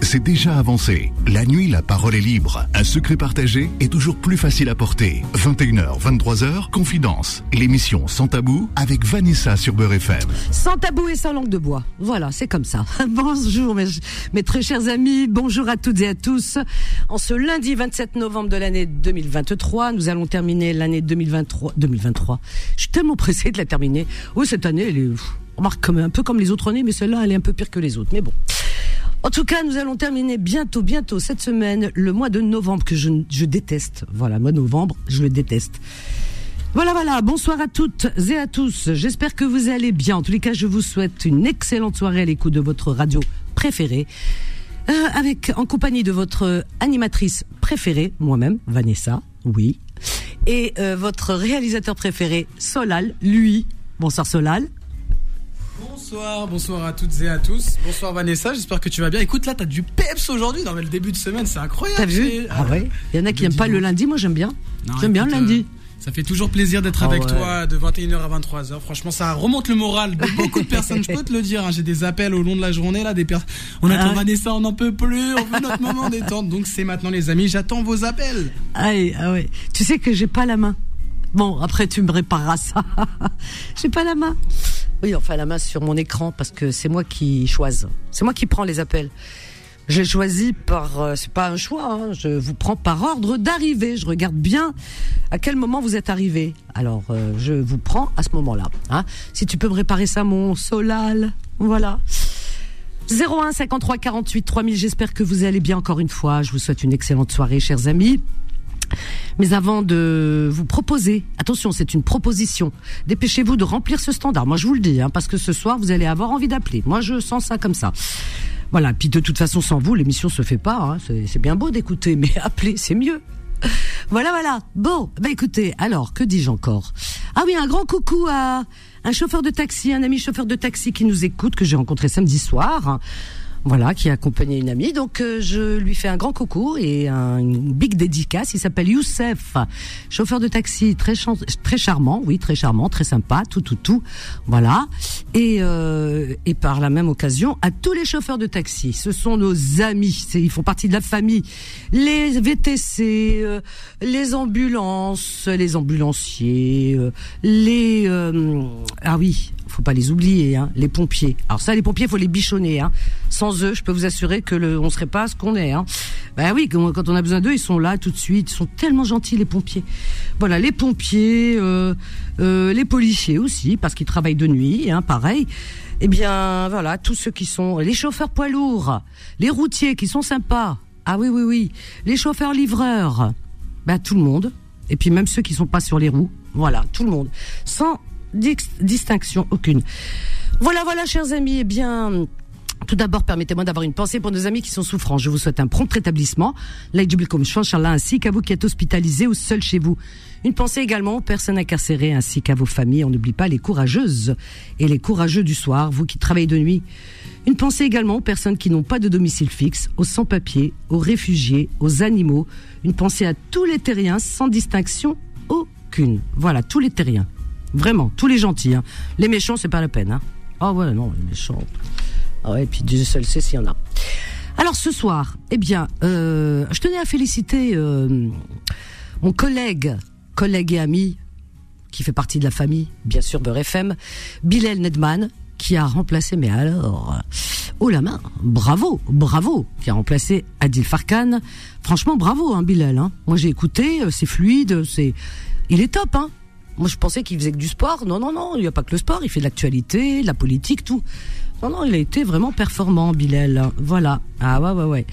c'est déjà avancé. La nuit, la parole est libre. Un secret partagé est toujours plus facile à porter. 21h, 23h, Confidence. L'émission Sans Tabou avec Vanessa sur Beurre FM. Sans tabou et sans langue de bois. Voilà, c'est comme ça. Bonjour mes, très chers amis, bonjour à toutes et à tous. En ce lundi 27 novembre de l'année 2023, nous allons terminer l'année 2023. 2023. Je suis tellement pressée de la terminer. Oui, cette année, elle est, on remarque comme, un peu comme les autres années, mais celle-là, elle est un peu pire que les autres. Mais bon. En tout cas, nous allons terminer bientôt, bientôt cette semaine, le mois de novembre que je, déteste. Voilà, mois de novembre, je le déteste. Voilà, voilà. Bonsoir à toutes et à tous. J'espère que vous allez bien. En tous les cas, je vous souhaite une excellente soirée à l'écoute de votre radio préférée. Euh, avec, en compagnie de votre animatrice préférée, moi-même, Vanessa, oui. Et euh, votre réalisateur préféré, Solal, lui. Bonsoir Solal. Bonsoir, bonsoir à toutes et à tous. Bonsoir Vanessa, j'espère que tu vas bien. Écoute, là, t'as du peps aujourd'hui. dans le début de semaine, c'est incroyable. T'as vu Ah ouais Il y en a qui n'aiment pas le lundi, moi j'aime bien. J'aime bien le lundi. euh, ça fait toujours plaisir d'être Ah avec ouais. toi de 21h à 23h. Franchement, ça remonte le moral de beaucoup de personnes. Je peux te le dire. hein. J'ai des appels au long de la journée là, des On attend Ah. Vanessa, on n'en peut plus. On veut notre moment détente. Donc c'est maintenant, les amis. J'attends vos appels. Ah, et- ah ouais. Tu sais que j'ai pas la main. Bon, après tu me répareras ça. j'ai pas la main. Oui, enfin la main sur mon écran parce que c'est moi qui choisis. C'est moi qui prends les appels. J'ai choisi par, euh, c'est pas un choix. hein, je vous prends par ordre d'arrivée. Je regarde bien à quel moment vous êtes arrivé. Alors euh, je vous prends à ce moment-là. Hein. Si tu peux me réparer ça, mon Solal. Voilà. 01 53 48 3000. J'espère que vous allez bien encore une fois. Je vous souhaite une excellente soirée, chers amis. Mais avant de vous proposer, attention, c'est une proposition. Dépêchez-vous de remplir ce standard. Moi, je vous le dis, hein, parce que ce soir, vous allez avoir envie d'appeler. Moi, je sens ça comme ça. Voilà. Puis de toute façon, sans vous, l'émission se fait pas. hein. C'est bien beau d'écouter, mais appeler, c'est mieux. Voilà, voilà. Bon, bah écoutez, alors, que dis-je encore? Ah oui, un grand coucou à un chauffeur de taxi, un ami chauffeur de taxi qui nous écoute, que j'ai rencontré samedi soir. Voilà, qui a accompagné une amie. Donc, euh, je lui fais un grand coucou et un, une big dédicace. Il s'appelle Youssef, chauffeur de taxi très très charmant, oui, très charmant, très sympa, tout, tout, tout. Voilà. Et, euh, et par la même occasion, à tous les chauffeurs de taxi. Ce sont nos amis. Ils font partie de la famille. Les VTC, euh, les ambulances, les ambulanciers, les ah oui, faut pas les oublier, hein, les pompiers. Alors ça, les pompiers, faut les bichonner. Hein. Sans eux, je peux vous assurer que le, on serait pas ce qu'on est. Ben oui, quand on a besoin d'eux, ils sont là tout de suite. Ils sont tellement gentils les pompiers. Voilà, les pompiers, euh, euh, les policiers aussi, parce qu'ils travaillent de nuit, pareil. Eh bien, voilà, tous ceux qui sont les chauffeurs poids lourds, les routiers qui sont sympas. Ah oui, oui, oui. Les chauffeurs livreurs. Ben tout le monde. Et puis même ceux qui sont pas sur les roues. Voilà, tout le monde. Sans distinction aucune. Voilà, voilà, chers amis. Eh bien, tout d'abord, permettez-moi d'avoir une pensée pour nos amis qui sont souffrants. Je vous souhaite un prompt rétablissement. Ainsi qu'à vous qui êtes hospitalisés ou seuls chez vous. Une pensée également aux personnes incarcérées ainsi qu'à vos familles. On n'oublie pas les courageuses et les courageux du soir, vous qui travaillez de nuit. Une pensée également aux personnes qui n'ont pas de domicile fixe, aux sans-papiers, aux réfugiés, aux animaux. Une pensée à tous les terriens sans distinction aucune. Voilà, tous les terriens. Vraiment, tous les gentils. hein. Les méchants, c'est pas la peine. Hein. Ah ouais, non, les méchants. Ah ouais, puis Dieu seul sait s'il y en a. Alors ce soir, eh bien, euh, je tenais à féliciter euh, mon collègue, collègue et ami, qui fait partie de la famille, bien sûr, Beurre FM, Bilal Nedman, qui a remplacé, mais alors, oh la main, bravo, bravo, qui a remplacé Adil Farkan. Franchement, bravo, hein, Bilal. Hein. Moi, j'ai écouté, c'est fluide, c'est, il est top, hein. Moi, je pensais qu'il faisait que du sport. Non, non, non, il n'y a pas que le sport. Il fait de l'actualité, de la politique, tout. Non, non, il a été vraiment performant, Bilal. Voilà. Ah ouais, ouais, ouais.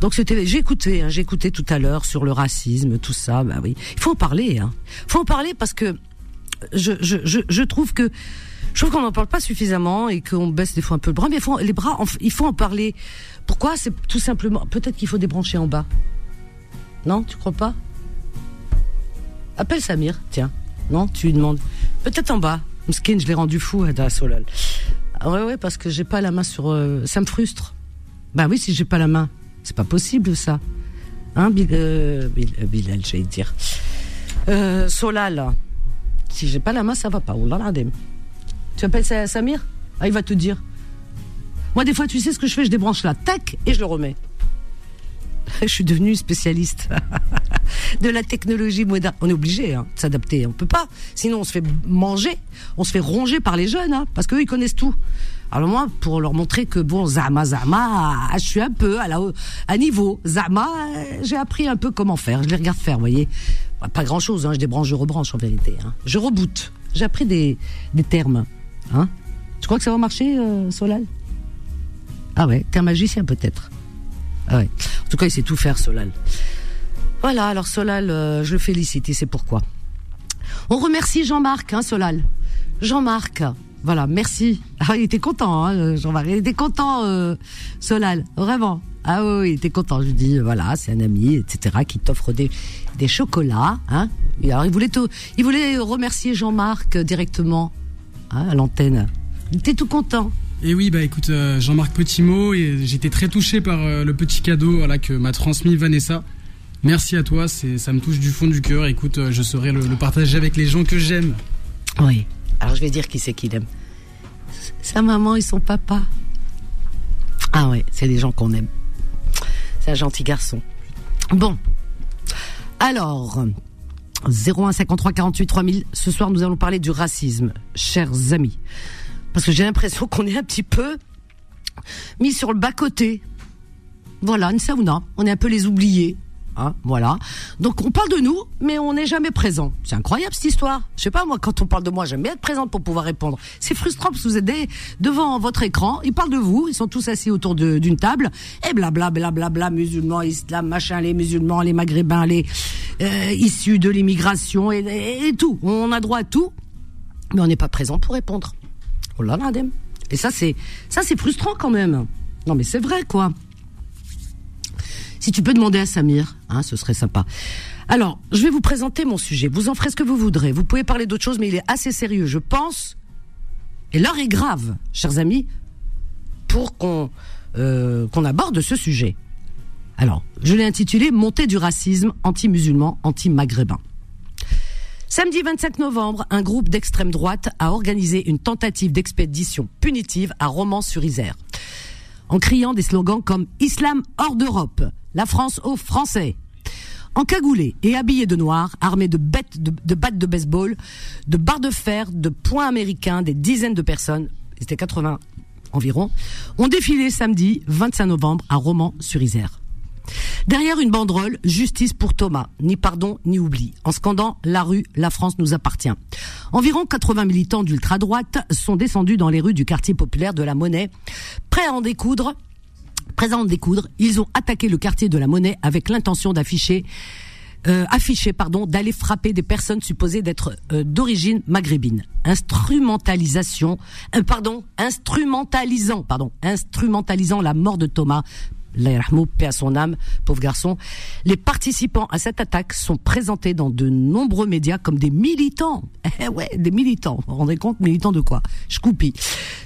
Donc c'était, j'ai écouté, hein, tout à l'heure sur le racisme, tout ça. Bah oui, il faut en parler. Hein. Il faut en parler parce que je, je, je, trouve que je trouve qu'on n'en parle pas suffisamment et qu'on baisse des fois un peu le bras. Mais il faut, les bras, il faut en parler. Pourquoi? C'est tout simplement. Peut-être qu'il faut débrancher en bas. Non, tu crois pas? Appelle Samir, tiens. Non, tu lui demandes. Peut-être en bas. Mskin, je l'ai rendu fou, Ada Solal. Ah ouais, ouais, parce que j'ai pas la main sur. euh, ça me frustre. Bah oui, si j'ai pas la main, c'est pas possible ça. Hein, euh, euh, Bilal, j'allais dire. Solal. Si j'ai pas la main, ça va pas. Tu appelles ça Samir? Ah, il va te dire. Moi, des fois, tu sais ce que je fais Je débranche la tac et je le remets. Je suis devenue spécialiste de la technologie moderne. On est obligé hein, de s'adapter. On peut pas. Sinon, on se fait manger, on se fait ronger par les jeunes, hein, parce qu'eux, ils connaissent tout. Alors moi, pour leur montrer que bon, Zama, Zama, je suis un peu à, la, à niveau. Zama, j'ai appris un peu comment faire. Je les regarde faire, vous voyez. Pas grand chose, hein, je débranche, je rebranche en vérité. Hein. Je reboot. J'ai appris des, des termes. Hein. Tu crois que ça va marcher, euh, Solal? Ah ouais, t'es un magicien peut-être. Ah. En tout cas, il sait tout faire, Solal. Voilà, alors Solal, euh, je le félicite c'est pourquoi. On remercie Jean-Marc, hein, Solal. Jean-Marc, voilà, merci. Ah, il était content, hein, Jean-Marc. Il était content, euh, Solal, vraiment. Ah oui, il était content. Je lui dis, voilà, c'est un ami, etc., qui t'offre des, des chocolats. Hein. alors, il voulait, il voulait remercier Jean-Marc directement hein, à l'antenne. Il était tout content. Et oui, bah écoute, euh, Jean-Marc Petit mot, et j'étais très touché par euh, le petit cadeau voilà, que m'a transmis Vanessa. Merci à toi, c'est, ça me touche du fond du cœur. Écoute, euh, je saurai le, partager avec les gens que j'aime. Oui, alors je vais dire qui c'est qu'il aime. Sa maman et son papa. Ah ouais, c'est des gens qu'on aime. C'est un gentil garçon. Bon. Alors, 01 53 48 3000. Ce soir, nous allons parler du racisme, chers amis. Parce que j'ai l'impression qu'on est un petit peu mis sur le bas-côté. Voilà, une sauna. On est un peu les oubliés. Hein, voilà. Donc on parle de nous, mais on n'est jamais présent. C'est incroyable cette histoire. Je sais pas moi, quand on parle de moi, j'aime bien être présente pour pouvoir répondre. C'est frustrant parce que vous êtes devant votre écran, ils parlent de vous, ils sont tous assis autour d'une table et blabla blabla bla, musulmans, islam, machin, les musulmans, les maghrébins, les euh, issus de l'immigration et, tout. On a droit à tout, mais on n'est pas présent pour répondre. Oh là là, Et ça c'est ça c'est frustrant quand même. Non mais c'est vrai quoi. Si tu peux demander à Samir, hein, ce serait sympa. Alors, je vais vous présenter mon sujet. Vous en ferez ce que vous voudrez. Vous pouvez parler d'autre chose, mais il est assez sérieux, je pense. Et l'heure est grave, chers amis, pour qu'on euh, qu'on aborde ce sujet. Alors, je l'ai intitulé Montée du racisme anti-musulman, anti-maghrébin. Samedi 25 novembre, un groupe d'extrême droite a organisé une tentative d'expédition punitive à Romans-sur-Isère en criant des slogans comme Islam hors d'Europe, la France aux Français. Encagoulés et habillés de noir, armés de, bêtes, de, battes de baseball, de barres de fer, de poings américains, des dizaines de personnes, c'était 80 environ, ont défilé samedi 25 novembre à Romans-sur-Isère. Derrière une banderole, justice pour Thomas, ni pardon ni oubli, en scandant la rue, la France nous appartient. Environ 80 militants d'ultra-droite sont descendus dans les rues du quartier populaire de la Monnaie, prêts à en découdre. À en ils ont attaqué le quartier de la Monnaie avec l'intention d'afficher euh, pardon, d'aller frapper des personnes supposées d'être euh, d'origine maghrébine. Instrumentalisation, euh, pardon, instrumentalisant, pardon, instrumentalisant la mort de Thomas paix à son âme, pauvre garçon. Les participants à cette attaque sont présentés dans de nombreux médias comme des militants. Eh ouais, des militants. Vous vous rendez compte, militants de quoi? Je coupis.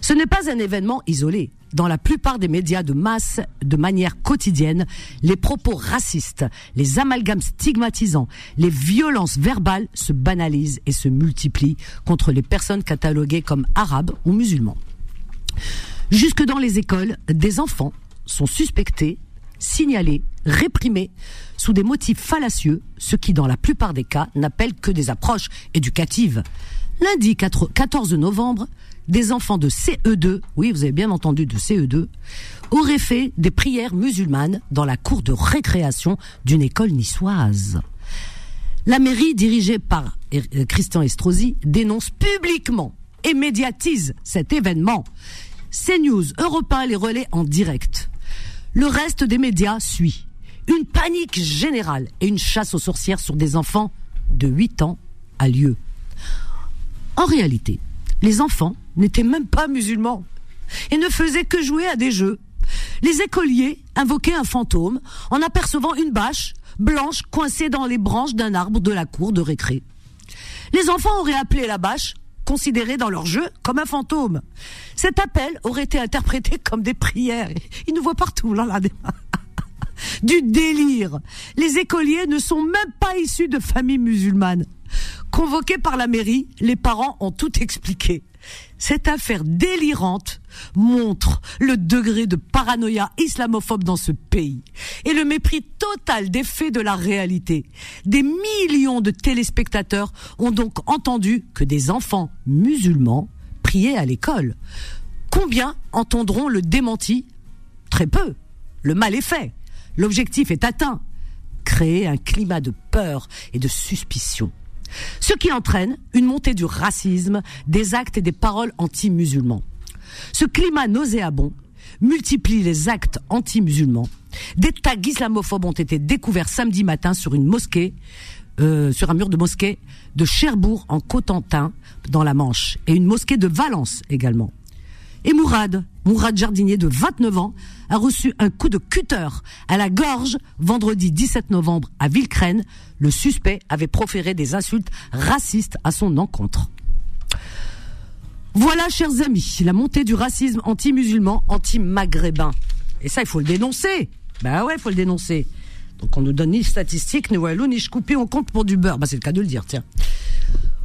Ce n'est pas un événement isolé. Dans la plupart des médias de masse, de manière quotidienne, les propos racistes, les amalgames stigmatisants, les violences verbales se banalisent et se multiplient contre les personnes cataloguées comme arabes ou musulmans. Jusque dans les écoles, des enfants sont suspectés, signalés, réprimés sous des motifs fallacieux, ce qui dans la plupart des cas n'appelle que des approches éducatives. Lundi 14 novembre, des enfants de CE2, oui vous avez bien entendu de CE2, auraient fait des prières musulmanes dans la cour de récréation d'une école niçoise. La mairie, dirigée par euh, Christian Estrosi, dénonce publiquement et médiatise cet événement. CNews, Europe 1 les relais en direct. Le reste des médias suit. Une panique générale et une chasse aux sorcières sur des enfants de 8 ans a lieu. En réalité, les enfants n'étaient même pas musulmans et ne faisaient que jouer à des jeux. Les écoliers invoquaient un fantôme en apercevant une bâche blanche coincée dans les branches d'un arbre de la cour de récré. Les enfants auraient appelé la bâche considéré dans leur jeu comme un fantôme. Cet appel aurait été interprété comme des prières. Ils nous voient partout, là, là. Du délire. Les écoliers ne sont même pas issus de familles musulmanes. Convoqués par la mairie, les parents ont tout expliqué. Cette affaire délirante montre le degré de paranoïa islamophobe dans ce pays et le mépris total des faits de la réalité. Des millions de téléspectateurs ont donc entendu que des enfants musulmans priaient à l'école. Combien entendront le démenti? Très peu. Le mal est fait. L'objectif est atteint. Créer un climat de peur et de suspicion ce qui entraîne une montée du racisme, des actes et des paroles anti-musulmans. Ce climat nauséabond multiplie les actes anti-musulmans. Des tags islamophobes ont été découverts samedi matin sur une mosquée, euh, sur un mur de mosquée de Cherbourg en Cotentin, dans la Manche, et une mosquée de Valence également. Et Mourad, Mourad Jardinier de 29 ans, a reçu un coup de cutter à la gorge vendredi 17 novembre à Villecrène. Le suspect avait proféré des insultes racistes à son encontre. Voilà, chers amis, la montée du racisme anti-musulman, anti-maghrébin. Et ça, il faut le dénoncer. Ben ouais, il faut le dénoncer. Donc on nous donne ni statistiques, ni walou, ni coupé, on compte pour du beurre. Bah c'est le cas de le dire, tiens.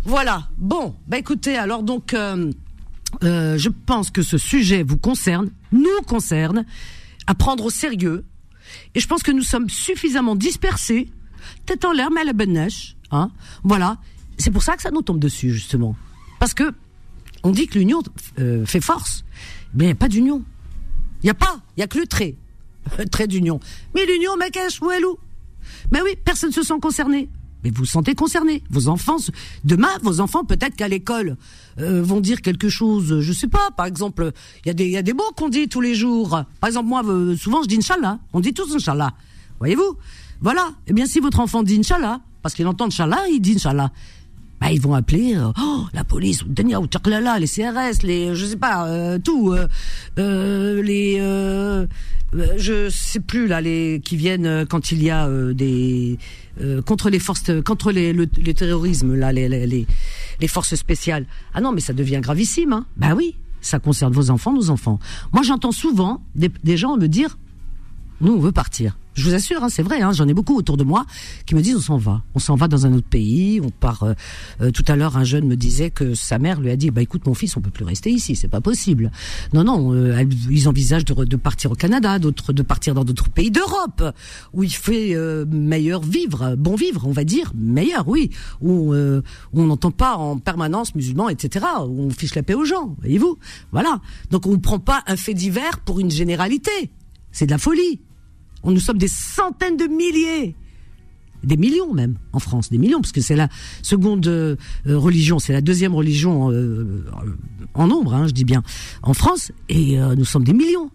Voilà. Bon, bah écoutez, alors donc... Euh, euh, je pense que ce sujet vous concerne, nous concerne, à prendre au sérieux. Et je pense que nous sommes suffisamment dispersés, tête en l'air, mais à la bonne neige. Hein voilà. C'est pour ça que ça nous tombe dessus, justement. Parce que on dit que l'union euh, fait force. Mais il n'y a pas d'union. Il n'y a pas. Il n'y a que le trait. Le trait d'union. Mais l'union, mec, où est Mais oui, personne ne se sent concerné mais vous vous sentez concerné. Vos enfants, demain, vos enfants, peut-être qu'à l'école, euh, vont dire quelque chose, je sais pas, par exemple, il y, a des, y a des mots qu'on dit tous les jours. Par exemple, moi, euh, souvent, je dis Inch'Allah. On dit tous Inch'Allah. Voyez-vous? Voilà. Eh bien, si votre enfant dit Inch'Allah, parce qu'il entend Inch'Allah, il dit Inch'Allah. Bah, ils vont appeler euh, oh, la police, les CRS, les je sais pas tout, les je sais plus là les qui viennent quand il y a des euh, contre les forces, contre les, le, terrorisme, là, les, forces spéciales. Ah non, mais ça devient gravissime. Hein. Ben oui, ça concerne vos enfants, nos enfants. Moi, j'entends souvent des gens me dire, nous, on veut partir. Je vous assure, hein, c'est vrai. Hein, J'en ai beaucoup autour de moi qui me disent on s'en va, on s'en va dans un autre pays. On part. Euh, euh, tout à l'heure, un jeune me disait que sa mère lui a dit bah écoute mon fils, on peut plus rester ici, c'est pas possible. Non non, euh, ils envisagent de, de, partir au Canada, d'autres de partir dans d'autres pays d'Europe où il fait meilleur vivre, bon vivre, on va dire meilleur, oui, où, on n'entend pas en permanence musulmans, etc. Où on fiche la paix aux gens, voyez-vous. Voilà. Donc on ne prend pas un fait divers pour une généralité. C'est de la folie. Nous sommes des centaines de milliers, des millions même en France, des millions, parce que c'est la seconde euh, religion, c'est la deuxième religion euh, en nombre, hein, je dis bien, en France, et euh, nous sommes des millions.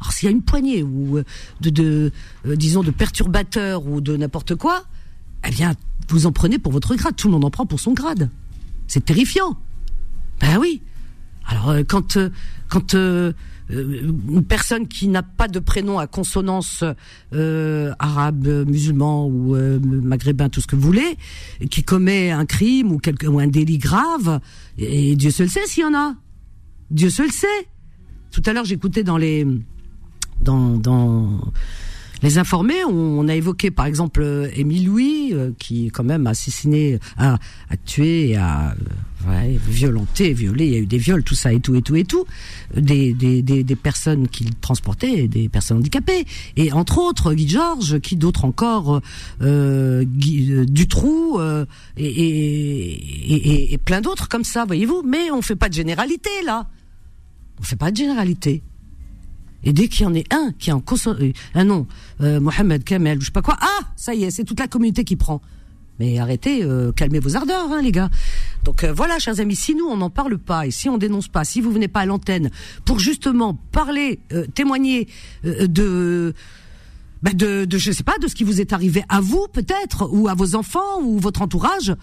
Alors s'il y a une poignée ou de, disons de perturbateurs ou de n'importe quoi, eh bien vous en prenez pour votre grade. Tout le monde en prend pour son grade. C'est terrifiant. Ben oui. Alors quand quand une personne qui n'a pas de prénom à consonance euh, arabe, musulman ou euh, maghrébin, tout ce que vous voulez, qui commet un crime ou, quelque, ou un délit grave, et, Dieu seul sait s'il y en a. Dieu seul sait. Tout à l'heure, j'écoutais dans les dans dans les informés, on, a évoqué par exemple euh, Émile Louis, euh, qui quand même a assassiné, a, tué, a euh, ouais, violenté, violé, il y a eu des viols, tout ça et tout et tout et tout, des, des, des, des personnes qu'il transportait, des personnes handicapées. Et entre autres, Guy Georges, qui d'autres encore, euh, Guy, Dutroux, et, et, et, et plein d'autres comme ça, voyez-vous. Mais on fait pas de généralité là. On fait pas de généralité. Et dès qu'il y en est un qui en euh, un nom, euh, Mohamed Kamel, je sais pas quoi, ah, ça y est, c'est toute la communauté qui prend. Mais arrêtez, euh, calmez vos ardeurs, hein, les gars. Donc voilà, chers amis, si nous on n'en parle pas et si on dénonce pas, si vous venez pas à l'antenne pour justement parler, témoigner de, bah de, de, je sais pas, de ce qui vous est arrivé à vous peut-être ou à vos enfants ou votre entourage,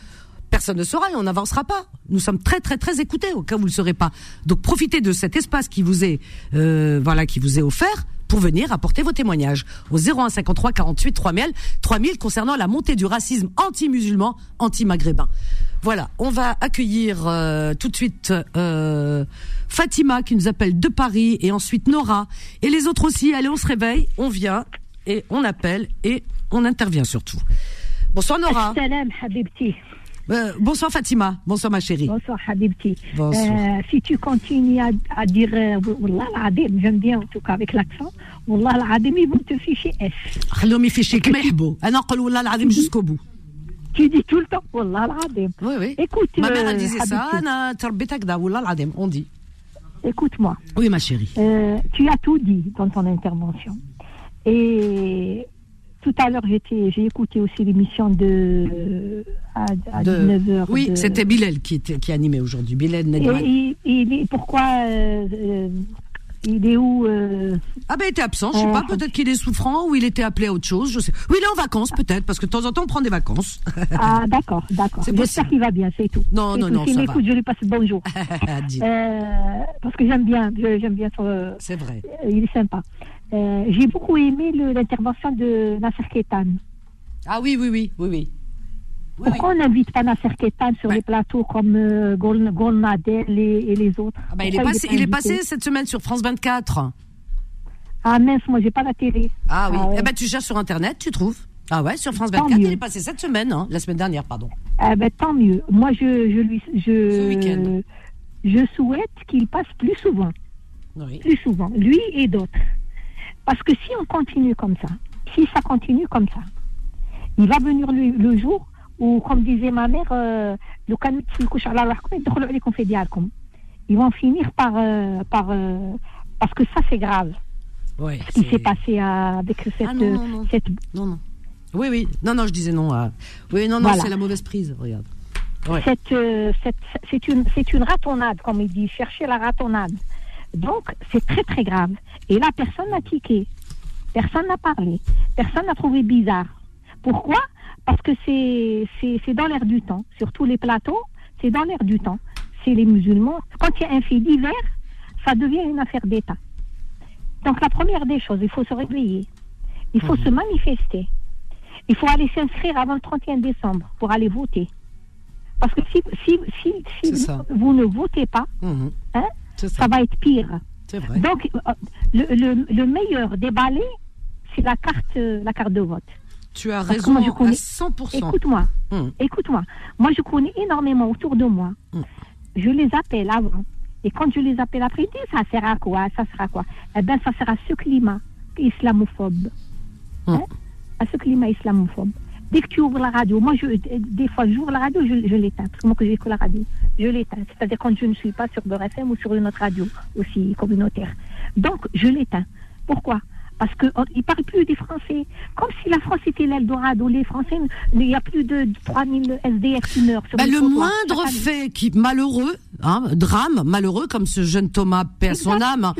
personne ne saura et on n'avancera pas. Nous sommes très très très écoutés au cas où vous le serez pas. Donc profitez de cet espace qui vous est euh, voilà qui vous est offert pour venir apporter vos témoignages au 01 53 48 3000 3000 concernant la montée du racisme anti-musulman, anti-maghrébin. Voilà, on va accueillir euh, tout de suite euh, Fatima qui nous appelle de Paris et ensuite Nora et les autres aussi. Allez, on se réveille, on vient et on appelle et on intervient surtout. Bonsoir Nora. Euh, bonsoir Fatima. Bonsoir ma chérie. Bonsoir Habibti. Bonsoir. Euh, si tu continues à, à dire euh, Wallah al-Adim, j'aime bien en tout cas avec l'accent, Wallah al-Adim, ils vont te ficher S. خليهم يفيشي كما يحبوا انا نقول والله العظيم jusqu'au bout Tu dis tout le temps Wallah al-Adim. oui oui Écoute, ma mère elle euh, disait ça Habibti, انا تربيت هكذا والله العظيم on dit écoute-moi. oui ma chérie Euh, tu as tout dit dans ton intervention. Et tout à l'heure, j'étais, j'ai écouté aussi l'émission de à, à De- 19h. oui de- c'était Bilal qui était qui animait aujourd'hui Bilal. Et il est, pourquoi euh, euh, il est où euh, Ah ben il était absent, je sais Euh, pas, peut-être qu'il est souffrant ou il était appelé à autre chose, je sais. Oui, il est en vacances peut-être, parce que de temps en temps on prend des vacances. Ah, d'accord, d'accord. C'est J'espère qu'il va bien, c'est tout. Non, non, tout. non, S'il ça m'écoute, va. je lui passe bonjour. Euh, parce que j'aime bien, je- j'aime bien son. euh, C'est vrai. il est sympa. Euh, J'ai beaucoup aimé l'intervention de Nasser Ketan. Ah oui, oui, oui, oui, oui. Oui, oui. Pourquoi on n'invite pas Nasser Ketan sur les plateaux comme euh, Gol- Golnadel et, et les autres? Ah bah, il est passé, pas il est passé cette semaine sur France 24. Ah mince, moi j'ai pas la télé. Ah oui. Ah ouais. Eh ben tu cherches sur internet, tu trouves. Ah ouais, sur France Tant 24, mieux. il est passé cette semaine, hein, la semaine dernière, pardon. Ah ben, tant mieux. Moi je, je lui je, je souhaite qu'il passe plus souvent. Oui. plus souvent, lui et d'autres. Parce que si on continue comme ça, si ça continue comme ça, il va venir le, jour où, comme disait ma mère, ils vont finir par. Euh, par euh, parce que ça, c'est grave. Ouais, ce qui s'est passé euh, avec cette. Ah non, non, non. Oui, oui. Non, non, je disais non. Oui, non, non, c'est la mauvaise prise, regarde. Cette, cette, c'est une, une ratonnade, comme il dit. Chercher la ratonnade. Donc, c'est très, très grave. Et là, personne n'a tiqué. Personne n'a parlé. Personne n'a trouvé bizarre. Pourquoi? Parce que c'est, dans l'air du temps. Sur tous les plateaux, c'est dans l'air du temps. C'est les musulmans. Quand il y a un fait divers, ça devient une affaire d'État. Donc, la première des choses, il faut se réveiller. Il faut se manifester. Il faut aller s'inscrire avant le 31 décembre pour aller voter. Parce que si, si, si, si vous ne votez pas, Mhm. Hein ça. va être pire. Vrai. Donc, euh, le, le, le meilleur des balais, c'est la carte, euh, la carte de vote. Tu as raison moi, je à connais- 100%. Écoute-moi, Mhm. écoute-moi. Moi, je connais énormément autour de moi. Mm. Je les appelle avant. Et quand je les appelle après, ils disent ça sert à quoi Ça sert à quoi? Eh bien, ça sert à ce climat islamophobe. Hein? À ce climat islamophobe. Dès que tu ouvres la radio, moi, je, des fois, j'ouvre la radio, je, je l'éteins. Parce que moi, que que la radio, je l'éteins. C'est-à-dire quand je ne suis pas sur Beurre FM ou sur une autre radio aussi communautaire. Donc, je l'éteins. Pourquoi? Parce qu'ils ne parlent plus des Français. Comme si la France était l'Eldorado. Les Français, il y a plus de 3000 SDF qui meurent. Sur Bah, le trottoirs moindre fait qui malheureux, hein, drame malheureux comme ce jeune Thomas paix à son âme.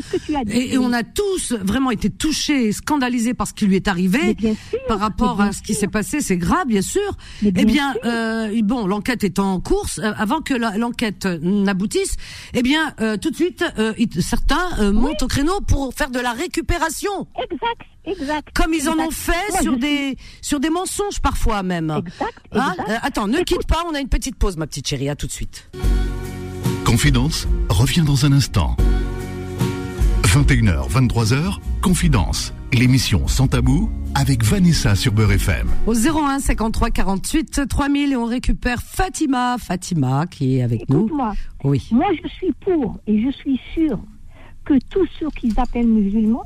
Et, on a tous vraiment été touchés, scandalisés par ce qui lui est arrivé. bien sûr, Par rapport à ce qui s'est passé, c'est grave, bien sûr. Eh bien euh, bon, l'enquête est en course. euh, avant que l'enquête n'aboutisse, eh bien, euh, tout de suite, euh, certains euh, montent au créneau pour faire de la récupération, Exact, exact. comme ils en ont fait Moi, sur des sur des mensonges parfois même. Exact, Hein exact. Euh, attends, ne Écoute, quitte pas, on a une petite pause, ma petite chérie. À tout de suite. Confidence revient dans un instant. 21h, 23h, Confidence, l'émission sans tabou avec Vanessa sur Beurre FM. Au 01 53 48 3000 et on récupère Fatima, Fatima qui est avec nous. Oui. moi je suis pour et je suis sûre que tous ceux qu'ils appellent musulmans,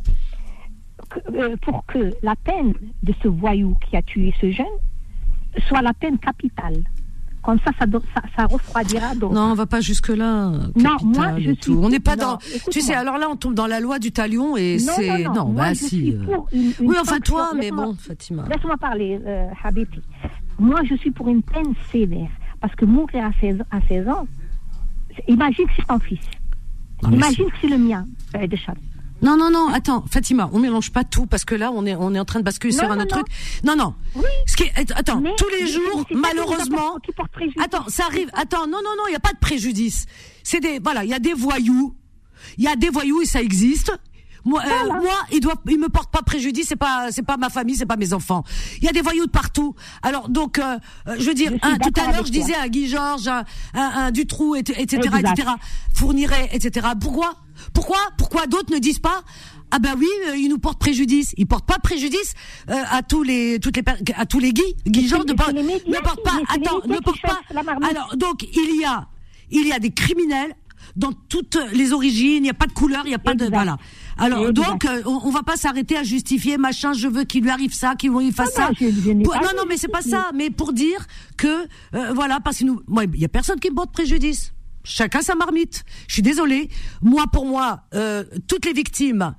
que, euh, pour que la peine de ce voyou qui a tué ce jeune soit la peine capitale. Comme ça, ça, do- ça, ça refroidira. Non, on va pas jusque là. Non, moi, je suis- On n'est pas non, dans. Tu sais, alors là, on tombe dans la loi du talion et c'est non, non. Moi, bah je si. suis euh. pour une- une Oui, enfin toi, mais bon, Fatima. Laisse-moi parler, euh. Moi, je suis pour une peine sévère. Parce que mourir à 16, à 16 ans, imagine que c'est ton fils. Mais imagine que c'est le mien. Euh, de Charles. Non, non, non, attends, Fatima, on mélange pas tout parce que là, on est, on est en train de basculer Non, sur un autre non. truc. Non, non. Oui. Ce qui est, attends, Mais- tous les jours, qui malheureusement. qui porte. Attends, ça arrive. Attends, non, non, non, il y a pas de préjudice. C'est des, voilà, il y a des voyous. Il y a des voyous et ça existe. Moi, euh, moi, ils doivent, ils me portent pas préjudice. C'est pas, c'est pas ma famille, c'est pas mes enfants. Il y a des voyous de partout. Alors donc, euh, euh, je veux dire, Je suis un, tout à l'heure, je disais à Guy Georges, un, un, un Dutroux, et- etc., Exact. etc., Fourniret, etc. Pourquoi Pourquoi Pourquoi d'autres ne disent pas Ah bah oui, euh, il nous porte préjudice. Il porte pas préjudice euh, à tous les toutes les à tous les Guy. Guy Jean ne c'est porte les médias ne porte qui- pas. Attends, ne qui porte pas. Alors donc il y a il y a des criminels dans toutes les origines. Il n'y a pas de couleur, il n'y a pas de voilà. Alors Exact. donc euh, on, on va pas s'arrêter à justifier machin. Je veux qu'il lui arrive ça, qu'il lui fasse Non, ça. non, je- je n'ai Pour- pas non mais c'est pas ça. Mais pour dire que euh, voilà parce que nous moi il y a personne qui me porte préjudice. Chacun sa marmite. Je suis désolée. Moi, pour moi, euh, toutes les victimes,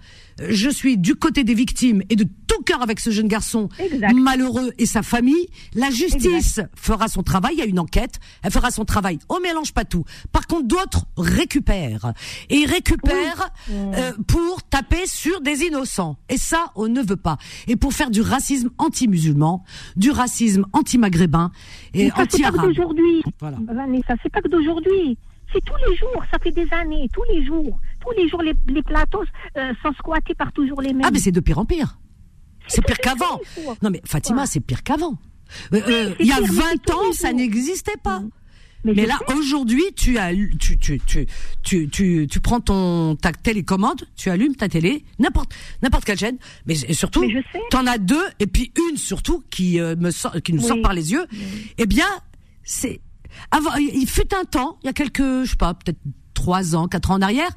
je suis du côté des victimes et de tout cœur avec ce jeune garçon Exact. malheureux et sa famille. La justice fera son travail. Il y a une enquête. Elle fera son travail. On mélange pas tout. Par contre, d'autres récupèrent et récupèrent euh, pour taper sur des innocents. Et ça, on ne veut pas. Et pour faire du racisme anti-musulman, du racisme anti-maghrébin et Mais ça, c'est pas que anti-arabe. d'aujourd'hui. Voilà. Vanessa, c'est pas que d'aujourd'hui. C'est tous les jours, ça fait des années, tous les jours. Tous les jours, les, les plateaux euh, sont squattés par toujours les mêmes. Ah, mais c'est de pire en pire. C'est pire qu'avant. Non, mais Fatima, Ouais. c'est pire qu'avant. Euh, euh, Il y a pire, mais 20 c'est tous ans, ça n'existait pas. Mm. Mais, là, aujourd'hui, tu, as, tu, tu, tu, tu, tu, tu prends ton, ta télécommande, tu allumes ta télé, n'importe, n'importe quelle chaîne, mais surtout, t'en as deux, et puis une surtout qui euh, me sort, qui nous Oui. sort par les yeux. Eh bien, c'est, avant, il fut un temps, il y a quelques, je sais pas, peut-être trois ans, quatre ans en arrière,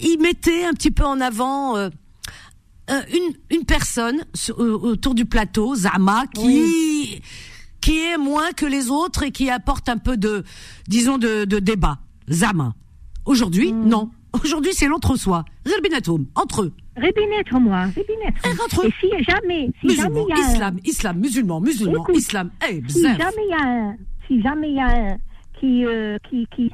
il mettait un petit peu en avant, euh, une, une personne autour du plateau, Zama, qui qui est moins que les autres et qui apporte un peu de, disons, de, de débat. Zama. Aujourd'hui, Hmm. non. Aujourd'hui, c'est l'entre-soi. Zalbinatoum, entre eux. Rébinêtre, moi, entre eux. Et si jamais, si jamais Musulmans, il y a islam, islam, musulman, musulman, Écoute, islam. Eh, si bzaf. jamais il y a un, si jamais il y a un qui, euh, qui, qui,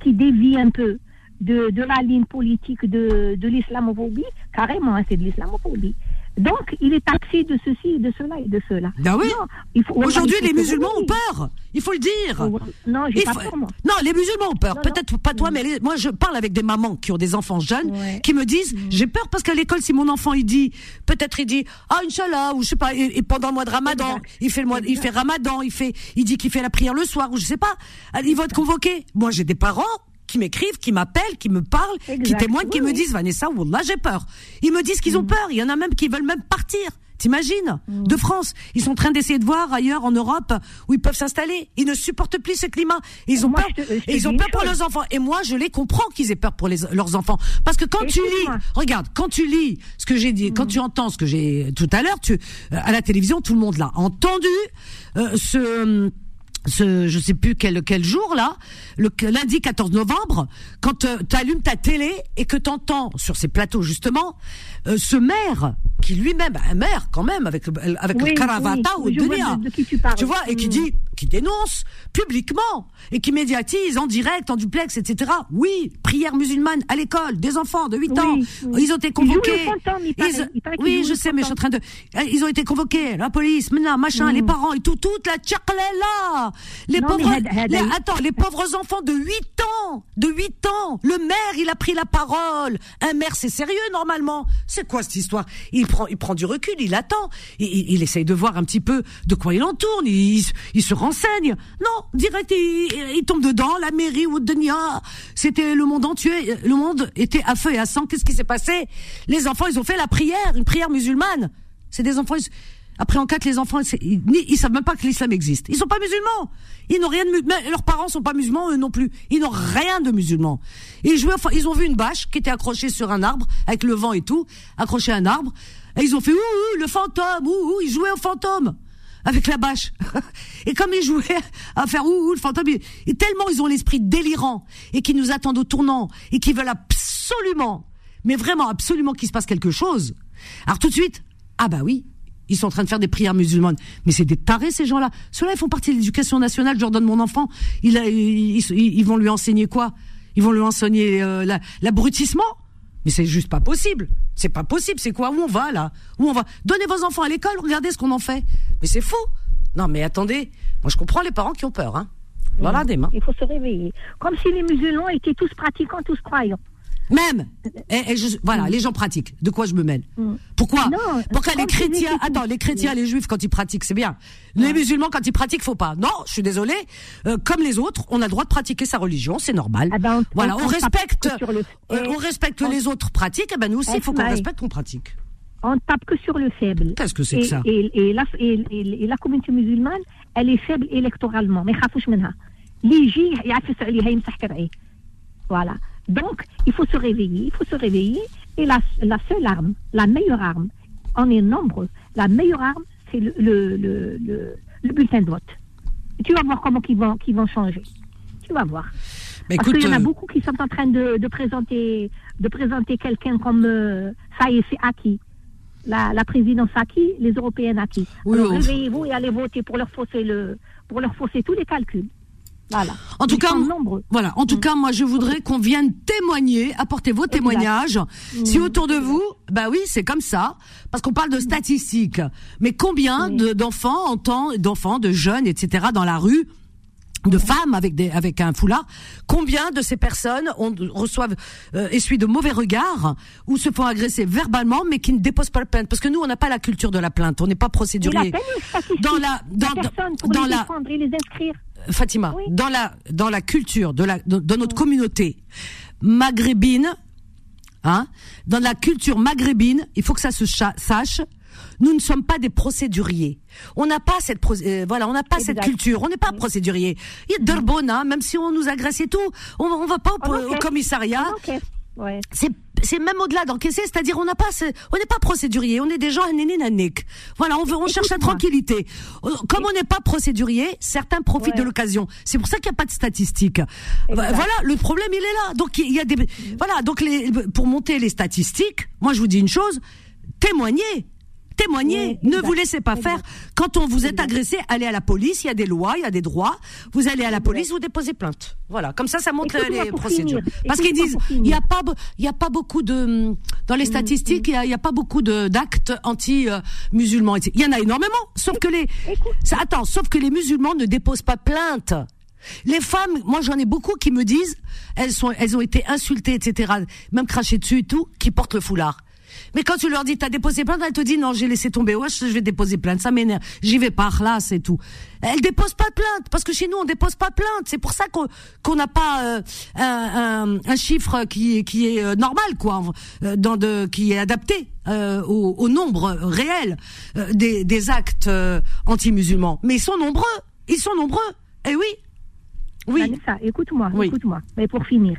qui dévie un peu de, de la ligne politique de, de l'islamophobie, carrément, hein, c'est de l'islamophobie. Donc, il est taxé de ceci, de cela et de cela. Ben oui. Il Aujourd'hui, il les musulmans ont peur. Il faut le dire. Non, j'ai Il pas faut- peur, moi. Non, les musulmans ont peur. Peut-être pas toi, mais les- moi, je parle avec des mamans qui ont des enfants jeunes, Ouais. Mm. qui me disent, j'ai peur parce qu'à l'école, si mon enfant il dit, peut-être il dit, ah Inch'Allah, ou je sais pas, et, et pendant le mois de Ramadan, il fait le mois, il fait Ramadan, il fait, il dit qu'il fait la prière le soir, ou je sais pas, ils vont être convoqués. Moi, j'ai des parents qui m'écrivent, qui m'appellent, qui me parlent, qui témoignent, qui Oui, me disent, Vanessa, Wallah, j'ai peur. Ils me disent qu'ils ont peur. Il y en a même qui veulent même partir. T'imagines Mm. De France. Ils sont en train d'essayer de voir ailleurs en Europe où ils peuvent s'installer. Ils ne supportent plus ce climat. Ils ont Moi, peur. je te- je te et ils ont peur pour leurs enfants. Et moi, je les comprends qu'ils aient peur pour les, leurs enfants. Parce que quand tu lis, regarde, quand tu lis ce que j'ai dit, quand tu entends ce que j'ai tout à l'heure, tu euh, à la télévision, tout le monde l'a entendu. Euh, ce ce je sais plus quel quel jour là, le lundi 14 novembre, quand tu allumes ta télé et que tu entends sur ces plateaux justement euh, ce maire qui lui-même un maire quand même avec le, avec Oui, le caravata oui, ou je vois dunia. de- de qui tu parles. Tu vois et qui Mm. dit qui dénonce publiquement et qui médiatise en direct, en duplex, etc. Oui, prière musulmane à l'école, des enfants de 8 Oui, ans, oui. ils ont été convoqués. fantôme, il paraît. Il paraît qu'ils oui, je sais, mais je suis en train de. Eh, Ils ont été convoqués, la police, maintenant, machin, les parents et tout, toute la là. Les Mm. Non, pauvres. had- had- les- attends, les pauvres enfants de 8 ans, de 8 ans. Le maire, il a pris la parole. Un maire, c'est sérieux normalement. C'est quoi cette histoire? Il prend, il prend du recul, il attend, il, il, il essaye de voir un petit peu de quoi il en tourne. Il, il, il se renseigne. Non, direct, il, il tombe dedans. La mairie ou Denia, c'était le monde entier. Le monde était à feu et à sang. Qu'est-ce qui s'est passé? Les enfants, ils ont fait la prière, une prière musulmane. C'est des enfants. ils- après en quatre, les enfants, ils, ils savent même pas que l'islam existe. Ils sont pas musulmans. Ils n'ont rien de mais leurs parents sont pas musulmans, eux non plus. Ils n'ont rien de musulman. Ils jouaient, ils ont vu une bâche qui était accrochée sur un arbre avec le vent et tout, accrochée à un arbre. Et ils ont fait ouh, ouh le fantôme, ouh, ouh, ils jouaient au fantôme avec la bâche. et comme ils jouaient à faire ouh, ouh le fantôme, et tellement ils ont l'esprit délirant et qui nous attendent au tournant et qui veulent absolument, mais vraiment absolument qu'il se passe quelque chose. Alors tout de suite, ah bah oui, ils sont en train de faire des prières musulmanes. Mais c'est des tarés, ces gens-là. Ceux-là, ils font partie de l'éducation nationale. Je leur donne mon enfant. Ils, ils- vont lui enseigner quoi? Ils vont lui enseigner euh, la- l'abrutissement? Mais c'est juste pas possible. C'est pas possible. C'est quoi? Où on va, là? Où on va? Donnez vos enfants à l'école, regardez ce qu'on en fait. Mais c'est fou. Non, mais attendez. Moi, je comprends les parents qui ont peur. Hein. Voilà des mains. Il faut se réveiller. Comme si les musulmans étaient tous pratiquants, tous croyants. Même. Et, je, voilà, mm. les gens pratiquent. De quoi je me mêle. Mm. Pourquoi Pourquoi les chrétiens, attends, les chrétiens, les juifs quand ils pratiquent, c'est bien. Les musulmans quand ils pratiquent, faut pas. Non, je suis désolée. Euh, comme les autres, on a le droit de pratiquer sa religion, c'est normal. Ah ben, on, voilà, on, on respecte, le... euh, on respecte on... les autres pratiques. Et ben nous aussi, il faut qu'on respecte qu'on pratique. On ne tape que sur le faible. Qu'est-ce que c'est que ça et, la, communauté musulmane, elle est faible électoralement. Mais. Les gens, ils voilà. Donc, il faut se réveiller, il faut se réveiller. Et la, la seule arme, la meilleure arme, on est nombreux, la meilleure arme, c'est le, le, le, le, le bulletin de vote. Et tu vas voir comment ils vont, qu'ils vont changer. Tu vas voir. Mais Parce qu'il y en a euh, beaucoup qui sont en train de, de présenter, de présenter quelqu'un comme euh, ça y est, c'est acquis. La, la présidence acquis, les Européennes acquis. Oui, Alors oui. réveillez-vous et allez voter pour leur fausser le, pour leur fausser tous les calculs. Voilà. En tout Ils cas. Voilà. En tout cas, moi, je voudrais qu'on vienne témoigner, apporter vos témoignages. Si autour de vous, bah oui, c'est comme ça, parce qu'on parle de statistiques. Mais combien d'enfants, en temps, d'enfants, de jeunes, etc., dans la rue, de femmes avec des avec un foulard, combien de ces personnes ont, reçoivent euh, essuient de mauvais regards ou se font agresser verbalement, mais qui ne déposent pas la plainte? Parce que nous, on n'a pas la culture de la plainte, on n'est pas procédurier. Dans la dans, la dans les la les inscrire. Fatima, Oui. dans la dans la culture de la de, de notre communauté maghrébine, hein, dans la culture maghrébine, il faut que ça se sache. Nous ne sommes pas des procéduriers. On n'a pas cette euh, voilà, on n'a pas cette culture. On n'est pas procédurier. Il y a Durbona, même si on nous agresse et tout, on, on va pas au, encaisse. commissariat. Encaisse. Ouais. C'est c'est même au-delà d'encaisser, c'est-à-dire on n'a pas on n'est pas procédurier, on est des gens nénénaniques. Voilà, on veut on cherche la tranquillité. Euh, Comme on n'est pas procédurier, certains profitent Ouais. de l'occasion. C'est pour ça qu'il n'y a pas de statistiques. Voilà, le problème il est là. Donc il y a des voilà, donc les pour monter les statistiques, moi je vous dis une chose, témoignez. Témoignez, Oui, ne vous laissez pas faire. Quand on vous Exact. agressé, allez à la police, il y a des lois, il y a des droits. Vous allez à la police, vous déposez plainte. Voilà, comme ça, ça montre les procédures. finir. Parce qu'ils disent, il y a pas, il y a pas beaucoup de dans les statistiques, il y a, il y a pas beaucoup d'actes anti-musulmans. Il y en a énormément, sauf que les, ça, attends, sauf que les musulmans ne déposent pas plainte. Les femmes, moi j'en ai beaucoup qui me disent, elles sont, elles ont été insultées, etc., même crachées dessus et tout, qui portent le foulard. Mais quand tu leur dis t'as déposé plainte, elles te disent non j'ai laissé tomber, ouais je vais déposer plainte, ça m'énerve, j'y vais pas, là c'est tout. Elles déposent pas de plainte parce que chez nous on dépose pas de plainte, c'est pour ça qu'on qu'on n'a pas euh, un, un, un chiffre qui qui est euh, normal quoi, euh, dans de qui est adapté euh, au, au nombre réel euh, des, des actes euh, anti-musulmans. Mais ils sont nombreux, ils sont nombreux. Eh oui, oui. Vanessa, écoute-moi, Oui. écoute-moi. Mais pour finir,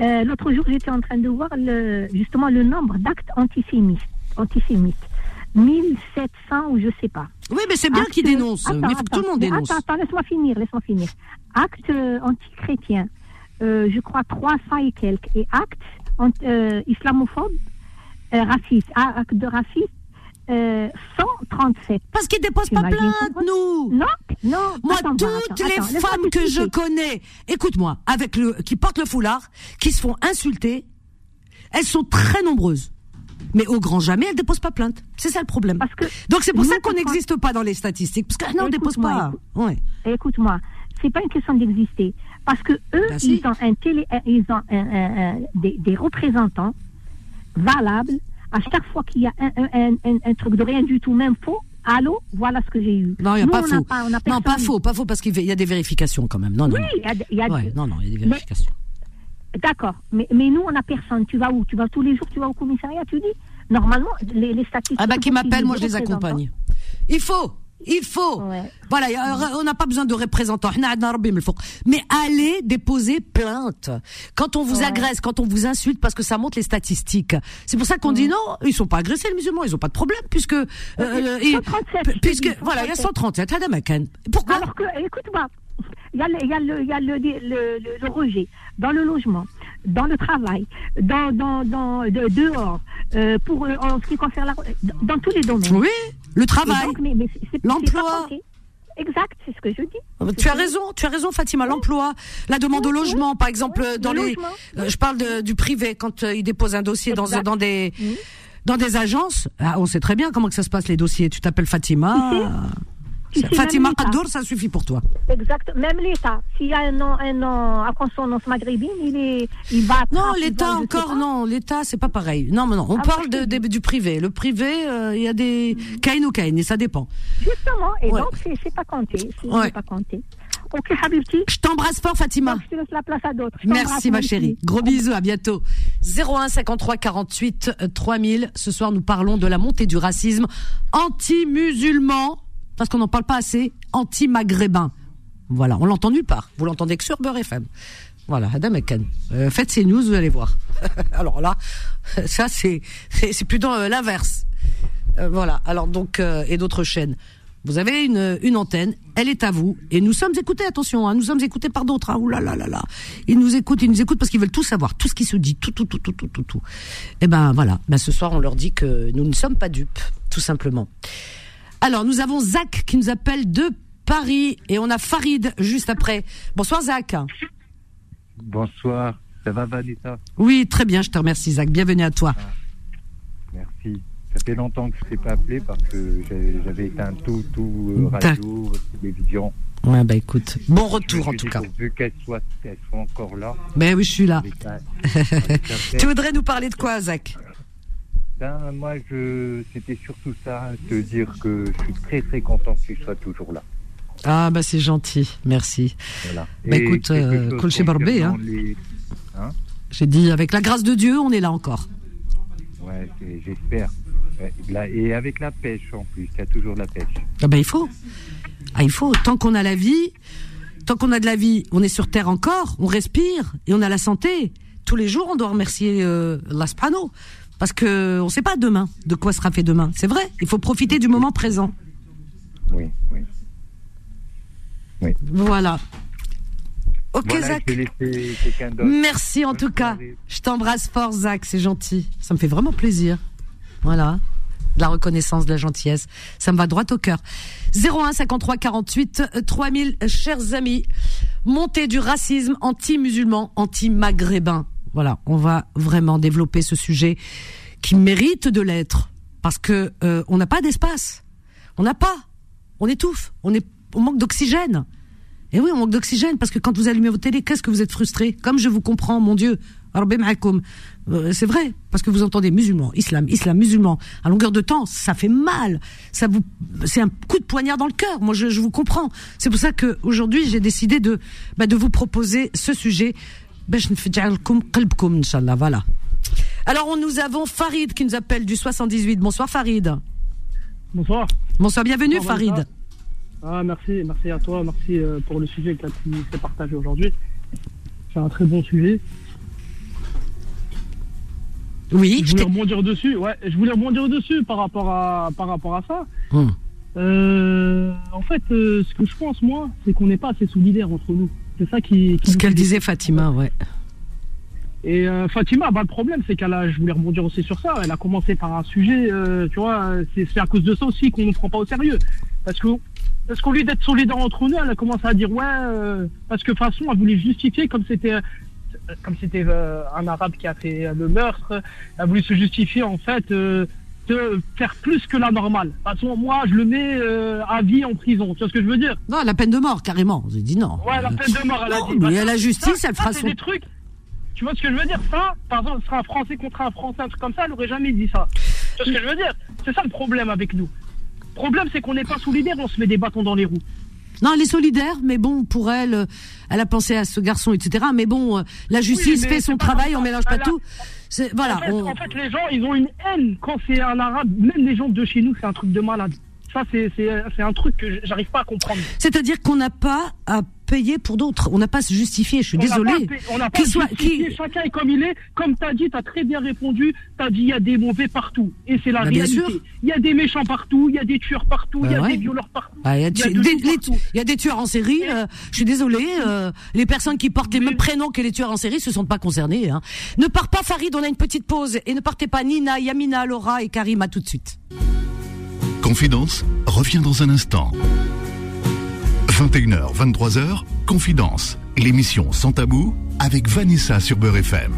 Euh, l'autre jour, j'étais en train de voir le, justement le nombre d'actes antisémites. antisémites. 1700 ou je sais pas. Oui, mais c'est bien qu'ils dénoncent. Attends, mais il faut que tout le monde dénonce. Attends, attends, laisse-moi finir, laisse-moi finir. Actes euh, antichrétiens, euh, je crois 300 et quelques. Et actes euh, islamophobes, racistes, ah, actes de racisme, euh, 137. Parce qu'ils déposent pas plainte, nous. Non, non. Moi, attends, toutes attends, les attends, femmes que je connais, écoute-moi, avec le, qui portent le foulard, qui se font insulter, elles sont très nombreuses. Mais au grand jamais, elles déposent pas plainte. C'est ça le problème. Parce que Donc c'est pour ça qu'on n'existe pas dans les statistiques. Parce que non, on dépose Écoute-moi, pas. écoute- Ouais. Écoute-moi, c'est pas une question d'exister. Parce que eux, Ben si. ils ont, un télé, un- ils ont un- un- un- des, des représentants valables. À chaque fois qu'il y a un, un- un- truc de rien du tout, même faux, allô, voilà ce que j'ai eu. Non, il n'y a Nous, pas faux. Pas, on a non, pas faux, pas faux, parce qu'il y a des vérifications quand même. Non, non. Oui, non. il y a, il y a Ouais, des- non, non, il y a des vérifications. D'accord, mais, mais nous, on n'a personne. Tu vas où? Tu vas tous les jours, tu vas au commissariat, tu dis? Normalement, les, les statistiques. Ah bah qui m'appellent, moi je les accompagne. Il faut, il faut. Voilà, on n'a pas besoin de représentants. Mais allez déposer plainte. Quand on vous agresse, quand on vous insulte, parce que ça monte les statistiques. C'est pour ça qu'on dit mm. non, ils sont pas agressés, les musulmans, ils ont pas de problème, puisque, euh, 137, euh, puisque, voilà, il y a 137. Pourquoi? Alors que, écoute-moi, il y a le, y a le, le, le, rejet dans le logement, dans le travail, dans, dans, dans dehors, euh, pour, euh, en ce qui concerne la, dans tous les domaines. Oui le travail. l'emploi. Exact, c'est ce que je dis. Tu as raison, tu as raison Fatima, l'emploi, la demande au logement par exemple oui, dans le les logement, euh, je parle de- du privé quand euh, ils déposent un dossier dans dans des dans des agences, ah, on sait très bien comment que ça se passe les dossiers. Tu t'appelles Fatima. Fatima Kaddour, ça suffit pour toi. Exact. Même l'État, s'il y a un nom, un nom à consonance maghrébine, il est, il va. Non, l'État encore, non, l'État, c'est pas pareil. Non, mais non, on Ah, parle de, du privé. Le privé, euh, il y a des Kain ou Kain, et ça dépend. Justement. Et Ouais. donc, c'est pas compté. C'est Ouais. pas compté. Ok, Habibti. Je t'embrasse fort, Fatima. Donc, je te laisse la place à d'autres. Je t'embrasse, Merci, ma chérie. Gros bisous, à bientôt. 01 53 48 euh, 3000. Ce soir, nous parlons de la montée du racisme anti-musulman, parce qu'on n'en parle pas assez, anti-maghrébin. Voilà, on l'entend nulle part. Vous l'entendez que sur Beurre FM. Voilà, Adam Ekan. Euh, faites ces news, vous allez voir. Alors là, ça, c'est c'est plutôt euh, l'inverse. Euh, voilà, alors donc, euh, et d'autres chaînes. Vous avez une, une antenne, elle est à vous, et nous sommes écoutés, attention, hein, nous sommes écoutés par d'autres, hein, là là là là. Ils nous écoutent, ils nous écoutent parce qu'ils veulent tout savoir, tout ce qui se dit, tout, tout, tout, tout, tout, tout, tout. Et ben voilà, ben, ce soir on leur dit que nous ne sommes pas dupes, tout simplement. Alors, nous avons Zach qui nous appelle de Paris, et on a Farid juste après. Bonsoir Zach. Bonsoir, ça va Vanessa? Oui, très bien, je te remercie Zach, bienvenue à toi. Merci. Ça fait longtemps que je ne t'ai pas appelé parce que j'avais éteint tout, tout euh, radio, télévision. Ouais, bah écoute, bon retour en tout cas. Pourvu qu'elles soient, soient encore là. Ben oui, je suis là. Tu voudrais nous parler de quoi, Zach? Ben, moi, je, c'était surtout ça, te dire que je suis très très content que tu sois toujours là. Ah bah c'est gentil, merci. Voilà. Bah, écoute, euh, chez Barbé, hein. les- hein J'ai dit avec la grâce de Dieu, on est là encore. Ouais, j'espère. Là, et avec la pêche en plus, il y a toujours la pêche. Ah bah il faut. Ah il faut. Tant qu'on a la vie, tant qu'on a de la vie, on est sur terre encore, on respire et on a la santé. Tous les jours, on doit remercier euh. Parce que on sait pas demain de quoi sera fait demain. C'est vrai. Il faut profiter du moment présent. Oui, oui. Voilà. Ok Voilà, Zach. Merci en Bonne tout cas. Je t'embrasse fort, Zach. C'est gentil. Ça me fait vraiment plaisir. Voilà. De la reconnaissance, de la gentillesse. Ça me va droit au cœur. 01 53 48 euh, 3000, euh, chers amis. Montée du racisme anti-musulman, anti-maghrébin. Voilà. On va vraiment développer ce sujet qui mérite de l'être. Parce que euh, on n'a pas d'espace. On n'a pas. On étouffe. On, est, on manque d'oxygène. Et oui, on manque d'oxygène parce que quand vous allumez votre télé, qu'est-ce que vous êtes frustré? Comme je vous comprends, mon Dieu. Euh, C'est vrai, parce que vous entendez musulman, islam, islam, musulman. À longueur de temps, ça fait mal. Ça vous, c'est un coup de poignard dans le cœur. Moi, je, je vous comprends. C'est pour ça que aujourd'hui, j'ai décidé de, bah, de vous proposer ce sujet. Voilà. Alors, nous avons Farid qui nous appelle du 78. Bonsoir, Farid. Bonsoir. Bonsoir, bienvenue, Farid. Ah, merci, merci à toi, merci euh, pour le sujet que tu as partagé aujourd'hui. C'est un très bon sujet. Oui, je voulais rebondir dessus. Ouais, je voulais rebondir dessus par rapport à par rapport à ça. Hum. En fait, euh, ce que je pense moi, c'est qu'on n'est pas assez solidaire entre nous. C'est ça qui. qui Ce qu'elle disait Fatima, ouais. Et euh, Fatima, bah, le problème, c'est qu'elle a, je voulais rebondir aussi sur ça, elle a commencé par un sujet, euh, tu vois, c'est à cause de ça aussi qu'on ne prend pas au sérieux. Parce que parce qu'au lieu d'être solidaire entre nous, elle a commencé à dire ouais, euh, parce que de toute façon, elle voulait justifier comme c'était comme c'était un arabe qui a fait le meurtre, elle voulait se justifier en fait de faire plus que la normale. De toute façon, moi, je le mets euh, à vie en prison. Tu vois ce que je veux dire? Non, la peine de mort, carrément. J'ai dit non. Ouais, la peine de mort, elle a Non, dit. Bah, mais à la justice, ça, elle fera son- des trucs. Tu vois ce que je veux dire? Ça, par exemple, ce sera un Français contre un Français, un truc comme ça, elle aurait jamais dit ça. Tu vois ce que je veux dire? C'est ça le problème avec nous. Le problème, c'est qu'on n'est pas solidaire, on se met des bâtons dans les roues. Non, elle est solidaire, mais bon, pour elle, euh, elle a pensé à ce garçon, etc. Mais bon, euh, la justice fait son travail, on mélange pas tout. C'est- Voilà. en, fait, on- en fait, les gens, ils ont une haine quand c'est un arabe. Même les gens de chez nous, c'est un truc de malade. Ça, c'est un truc que j'arrive pas à comprendre. C'est-à-dire qu'on n'a pas à payer pour d'autres. On n'a pas à se justifier. Je suis On n'a désolée. pas- On n'a pas chacun est comme il est. Comme tu as dit, tu as très bien répondu. Tu as dit il y a des mauvais partout. Et c'est la Bah, bien réalité. sûr. Il y a des méchants partout, il y a des tueurs partout, il y a ouais. des violeurs partout. Il y, a Il y a tu- de des, tout les- partout. il y a des tueurs en série. euh, je suis désolée. euh, les personnes qui portent les Mais- mêmes prénoms que les tueurs en série se sont pas concernées. Hein. Ne pars pas, Farid. On a une petite pause et ne partez pas. Nina, Yamina, Laura et Karim. À tout de suite. Confidence revient dans un instant. 21h, 23h, Confidence, l'émission sans tabou avec Vanessa sur Beurre FM.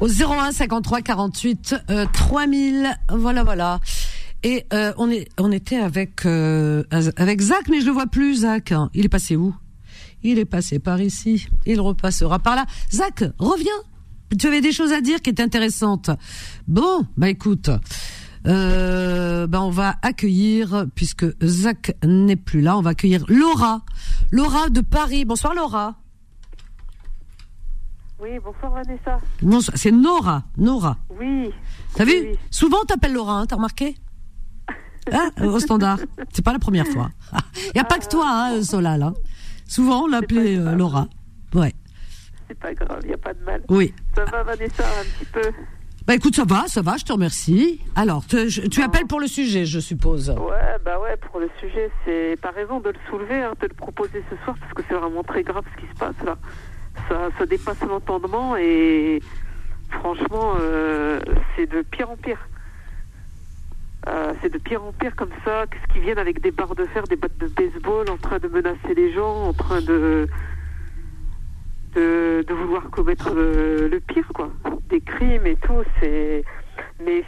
Au 01 53 48 euh, 3000. Voilà, voilà. Et euh, on est, on était avec euh, avec Zach, mais je le vois plus, Zach. Il est passé où? Il est passé par ici. Il repassera par là. Zach, reviens. Tu avais des choses à dire qui étaient intéressantes. Bon, bah écoute, euh, bah on va accueillir puisque Zach n'est plus là, on va accueillir Laura, Laura de Paris. Bonsoir Laura. Oui, bonsoir Vanessa. Bonsoir, c'est Nora, Nora. Oui. T'as vu Oui. Souvent on t'appelle Laura, hein, t'as remarqué Hein, Au standard. C'est pas la première fois. Il y a pas que toi, hein, Solal. hein. Souvent on l'appelait euh. Laura. Ouais. C'est pas grave, il n'y a pas de mal. Oui. Ça va Vanessa un petit peu Bah écoute, ça va, ça va, je te remercie. Alors, te- je- tu appelles pour le sujet, je suppose. Ouais, bah ouais, pour le sujet, c'est pas raison de le soulever, hein, de le proposer ce soir, parce que c'est vraiment très grave ce qui se passe là. Ça, ça dépasse l'entendement et franchement, euh, c'est de pire en pire. Euh, c'est de pire en pire comme ça, qu'est-ce qu'ils viennent avec des barres de fer, des battes de baseball, en train de menacer les gens, en train de de, de vouloir commettre le, le pire, quoi. Des crimes et tout, c'est. Mais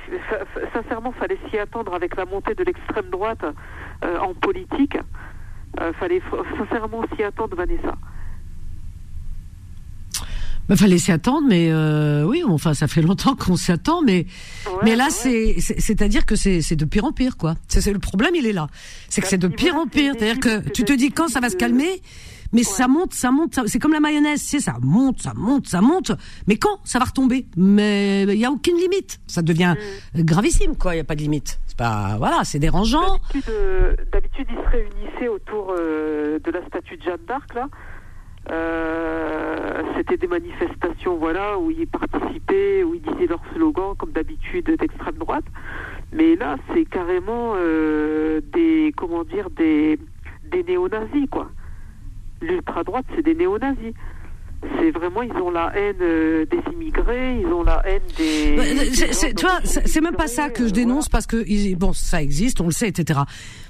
sincèrement, fallait s'y attendre avec la montée de l'extrême droite euh, en politique. Euh, fallait sincèrement s'y attendre, Vanessa. Bah, fallait s'y attendre, mais euh, oui, enfin, ça fait longtemps qu'on s'y attend, mais Ouais, mais là, ouais. c'est c'est- c'est-à-dire que c'est de pire en pire, quoi. C'est le problème, il est là. C'est que c'est de pire en pire. c'est C'est-à-dire que tu te dis quand ça va se calmer, mais ça monte, ça monte, c'est comme la mayonnaise, sais, ça monte, ça monte, ça monte, mais quand ça va retomber? Mais il y a aucune limite. Ça devient Mm. gravissime, quoi. Il y a pas de limite. C'est pas, voilà, c'est dérangeant. D'habitude, euh, D'habitude, ils se réunissaient autour euh, de la statue de Jeanne d'Arc, là. Euh, C'était des manifestations, voilà, où ils participaient, où ils disaient leur slogan, comme d'habitude, d'extrême droite. Mais là, c'est carrément euh, des, comment dire, des, des néo-nazis, quoi. L'ultra droite, c'est des néo-nazis. C'est vraiment, ils ont la haine euh, des immigrés, ils ont la haine des. Des c'est- tu vois, c'est même pas ça que je euh, dénonce parce que bon, ça existe, on le sait, etc.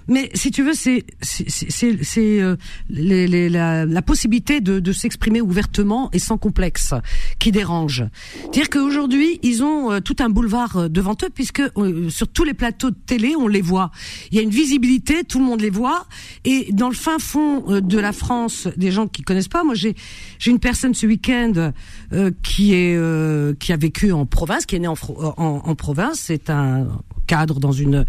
Mais si tu veux, c'est c'est euh, les- les- la, la possibilité de, de s'exprimer ouvertement et sans complexe qui dérange. C'est-à-dire qu'aujourd'hui, ils ont euh, tout un boulevard euh, devant eux puisque euh, sur tous les plateaux de télé, on les voit. Il y a une visibilité, tout le monde les voit. Et dans le fin fond euh, de la France, des gens qui connaissent pas, moi j'ai j'ai une personne ce week-end euh, qui est qui a vécu en province, qui est né en, en, en province. C'est un cadre dans une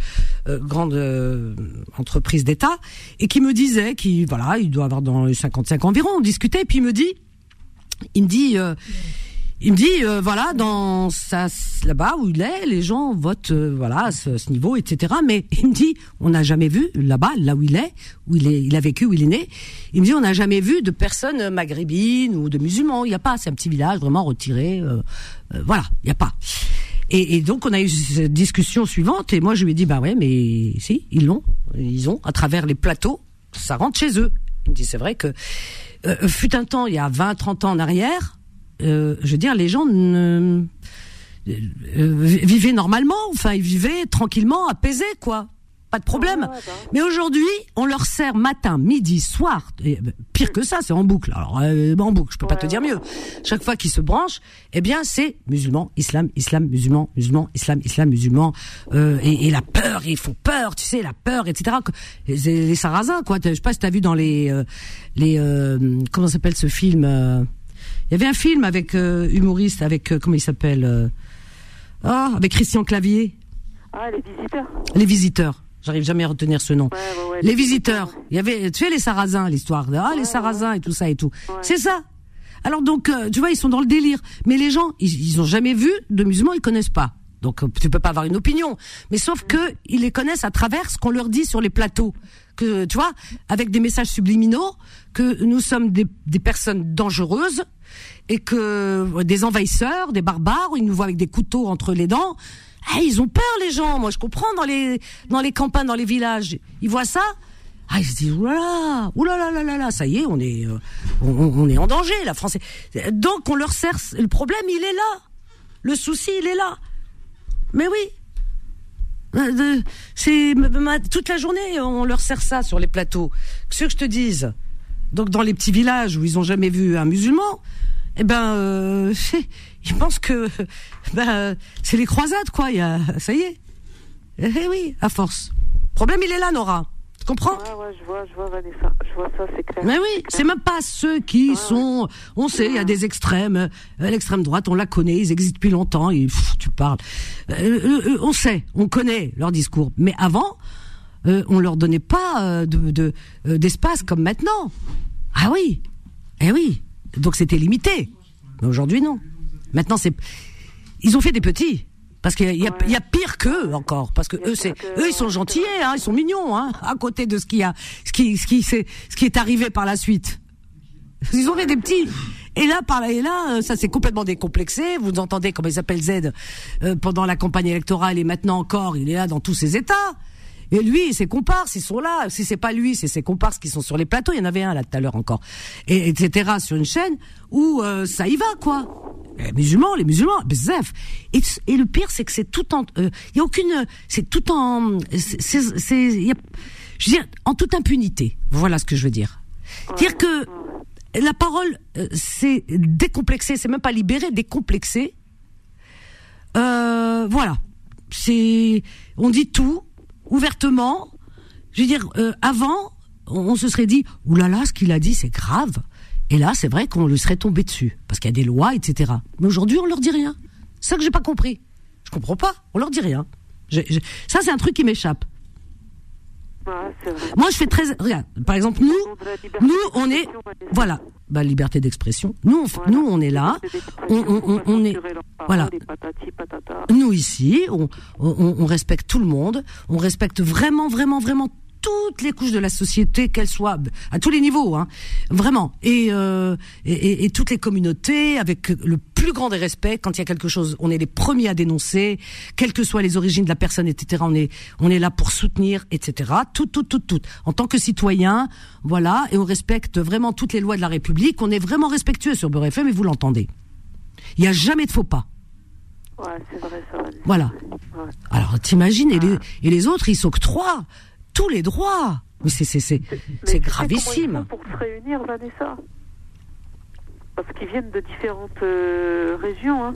euh, grande euh, entreprise d'État et qui me disait qu'il voilà, il doit avoir dans les 55 environ. On discutait et puis il me dit, il me dit. euh, il me dit, voilà, dans ça, là-bas où il est, les gens votent, voilà, à ce, niveau, etc. Mais il me dit, on n'a jamais vu là-bas, là où il est, où il est, il a vécu, où il est né. Il me dit, on n'a jamais vu de personnes maghrébines ou de musulmans. Il n'y a pas. C'est un petit village vraiment retiré. voilà, il n'y a pas. Et, donc on a eu cette discussion suivante et moi je lui ai dit, bah ouais, mais si, ils l'ont, ils ont à travers les plateaux, ça rentre chez eux. Il me dit, c'est vrai que euh, fut un temps, il y a 20, 30 ans en arrière, euh, je veux dire, les gens ne euh, vivaient normalement, enfin ils vivaient tranquillement, apaisés, quoi. Pas de problème. Ouais, bah. Mais aujourd'hui, on leur sert matin, midi, soir. Et, euh, pire que ça, c'est en boucle. Alors euh, en boucle, je peux pas te dire mieux. Chaque fois qu'ils se branchent, eh bien c'est musulman, islam, islam, musulman, musulman, islam, islam, musulman. Euh, et, et la peur, ils font peur, tu sais, la peur, etc. Les, les sarrasins, quoi. Je sais pas si t'as vu dans les euh, les comment s'appelle ce film. il y avait un film avec humoriste, avec comment il s'appelle ah, avec Christian Clavier, Ah, les visiteurs. Les Visiteurs. J'arrive jamais à retenir ce nom. Ouais, ouais, ouais, Les Visiteurs. Il y avait, tu sais, les Sarrasins, l'histoire de ah les Sarrasins et tout ça et tout. C'est ça. Alors donc, euh, tu vois, ils sont dans le délire. Mais les gens, ils, ils ont jamais vu de musulmans, ils connaissent pas. Donc euh, tu peux pas avoir une opinion. Mais sauf que ils les connaissent à travers ce qu'on leur dit sur les plateaux. Que tu vois, avec des messages subliminaux, que nous sommes des, des personnes dangereuses et que euh, des envahisseurs, des barbares, ils nous voient avec des couteaux entre les dents. Ah, ils ont peur les gens. Moi, je comprends dans les dans les campagnes, dans les villages, ils voient ça. Ah, ils se disent oulala, oulala, là, ça y est, on est, euh, on, est en danger, la France. Donc, on leur sert. Le problème, il est là. Le souci, il est là. Mais oui. Euh, C'est toute la journée, on leur sert ça sur les plateaux. Ce que je te dise. Donc, dans les petits villages où ils ont jamais vu un musulman, eh ben, euh, ils pensent que, ben, c'est les croisades, quoi. Il y a, ça y est. Eh oui, à force. Le problème, il est là, Nora. Tu comprends? Ouais, ouais, je vois, je vois, Vanessa. Je vois ça, c'est clair. Mais oui, c'est même pas ceux qui sont. On sait, il y a des extrêmes. Euh, L'extrême droite, on la connaît, ils existent depuis longtemps. Et, pff, tu parles. Euh, euh, euh, on sait, on connaît leur discours. Mais avant, euh, on leur donnait pas euh, de de, euh, d'espace comme maintenant. Ah oui, eh oui. Donc c'était limité. Mais aujourd'hui, non. Maintenant, c'est. Ils ont fait des petits. Parce qu'il y a, y pire qu'eux encore. Parce que eux, c'est, eux, ils sont gentils, hein, ils sont mignons, hein, à côté de ce qui a, ce qui, ce qui, c'est, ce qui est arrivé par la suite. Ils ont fait des petits. Et là, par là et là, euh, ça s'est complètement décomplexé. Vous entendez comment il s'appelle Z euh, pendant la campagne électorale et maintenant encore, il est là dans tous ses états. Et lui, ses comparses, ils sont là. Si c'est pas lui, c'est ses comparses qui sont sur les plateaux. Il y en avait un là tout à l'heure encore, et etc. Sur une chaîne où euh, ça y va quoi. Les musulmans, les musulmans, bezef. Et, le pire, c'est que c'est tout en, il y a aucune, c'est tout en, c'est, je veux dire, en toute impunité. Voilà ce que je veux dire. Dire que la parole, euh, c'est décomplexé, c'est même pas libéré, décomplexé. Euh, voilà. C'est, on dit tout ouvertement. Je veux dire, euh, avant, on, se serait dit, oulala, ce qu'il a dit, c'est grave. Et là, c'est vrai qu'on lui serait tombé dessus parce qu'il y a des lois, etc. Mais aujourd'hui, on leur dit rien. C'est ça que j'ai pas compris. Je comprends pas. On leur dit rien. Ça, c'est un truc qui m'échappe. Moi, je fais très. Regarde, par exemple, nous, nous, on est, voilà, bah, liberté d'expression. Nous, on, nous, on est là. On, on, on, est, voilà. Nous ici, on, on, on respecte tout le monde. On respecte vraiment, vraiment, vraiment toutes les couches de la société, qu'elles soient à tous les niveaux, hein, vraiment. Et, euh, et, et- et toutes les communautés, avec le plus grand des respects. Quand il y a quelque chose, on est les premiers à dénoncer, quelles que soient les origines de la personne, etc. On est, on est là pour soutenir, etc. Tout, tout, tout, tout. En tant que citoyen, voilà, et on respecte vraiment toutes les lois de la République. On est vraiment respectueux sur Beurre FM, et vous l'entendez. Il n'y a jamais de faux pas. Ouais, c'est vrai, ça va. Voilà. Ouais. Alors t'imagines et les et les autres ils s'octroient tous les droits. Mais c'est c'est c'est gravissime. pour se réunir, Vanessa? Parce qu'ils viennent de différentes euh, régions. Hein.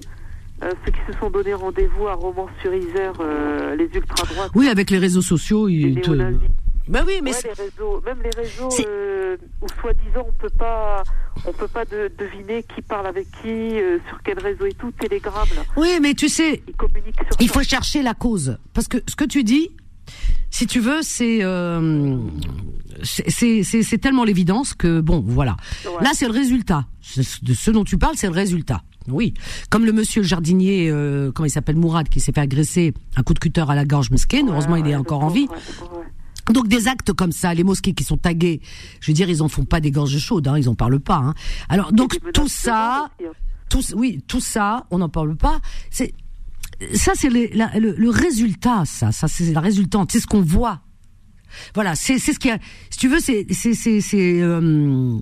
Euh, ceux qui se sont donné rendez-vous à Romans-sur-Isère, euh, les ultra-droites, Oui, avec les réseaux sociaux, ils te... Bah oui, mais Ouais, les réseaux, même les réseaux euh, où soi-disant on peut pas, on peut pas de- deviner qui parle avec qui, euh, sur quel réseau et tout. Telegram là, oui, mais tu sais, il faut chercher la cause parce que ce que tu dis, si tu veux, c'est euh, c'est- c'est tellement l'évidence que bon, voilà. Ouais. Là, c'est le résultat. De ce dont tu parles, c'est le résultat. Oui, comme le monsieur le jardinier, euh, comment il s'appelle, Mourad, qui s'est fait agresser un coup de cutter à la gorge mesquine. Ouais, Heureusement, il est encore en vie. Donc des actes comme ça, les mosquées qui sont taguées, je veux dire, ils en font pas des gorges chaudes, hein, ils en parlent pas. Hein. Alors donc tout ça, hein. tout, oui, tout ça, on n'en parle pas. C'est ça, c'est le, résultat, ça, ça c'est la résultante, c'est ce qu'on voit. Voilà, c'est c'est ce qui a, si tu veux, c'est c'est c'est c'est euh,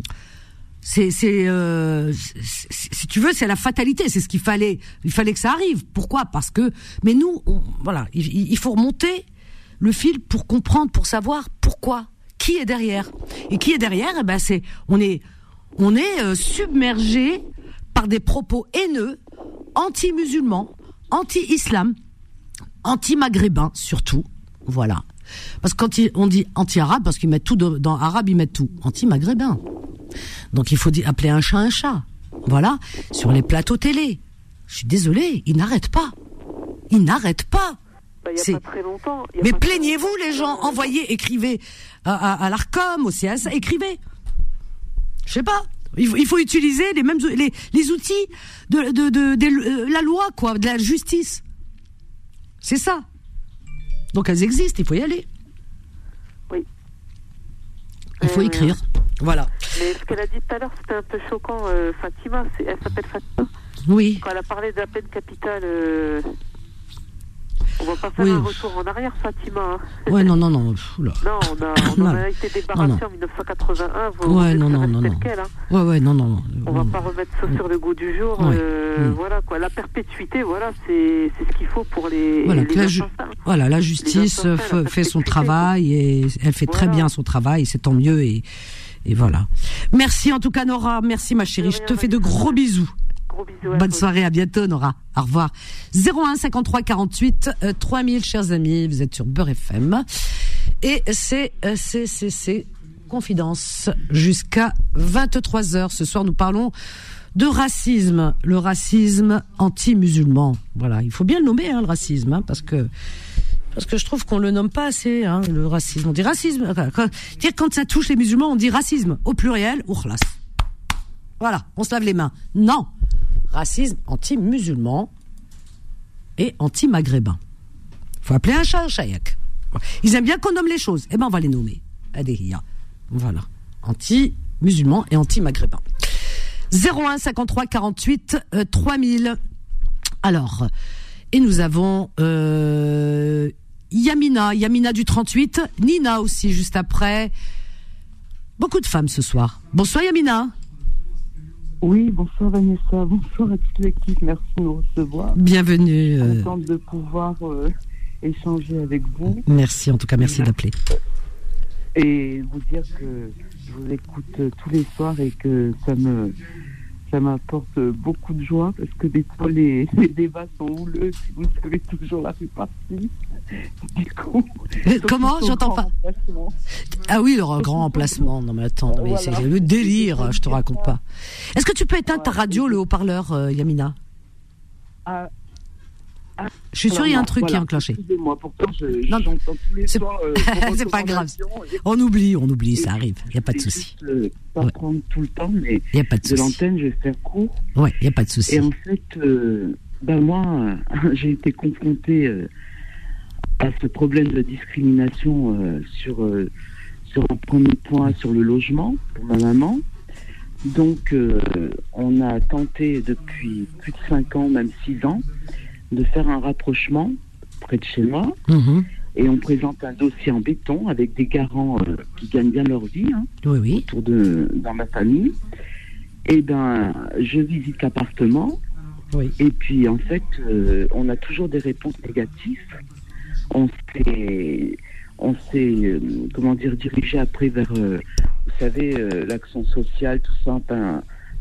euh, c'est- si tu veux, c'est la fatalité, c'est ce qu'il fallait, il fallait que ça arrive. Pourquoi? Parce que, mais nous, voilà, il, il- il faut remonter le fil pour comprendre, pour savoir pourquoi, qui est derrière? Et qui est derrière Eh ben c'est, on est, on est euh, submergé par des propos haineux, anti-musulmans, anti-islam, anti-maghrébins surtout. Voilà. Parce que quand on dit anti-arabe, parce qu'ils mettent tout dans, dans arabe, ils mettent tout. Anti-maghrébin. Donc il faut appeler un chat un chat. Voilà. Sur les plateaux télé. Je suis désolé, ils n'arrêtent pas. Ils n'arrêtent pas. Bah, il y a C'est- pas très longtemps. il y a Mais plaignez-vous les gens, envoyez, écrivez à, à, à l'ARCOM, au CSA, écrivez. Je sais pas. Il faut, il faut utiliser les mêmes les, les outils de, de, de, euh, la loi quoi, de la justice. C'est ça. Donc elles existent, il faut y aller. Oui. Il faut Euh, écrire. Voilà. Mais ce qu'elle a dit tout à l'heure, c'était un peu choquant. euh, Fatima, elle s'appelle Fatima. Oui. Quand elle a parlé de la peine capitale, euh, on va pas faire Oui. un retour en arrière, Fatima. hein. Ouais, non, non, non. pff. Non, on a, on a été débarrassé en 1981. Vous, Ouais, non, non, non, non. quel, hein. Ouais, ouais, non, non. non. On va pas remettre ça sur le goût du jour. Ouais. euh, Mm. Voilà quoi. La perpétuité, voilà, c'est c'est ce qu'il faut pour les, Voilà, les la ju- assassins. Voilà, la justice la fait son travail et elle fait très bien son travail, c'est tant mieux et, et voilà. Merci en tout cas Nora, merci ma chérie, je te fais de gros bisous. Gros bisous. à Bonne soirée, à bientôt Nora. Au revoir. 01 53 48 euh, 3000 chers amis, vous êtes sur Beurre FM et c'est euh, c'est c'est c'est confidence jusqu'à 23 h ce soir nous parlons de racisme, le racisme anti-musulman. Voilà, il faut bien le nommer hein, le racisme hein, parce que parce que je trouve qu'on le nomme pas assez, hein, le racisme. On dit racisme. Quand, dire quand ça touche les musulmans, on dit racisme au pluriel, ourlas. Voilà, on se lave les mains. Non, racisme anti-musulman et anti-maghrébin. Faut appeler un chat un chayak. Ils aiment bien qu'on nomme les choses. Eh ben, on va les nommer. Adéhia. Voilà. Anti-musulman et anti-maghrébin. 01 53 48 euh, 3000. Alors, et nous avons euh, Yamina, Yamina du 38, Nina aussi juste après. Beaucoup de femmes ce soir. Bonsoir Yamina. Oui, bonsoir Vanessa, bonsoir à toute l'équipe, merci de nous recevoir. Bienvenue. euh, Contente de pouvoir euh, échanger avec vous merci en tout cas, merci d'appeler. et vous dire que je vous écoute tous les soirs et que ça me ça m'apporte euh, beaucoup de joie parce que des fois les, les débats sont houleux, si vous savez toujours la répartie. Du coup, Comment J'entends pas. Ah oui, le grand emplacement. Non mais attends, mais Voilà. c'est le délire, je te raconte pas. Est-ce que tu peux éteindre ta radio, le haut-parleur, euh, Yamina? Ah, Je suis sûre il y a un truc qui est enclenché. Excusez-moi, pourtant je, Non, j'entends tous les c'est- soirs. euh, vos c'est pas grave. et- On oublie, on oublie, ça arrive. Il y a pas de souci. euh, pas Ouais. prendre tout le temps, mais Il y a pas de de l'antenne, je vais faire court. Ouais, il y a pas de souci. Et en fait, euh, ben moi, j'ai été confrontée euh, à ce problème de discrimination euh, sur, sur un premier point sur le logement pour ma maman. Donc, on a tenté depuis plus de 5 ans, même 6 ans, de faire un rapprochement près de chez moi. Mhm. Et on présente un dossier en béton avec des garants euh, qui gagnent bien leur vie. hein Oui, oui. autour de dans ma famille. Et ben, je visite l'appartement. Oui. Et puis en fait, euh, on a toujours des réponses négatives. On s'est, on s'est, euh, comment dire, dirigé après vers, vous savez, l'action sociale, tout ça,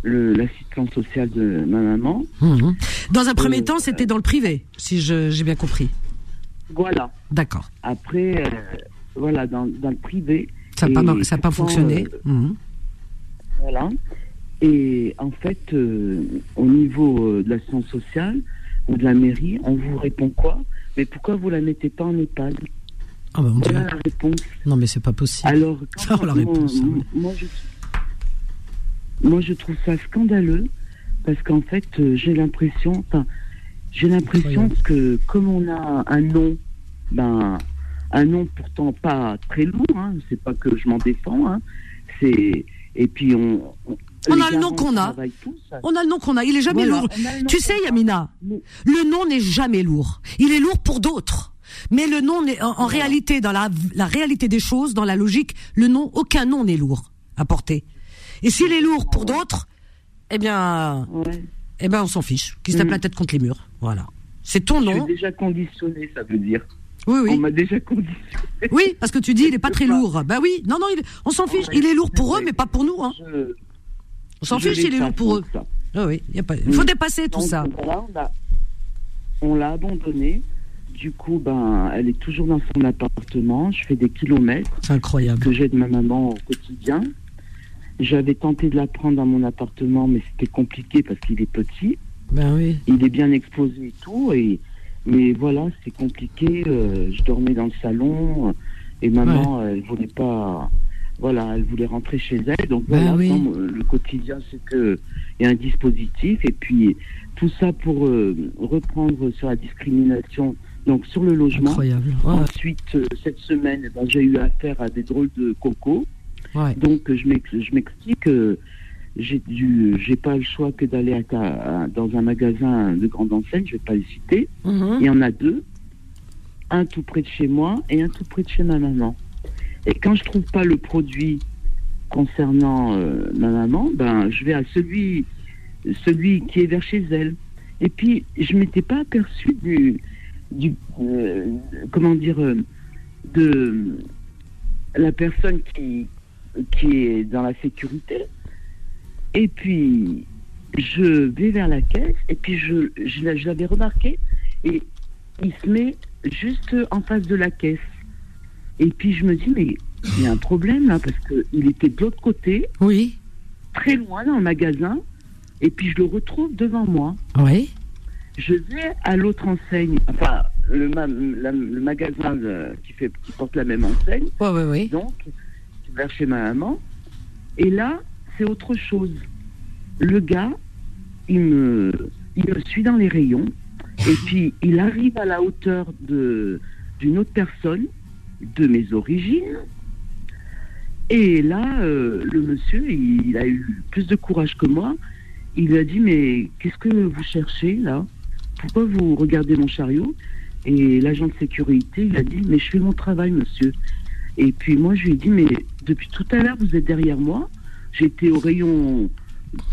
l'assistance sociale de ma maman. Mhm. Dans un premier Euh, temps, c'était dans le privé, si j'ai bien compris. Voilà. D'accord. Après, euh, voilà, dans, dans le privé. Ça n'a pas, ça fonctionné. euh, Mhm. Voilà. Et en fait, euh, au niveau de l'assistance sociale ou de la mairie, on vous répond quoi? Mais pourquoi vous la mettez pas en EHPAD? Ah bah, mon Dieu. Voilà la réponse. Non, mais c'est pas possible. Alors, Ça, la moi, réponse, hein, oui. moi, je, moi, je trouve ça scandaleux parce qu'en fait, euh, j'ai l'impression, enfin, j'ai l'impression que comme on a un nom, ben, un nom pourtant pas très lourd, hein, c'est pas que je m'en défends, hein, c'est et puis on. On a le nom qu'on a. tous. On a le nom qu'on a, il est jamais Voilà, lourd. Tu sais. Yamina, le nom n'est jamais lourd. Il est lourd pour d'autres. Mais le nom n'est, en, en réalité, dans la, la réalité des choses, dans la logique, le nom, aucun nom n'est lourd à porter. Et s'il est lourd pour d'autres, eh bien, Ouais. eh ben, on s'en fiche. Qui se tape Mm. la tête contre les murs. Voilà. C'est ton Je suis nom. déjà conditionné, ça veut dire. Oui, On oui. m'a déjà conditionné. Oui, parce que tu dis, il est pas très Pas. lourd. Bah oui. Non, non, il on s'en fiche. Il est lourd pour eux, mais pas pour nous, hein. Je- On s'en fiche, il est lourd pour eux. ça. Oui, a pas, il faut Mm. dépasser tout Donc, ça. voilà, on l'a- on l'a abandonnée. Du coup, ben, elle est toujours dans son appartement. Je fais des kilomètres C'est incroyable. que j'ai de ma maman au quotidien. J'avais tenté de la prendre dans mon appartement, mais c'était compliqué parce qu'il est petit. Ben oui. Il est bien exposé et tout. Et, mais voilà, c'est compliqué. euh, je dormais dans le salon et maman, elle voulait pas. Voilà, elle voulait rentrer chez elle. Donc Ben voilà, oui. non, le quotidien, c'est que il y a un dispositif et puis tout ça pour euh, reprendre sur la discrimination. Donc sur le logement. Incroyable. Ouais. Ensuite, euh, cette semaine, eh ben, j'ai eu affaire à des drôles de cocos. Ouais. Donc je m'ex- je m'explique. euh, j'ai dû, j'ai pas le choix que d'aller à ta- à- dans un magasin de grande enseigne. Je vais pas le citer. Mhm. Il y en a deux, un tout près de chez moi et un tout près de chez ma maman. Et quand je trouve pas le produit concernant euh, ma maman, ben je vais à celui, celui qui est vers chez elle. Et puis je m'étais pas aperçu du, du euh, comment dire, euh, de la personne qui qui est dans la sécurité. Et puis je vais vers la caisse et puis je, je, l'a- je l'avais remarqué et il se met juste en face de la caisse. Et puis je me dis, mais il y a un problème là parce qu'il était de l'autre côté, Oui. très loin dans le magasin, et puis je le retrouve devant moi. Oui. Je vais à l'autre enseigne, enfin le, ma- la- le magasin euh, qui, fait, qui porte la même enseigne, Ouais, ouais, oui. donc vers chez ma maman. Et là, c'est autre chose. Le gars, il me, il me suit dans les rayons, et puis il arrive à la hauteur d'une autre personne de mes origines. Et là, euh, le monsieur, il, a eu plus de courage que moi. Il a dit mais qu'est-ce que vous cherchez là? Pourquoi vous regardez mon chariot? Et l'agent de sécurité, il a dit mais je fais mon travail, monsieur. Et puis moi, je lui ai dit, mais depuis tout à l'heure, vous êtes derrière moi. J'étais au rayon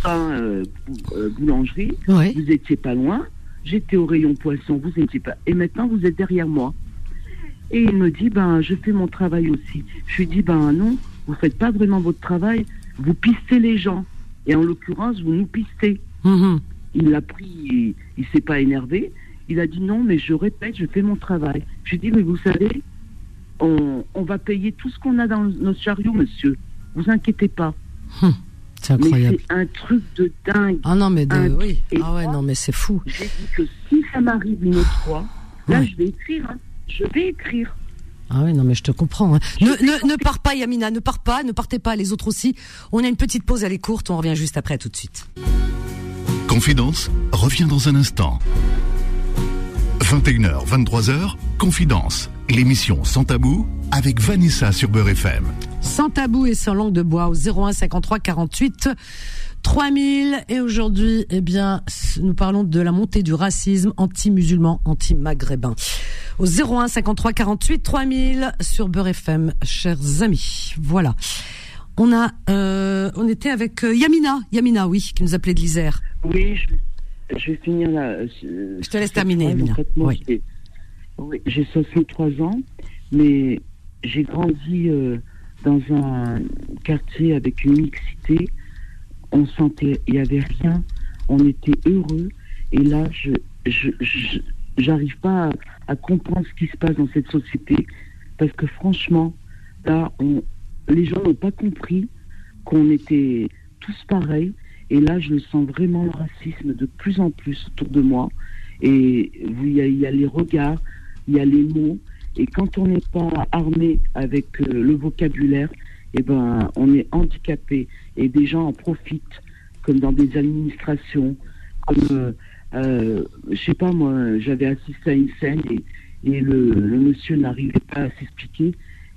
pain, euh, euh, boulangerie. Vous étiez pas loin. J'étais au rayon poisson. Vous étiez pas. Et maintenant, vous êtes derrière moi. Et il me dit, ben, je fais mon travail aussi. Je lui dis, ben non, vous faites pas vraiment votre travail. Vous pistez les gens. Et en l'occurrence, vous nous pistez. Mhm. Il l'a pris, il, il s'est pas énervé. Il a dit non, mais je répète, je fais mon travail. Je lui ai dit, mais vous savez, on, on va payer tout ce qu'on a dans notre chariot, monsieur. Vous inquiétez pas. C'est Mais incroyable. c'est un truc de dingue. Ah non, mais de, Un- oui. Ah ouais, non, mais c'est fou. J'ai dit que si ça m'arrive une autre fois, là, Ouais. je vais écrire. hein. Je vais écrire. Ah oui, non, mais je te comprends. hein. Ne, ne, ne pars pas, Yamina, ne pars pas, ne partez pas, les autres aussi. On a une petite pause, elle est courte, on revient juste après, tout de suite. Confidence revient dans un instant. 21h, 23h, Confidence, l'émission sans tabou avec Vanessa sur Beurre FM. Sans tabou et sans langue de bois au 01 53 48 3000. Et aujourd'hui, eh bien, nous parlons de la montée du racisme anti-musulman, anti-maghrébin. Au 01 53 48 3000 sur Beurre FM, chers amis. Voilà. On a, euh, on était avec euh, Yamina, Yamina, oui, qui nous appelait de l'Isère. Oui, je, je vais finir là. Je te laisse terminer, Oui. j'ai- oui, j'ai 63 ans, mais j'ai grandi euh, dans un quartier avec une mixité. On sentait, il n'y avait rien. On était heureux. Et là, je je, je- j'arrive pas à, à comprendre ce qui se passe dans cette société. Parce que franchement, là, on, les gens n'ont pas compris qu'on était tous pareils. Et là, je sens vraiment le racisme de plus en plus autour de moi. Et il y, a- les regards, il y a les mots. Et quand on n'est pas armé avec euh, le vocabulaire, eh ben, on est handicapé. Et des gens en profitent, comme dans des administrations, comme, euh, euh, je sais pas moi, j'avais assisté à une scène et, le, monsieur n'arrivait pas à s'expliquer.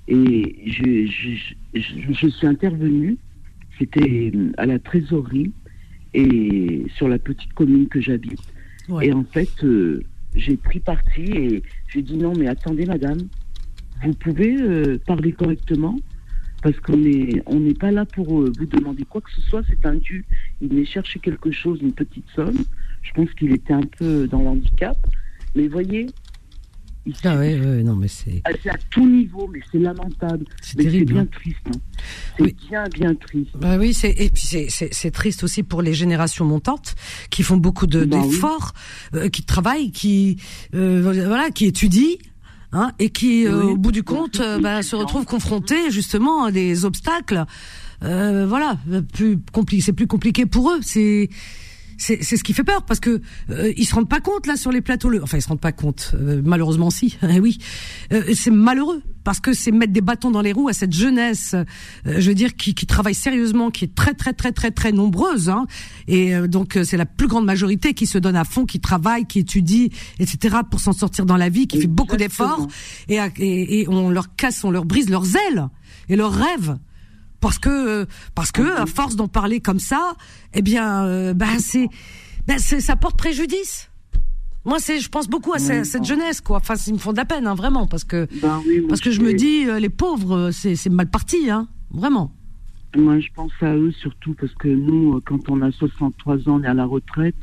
Et je, je, je, je suis intervenue, c'était à la trésorerie et sur la petite commune que j'habite. Ouais. Et en fait, euh, j'ai pris parti et j'ai dit non, mais attendez, madame, vous pouvez euh, parler correctement parce qu'on est on n'est pas là pour euh, vous demander quoi que ce soit. C'est un dû. Il venait chercher quelque chose, une petite somme. Je pense qu'il était un peu dans l'handicap, mais voyez. Ici, Ah ouais, ouais, non, mais c'est, C'est à tout niveau, mais c'est lamentable. c'est c'est terrible. bien hein. triste. hein. C'est Oui. bien, bien triste. Bah oui, c'est et puis c'est c'est c'est triste aussi pour les générations montantes qui font beaucoup de Bah oui. d'efforts, euh, qui travaillent, qui euh, voilà, qui étudient. Hein, et qui, euh, Oui. au bout du compte, euh, bah, c'est se retrouvent confrontés justement à des obstacles. Euh, voilà, plus compli c'est plus compliqué pour eux. C'est c'est c'est ce qui fait peur parce que euh, ils se rendent pas compte là sur les plateaux. Le... Enfin, ils se rendent pas compte. euh, malheureusement, si. Eh oui, Euh, c'est malheureux parce que c'est mettre des bâtons dans les roues à cette jeunesse. euh, je veux dire qui, qui travaille sérieusement, qui est très très très très très nombreuse. Hein, et euh, donc euh, c'est la plus grande majorité qui se donne à fond, qui travaille, qui étudie, etc. pour s'en sortir dans la vie, qui fait beaucoup d'efforts et, et, et on leur casse, on leur brise leurs ailes et leurs rêves parce que parce que à force d'en parler comme ça, eh bien, euh, ben c'est, ben c'est, ça porte préjudice. Moi, c'est, je pense beaucoup à cette jeunesse, quoi. Enfin, ils me font de la peine, hein, vraiment, parce que Ben oui, parce que je me dis, euh, les pauvres, c'est, c'est mal parti, hein, vraiment. Moi, je pense à eux surtout parce que nous, euh, quand on a 63 ans, on est à la retraite.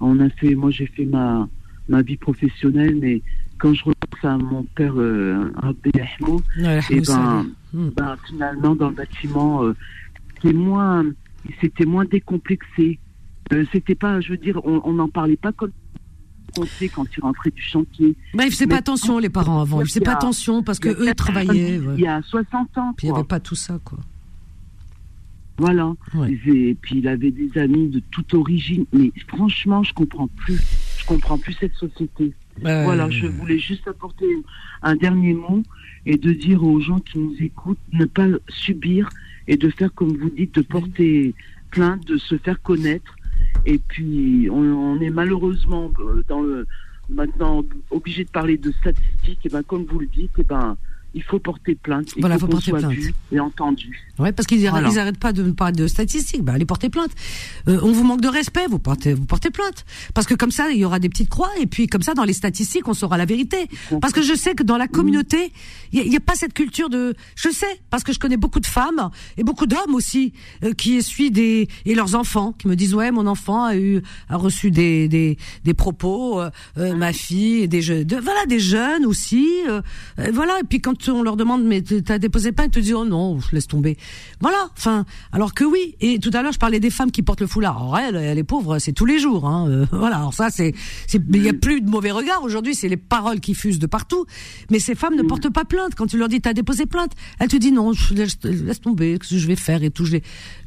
On a fait, moi, j'ai fait ma, ma vie professionnelle, mais quand je repense à mon père, euh, Rabbi Ahmo, et ben, Hmm. ben, finalement, dans le bâtiment, euh, c'était moins, c'était moins décomplexé. Euh, C'était pas, je veux dire, on n'en parlait pas comme on sait quand il rentrait du chantier. Bah, ils faisaient pas attention, les parents, avant. Ils faisaient pas attention parce que eux, ils travaillaient. ouais. Il y a 60 ans. Puis il n'y avait pas tout ça, quoi. Voilà. Ouais. Et puis il avait des amis de toute origine. Mais franchement, je comprends plus. Je comprends plus cette société. Euh, Voilà, je voulais juste apporter un dernier mot et de dire aux gens qui nous écoutent ne pas subir et de faire comme vous dites, de porter plainte, de se faire connaître. Et puis on, on est malheureusement euh, dans le maintenant obligé de parler de statistiques. Et ben comme vous le dites, et ben il faut porter plainte. Il Voilà, faut faut porter soit plainte. vu et entendu. Ouais, parce qu'ils Voilà. ils arrêtent pas de parler de statistiques. Bah, allez porter plainte. Euh, on vous manque de respect, vous portez, vous portez plainte. Parce que comme ça, il y aura des petites croix, et puis comme ça, dans les statistiques, on saura la vérité. Parce que je sais que dans la communauté, il n'y a, pas cette culture de. Je sais, parce que je connais beaucoup de femmes et beaucoup d'hommes aussi euh, qui essuient des et leurs enfants qui me disent ouais, mon enfant a eu a reçu des des, des propos, euh, euh, ma fille, des jeunes, de, voilà, des jeunes aussi, euh, euh, voilà. Et puis quand on leur demande mais t'as déposé plainte, ils te disent oh non, je laisse tomber. Voilà. Enfin, alors que oui. Et tout à l'heure, je parlais des femmes qui portent le foulard. Alors elles, elles, les pauvres, c'est tous les jours. Hein. Euh, voilà. Alors ça, c'est, c'est, il y a plus de mauvais regards aujourd'hui. C'est les paroles qui fusent de partout. Mais ces femmes ne portent pas plainte. Quand tu leur dis t'as déposé plainte, elles te disent non, je laisse, laisse tomber. Qu'est-ce que je vais faire et tout. Je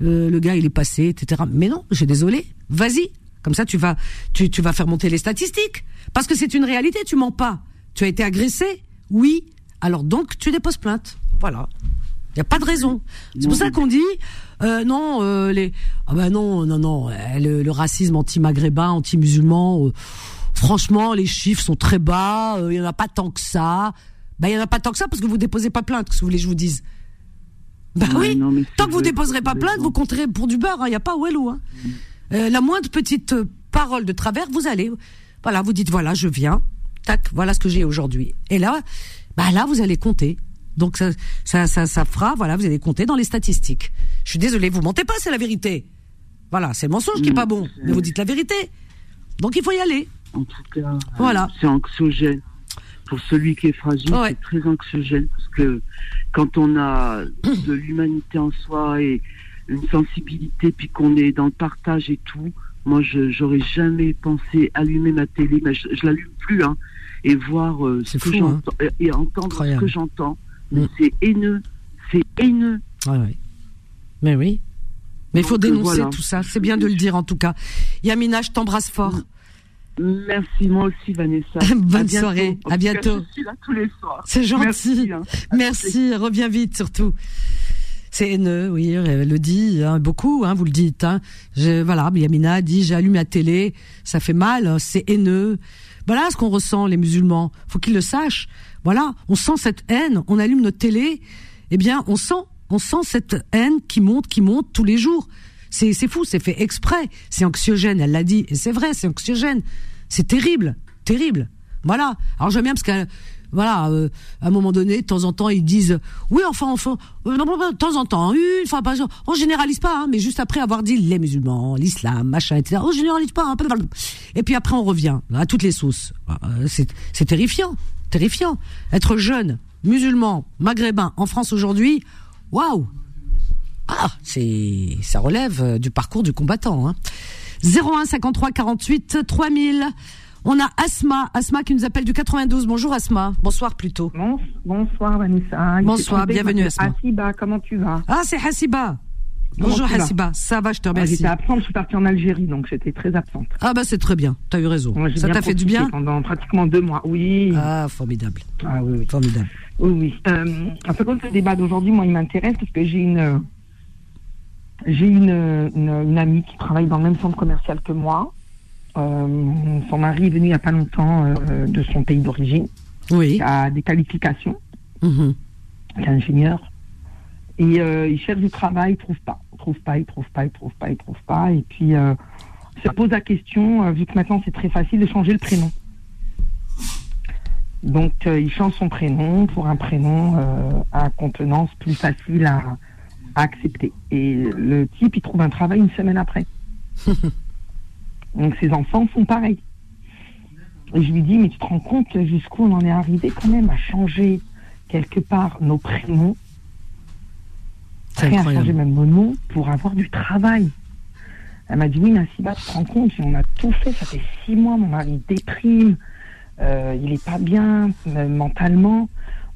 euh, le gars, il est passé, etc. Mais non, j'ai désolé. Vas-y. Comme ça, tu vas, tu, tu vas faire monter les statistiques. Parce que c'est une réalité. Tu mens pas. Tu as été agressé. Oui. Alors donc, tu déposes plainte. Voilà. Il y a pas de raison. C'est pour ça qu'on dit euh, non euh, les ah ben non non non le, le racisme anti-maghrébin, anti-musulman. euh, franchement, les chiffres sont très bas. Il y en a pas tant que ça. Ben il y en a pas tant que ça parce que vous déposez pas plainte. Qu'est-ce que vous voulez que je vous dise? Ben Ouais, oui. non, Tant que vous déposerez pas plainte, vous compterez pour du beurre. Il n'y a pas l'eau. Hein. Euh, la moindre petite parole de travers, vous allez, voilà, vous dites voilà, je viens, tac, voilà ce que j'ai aujourd'hui. Et là, bah là, vous allez compter. Donc ça, ça, ça, ça fera, voilà, vous allez compter dans les statistiques. Je suis désolé, vous mentez pas, c'est la vérité. Voilà, c'est le mensonge qui est Mm, pas bon, mais vous dites la vérité. Donc il faut y aller. En tout cas, euh, Voilà. c'est anxiogène. Pour celui qui est fragile, Ouais. c'est très anxiogène parce que quand on a de l'humanité en soi et une sensibilité, puis qu'on est dans le partage et tout, moi, je j'aurais jamais pensé allumer ma télé, mais je, je l'allume plus, hein, et voir euh, ce C'est que fou, hein. j'entends et- entendre Incroyable. ce que j'entends. Mm. C'est haineux, c'est haineux. Ouais, ouais. Mais oui. Mais il faut euh, dénoncer voilà. tout ça. C'est bien de le dire en tout cas. Yamina, je t'embrasse fort. Merci, moi aussi, Vanessa. Bonne À soirée, à cas, bientôt. je suis là tous les soirs. C'est gentil. Merci, hein. Merci, reviens vite surtout. C'est haineux, oui, elle le dit, hein, beaucoup, hein, vous le dites. Hein. Je, voilà, Yamina dit, j'allume la télé, ça fait mal, c'est haineux. Voilà ce qu'on ressent, les musulmans. faut qu'ils le sachent. Voilà, on sent cette haine, on allume notre télé, eh bien, on sent, on sent cette haine qui monte, qui monte tous les jours. C'est, c'est fou, c'est fait exprès, c'est anxiogène, elle l'a dit, et c'est vrai, c'est anxiogène. C'est terrible, terrible. Voilà. Alors j'aime bien parce que voilà, euh, à un moment donné, de temps en temps, ils disent oui, enfin, enfin, euh, non, de temps en temps, une fois par jour. On généralise pas, hein, mais juste après avoir dit les musulmans, l'islam, machin, etc. On généralise pas. hein, et puis après, on revient à toutes les sauces. Euh, C'est terrifiant, terrifiant. Être jeune, musulman, maghrébin en France aujourd'hui, waouh. Ah, c'est ça relève du parcours du combattant. Hein. 01 53 48 3000. On a Asma, Asma qui nous appelle du 92. Bonjour Asma. Bonsoir plutôt. Bon, bonsoir Vanessa. Bonsoir, bienvenue, Asma. Hasiba, comment tu vas? Ah, c'est Hassiba. Comment Bonjour Hassiba. Ça va, je te Ah, remercie. J'étais absente, je suis partie en Algérie, donc j'étais très absente. Ah bah c'est très bien. T'as eu raison. Moi, j'ai Ça t'a fait du bien? Pendant pratiquement deux mois, oui. Ah, formidable. Ah oui, oui. Formidable. Oui, oui. Euh, en fait, comme ce débat d'aujourd'hui, moi, il m'intéresse parce que j'ai une, j'ai une, une, une amie qui travaille dans le même centre commercial que moi. Euh, son mari est venu il n'y a pas longtemps euh, de son pays d'origine. Oui. Il a des qualifications. Mhm. Il est ingénieur. Et euh, il cherche du travail, il trouve pas. Il trouve pas, il trouve pas, il trouve pas, il trouve pas. Et puis, euh, se pose la question, euh, vu que maintenant c'est très facile de changer le prénom. Donc, il change son prénom pour un prénom à contenance plus facile à, à accepter. Et le type, il trouve un travail une semaine après. Donc, ses enfants font pareil. Et je lui dis, mais tu te rends compte jusqu'où on en est arrivé quand même à changer quelque part nos prénoms? À changer même nos noms pour avoir du travail. Elle m'a dit oui, Nassiba, tu te rends compte, on a tout fait, ça fait six mois, mon mari déprime, euh, il est pas bien euh, mentalement.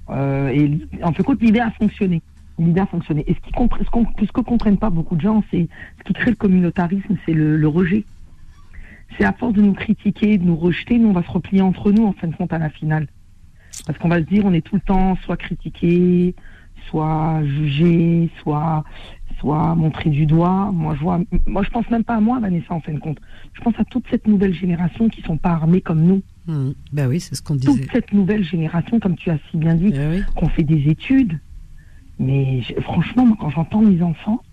Euh, et en fait, l'idée a fonctionné. L'idée a fonctionné. Et ce, qui ce, qu'on- ce que comprennent pas beaucoup de gens, c'est ce qui crée le communautarisme, c'est le, le rejet. C'est à force de nous critiquer, de nous rejeter, nous on va se replier entre nous en fin de compte à la finale. Parce qu'on va se dire, on est tout le temps soit critiqué, soit jugé, soit soit montré du doigt. Moi, je vois, moi, je pense même pas à moi, Vanessa, en fin de compte. Je pense à toute cette nouvelle génération qui sont pas armés comme nous. Hum, Ben oui, c'est ce qu'on Toute disait. cette nouvelle génération, comme tu as si bien dit, Ben oui. qu'on fait des études. Mais franchement, moi, quand j'entends mes enfants,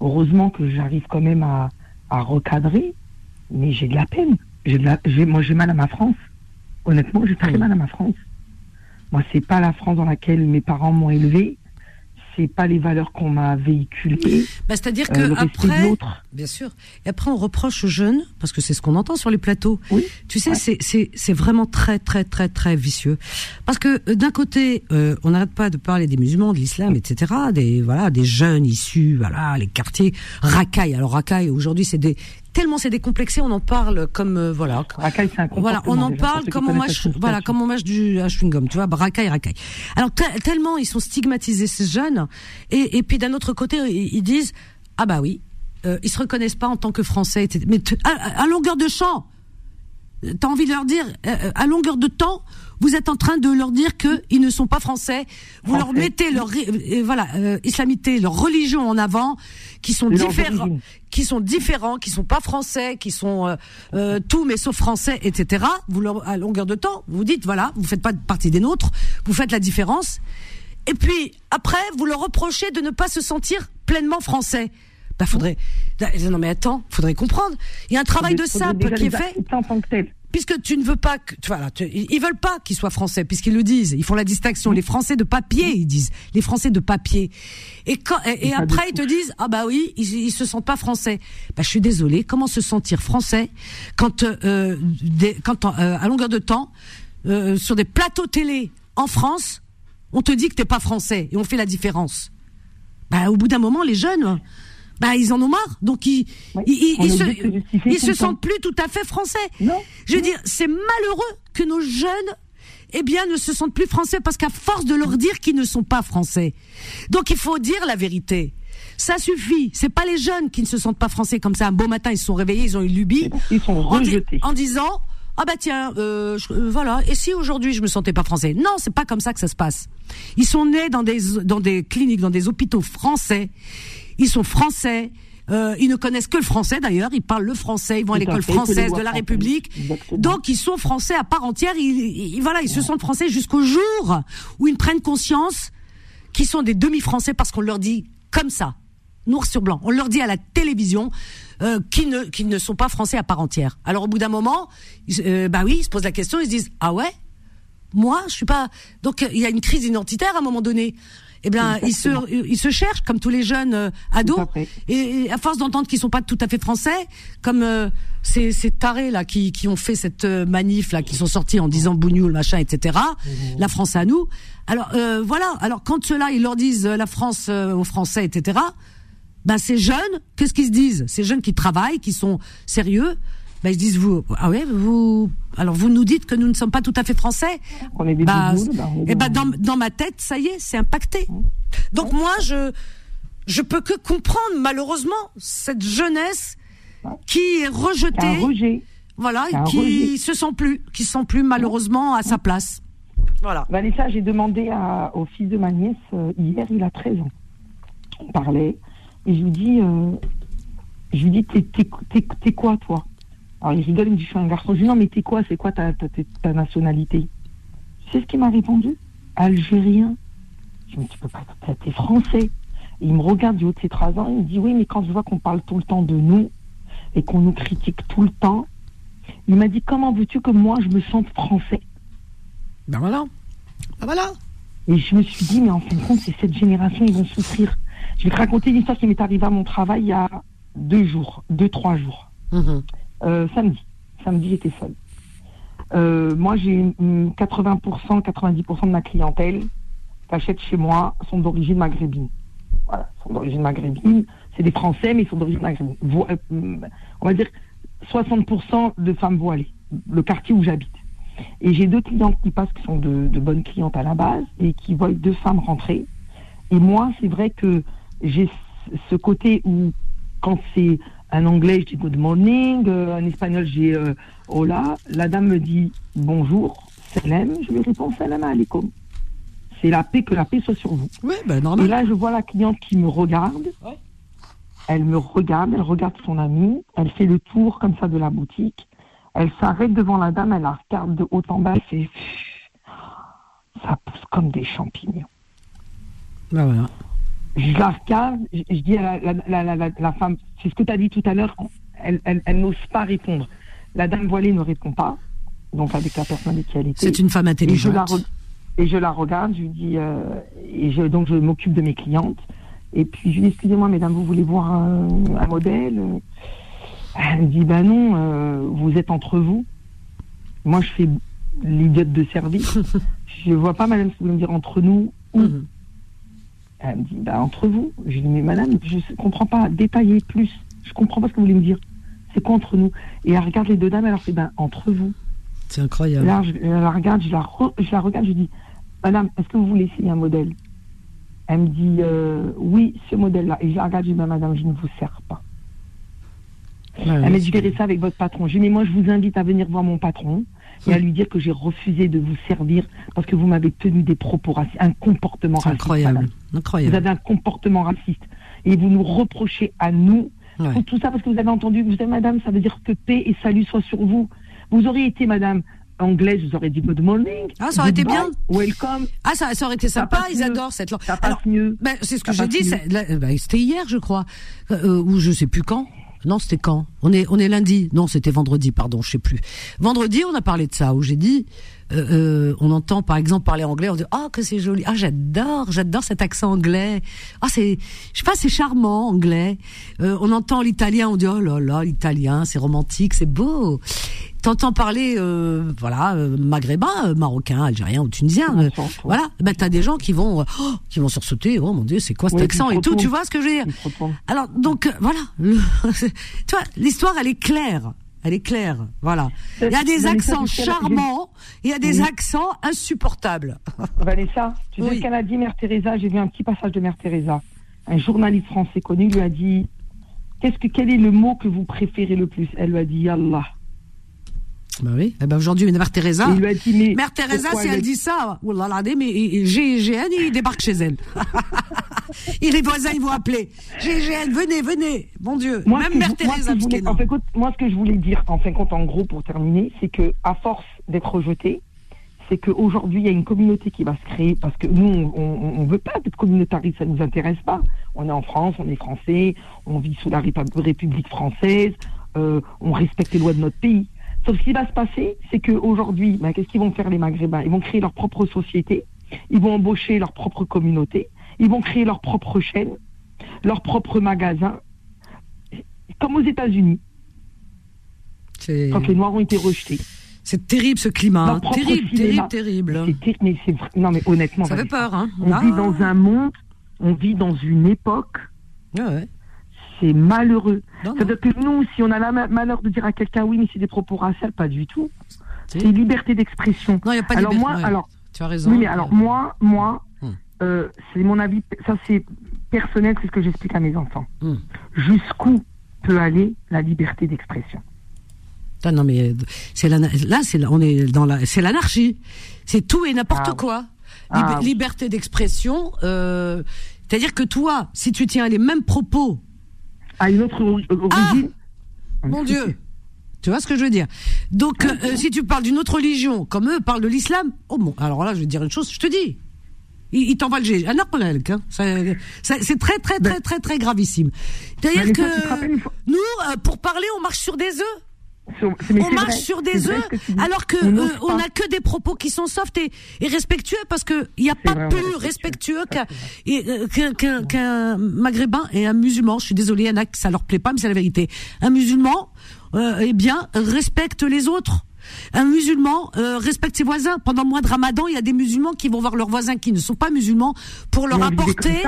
heureusement que j'arrive quand même à, à recadrer, mais j'ai de la peine. J'ai de la, j'ai- moi, j'ai mal à ma France. Honnêtement, j'ai très mal à ma France. Moi, c'est pas la France dans laquelle mes parents m'ont élevé. C'est pas les valeurs qu'on m'a véhiculées. Bah, C'est-à-dire Euh, que après, bien sûr, et après on reproche aux jeunes, parce que c'est ce qu'on entend sur les plateaux. Oui. Tu sais, Ouais. c'est c'est c'est vraiment très très très très vicieux, parce que euh, d'un côté, euh, on n'arrête pas de parler des musulmans, de l'islam, etc., des voilà, des jeunes issus, voilà, les quartiers racailles. Alors racailles aujourd'hui, c'est des tellement c'est décomplexé, on en parle comme euh, voilà. Racaille, c'est un Voilà, on en déjà, parle comme on mâche, voilà, comme on mâche du un chewing-gum, tu vois, racaille, racaille. Alors te- tellement ils sont stigmatisés ces jeunes, et, et puis d'un autre côté ils, ils disent ah bah oui, euh, ils se reconnaissent pas en tant que français, etc. mais à, à longueur de champ, t'as envie de leur dire euh, à longueur de temps, vous êtes en train de leur dire que ils ne sont pas français. Vous leur mettez leur euh, voilà euh, islamité, leur religion en avant, qui sont différents, qui sont différents, qui sont pas français, qui sont euh, euh, tout mais sauf français, etc. Vous leur, à longueur de temps, vous dites voilà, vous faites pas partie des nôtres, vous faites la différence. Et puis après, vous leur reprochez de ne pas se sentir pleinement français. Bah faudrait non mais attends, faudrait comprendre. Il y a un travail de déjà qui est fait accepter en tant que tel. Puisque tu ne veux pas que tu, voilà, tu- ils veulent pas qu'ils soient français puisqu'ils le disent, ils font la distinction les français de papier, ils disent les français de papier. Et quand et, après ils te disent ah bah oui, ils, ils se sentent pas français. Bah je suis désolée, comment se sentir français quand euh, des, quand euh, à longueur de temps euh, sur des plateaux télé en France, on te dit que t'es pas français et on fait la différence? Bah au bout d'un moment les jeunes bah ils en ont marre, donc ils Oui, ils, se, ils se sentent plus tout à fait français. Non. Je veux dire, c'est malheureux que nos jeunes, eh bien, ne se sentent plus français parce qu'à force de leur dire qu'ils ne sont pas français. Donc il faut dire la vérité. Ça suffit. C'est pas les jeunes qui ne se sentent pas français comme ça. Un beau matin, ils se sont réveillés, ils ont une lubie. Ils sont en, rejetés. en disant ah bah tiens euh, je- euh, voilà et si aujourd'hui je me sentais pas français non c'est pas comme ça que ça se passe ils sont nés dans des dans des cliniques dans des hôpitaux français ils sont français euh, ils ne connaissent que le français d'ailleurs ils parlent le français ils vont à l'école française de la. République Exactement. donc ils sont français à part entière ils, ils- voilà ils se sentent français jusqu'au jour où ils prennent conscience qu'ils sont des demi-français parce qu'on leur dit comme ça, noir sur blanc. On leur dit à la télévision euh, qu'ils ne, qu'ils ne sont pas français à part entière. Alors au bout d'un moment, ils- euh, bah oui, ils se posent la question, ils se disent ah ouais, moi je suis pas. Donc il y a une crise identitaire à un moment donné. Eh bien, ils se, ils se cherchent comme tous les jeunes euh, ados. Et, et à force d'entendre qu'ils sont pas tout à fait français, comme euh, ces, ces tarés là qui, qui ont fait cette euh, manif là, qui sont sortis en disant bougnoul machin, etc. La France à nous. Alors euh, voilà. Alors quand ceux-là ils leur disent euh, la France euh, aux Français, etc. Ben ces jeunes, qu'est-ce qu'ils se disent? Ces jeunes qui travaillent, qui sont sérieux, ben ils se disent vous ah ouais vous alors vous nous dites que nous ne sommes pas tout à fait français. On est des Bah, bougoules, bah, on est eh ben dans, dans ma tête, ça y est, c'est impacté. Donc moi, je je peux que comprendre malheureusement cette jeunesse qui est rejetée, rejet. voilà, qui se sent plus, qui se sent plus malheureusement à sa place. Voilà. Vanessa, j'ai demandé à- au fils de ma nièce, euh, hier, il a 13 ans. On parlait, et je lui dis, euh, je lui dis, t'es quoi, toi? Alors, il rigole, il me dit, je suis un garçon. Je lui dis, non, mais t'es quoi? C'est quoi ta, ta, ta- ta nationalité? Tu sais ce qu'il m'a répondu Algérien. Je me dis, tu peux pas être, t'es français. Et il me regarde du haut de ses 13 ans, il me dit, oui, mais quand je vois qu'on parle tout le temps de nous, et qu'on nous critique tout le temps, il m'a dit, comment veux-tu que moi, je me sente français? Ben voilà. Ben voilà. Et je me suis dit, mais en fin de compte, c'est cette génération, ils vont souffrir. Je vais te raconter une histoire qui m'est arrivée à mon travail il y a deux jours, deux, trois jours. Mhm. Euh, samedi. Samedi, j'étais seule. Euh, moi, j'ai hum, 80%, 90% de ma clientèle achète chez moi sont d'origine maghrébine. voilà, sont d'origine maghrébine. C'est des Français, mais ils sont d'origine maghrébine. Euh, on va dire 60% de femmes voilées, le quartier où j'habite. Et j'ai deux clientes qui passent, qui sont de, de bonnes clientes à la base, et qui voient deux femmes rentrer. Et moi, c'est vrai que j'ai ce côté où, quand c'est un anglais, je dis good morning, euh, un espagnol, j'ai euh, hola. La dame me dit bonjour, salam. Je lui réponds salam alaikum. C'est la paix, que la paix soit sur vous. Oui, ben Et normal. là, je vois la cliente qui me regarde. Elle me regarde, elle regarde son amie, elle fait le tour comme ça de la boutique. Elle s'arrête devant la dame, elle la regarde de haut en bas, elle fait ça pousse comme des champignons. Ben voilà. Je la regarde, je, je dis à la, la, la, la, la femme, c'est ce que tu as dit tout à l'heure, elle, elle, elle n'ose pas répondre. La dame voilée ne répond pas, donc avec la personne avec qui elle était. C'est une femme Et je la, intelligente. re- et je la regarde, je lui dis, euh, et je, donc je m'occupe de mes clientes. Et puis je lui dis, excusez-moi, mesdames, vous voulez voir un, un modèle? Elle me dit, ben non, euh, vous êtes entre vous. Moi, je fais l'idiote de service. je vois pas, madame, si vous voulez me dire entre nous où. Mhm. Elle me dit, bah, entre vous. Je lui dis, mais madame, je ne comprends pas, détaillez plus. Je comprends pas ce que vous voulez me dire. C'est quoi entre nous? Et elle regarde les deux dames, elle leur fait, ben, entre vous. C'est incroyable. Là, je, je la regarde, je la, re- je la regarde, je dis, Madame, est-ce que vous voulez essayer un modèle? Elle me dit, euh, oui, ce modèle-là. Et je la regarde, je dis, Ben, Madame, je ne vous sers pas. Elle m'a dit, ça avec votre patron. Je lui dit, mais moi, je vous invite à venir voir mon patron et à lui dire que j'ai refusé de vous servir parce que vous m'avez tenu des propos racistes, un comportement raciste. incroyable. madame. Vous avez un comportement raciste. Et vous nous reprochez à nous Ouais. pour tout ça parce que vous avez entendu, vous savez, madame, ça veut dire que paix et salut soient sur vous. Vous auriez été, madame, anglaise, vous auriez dit good morning. Ah, ça aurait été bien. Welcome. Ah, ça, ça aurait été sympa. Ils mieux. adorent cette langue. Ça passe Alors, mieux. ben, c'est ce que j'ai dit. ben, C'était hier, je crois, euh, ou je sais plus quand. Non, c'était quand? On est on est lundi. Non, c'était vendredi. Pardon, je sais plus. Vendredi, on a parlé de ça où j'ai dit. euh, euh, on entend par exemple parler anglais, on dit ah que c'est joli, ah j'adore, j'adore cet accent anglais, ah c'est, je sais pas, c'est charmant anglais. Euh, on entend l'italien, on dit oh là là l'italien, c'est romantique, c'est beau. T'entends parler, euh, voilà, euh, maghrébin, euh, marocain, algérien ou tunisien, euh, voilà. Ben t'as des gens qui vont, oh, qui vont sursauter. Oh mon dieu, c'est quoi cet Oui, accent et tout. Tu vois ce que je veux dire. Alors donc voilà, Le- tu vois, l'histoire elle est claire. Elle est claire, voilà. Il y a des accents charmants, il y a des Oui. accents insupportables. Vanessa, tu sais Oui. ce qu'elle a dit, Mère Teresa? J'ai vu un petit passage de Mère Teresa. Un journaliste français connu lui a dit Qu'est-ce que, Quel est le mot que vous préférez le plus? Elle lui a dit Allah. Bah oui. Eh ben aujourd'hui, Mère Teresa, Et il lui a dit Mais. Mère Teresa, si elle dit ça, wallah mais GIGN, il débarque chez elle. et les voisins, ils vont appeler. GIGN, venez, venez. Mon Dieu. Moi, Même Mère Teresa, voulais- en fait, écoute, moi, ce que je voulais dire, en fin de compte, en gros, pour terminer, c'est que à force d'être rejeté, c'est qu'aujourd'hui, il y a une communauté qui va se créer, parce que nous, on ne veut pas être communautariste, ça ne nous intéresse pas. On est en France, on est français, on vit sous la République française, euh, on respecte les lois de notre pays. Sauf ce qui va se passer, c'est qu'aujourd'hui, ben, qu'est-ce qu'ils vont faire les Maghrébins? Ils vont créer leur propre société, ils vont embaucher leur propre communauté, ils vont créer leur propre chaîne, leur propre magasin, comme aux États-Unis, quand les Noirs ont été rejetés. c'est terrible ce climat. Hein. Terrible, cinéma. terrible, terrible. Mais non mais honnêtement, Ça fait Vanessa, peur, hein. on Ah. vit dans un monde, on vit dans une époque, Ouais, ouais. C'est malheureux. C'est-à-dire que nous, si on a la ma- malheur de dire à quelqu'un oui, mais c'est des propos raciaux, pas du tout. C'est liberté d'expression. Non, il n'y a pas de alors liberté, moi, ouais. alors Tu as raison. oui, mais alors moi, moi, Hum. euh, c'est mon avis, ça c'est personnel, c'est ce que j'explique à mes enfants. Hum. Jusqu'où peut aller la liberté d'expression? Ah, non mais euh, c'est là c'est on est dans la c'est l'anarchie. C'est tout et n'importe Ah quoi. Ah Lib-. Liberté d'expression. euh, C'est-à-dire que toi, si tu tiens les mêmes propos, À une autre ori- origine Ah mon Dieu, tu vois ce que je veux dire? Donc, euh, euh, si tu parles d'une autre religion, comme eux parlent de l'islam, oh bon, alors là, je vais te dire une chose, je te dis. Il, il t'envoie le G. Un arpelelk, hein. C'est très, très, très, très, très gravissime. C'est-à-dire Ben, que nous, euh, pour parler, on marche sur des œufs. On marche vrai, sur des œufs alors que On euh, n'a que des propos qui sont soft et, et respectueux parce que il n'y a pas vrai, plus respectueux qu'un euh, qu'un maghrébin et un musulman. Je suis désolée, il y en a que ça leur plaît pas, mais c'est la vérité. Un musulman, euh, eh bien, respecte les autres. Un musulman euh, respecte ses voisins. Pendant le mois de Ramadan, il y a des musulmans qui vont voir leurs voisins qui ne sont pas musulmans pour leur apporter,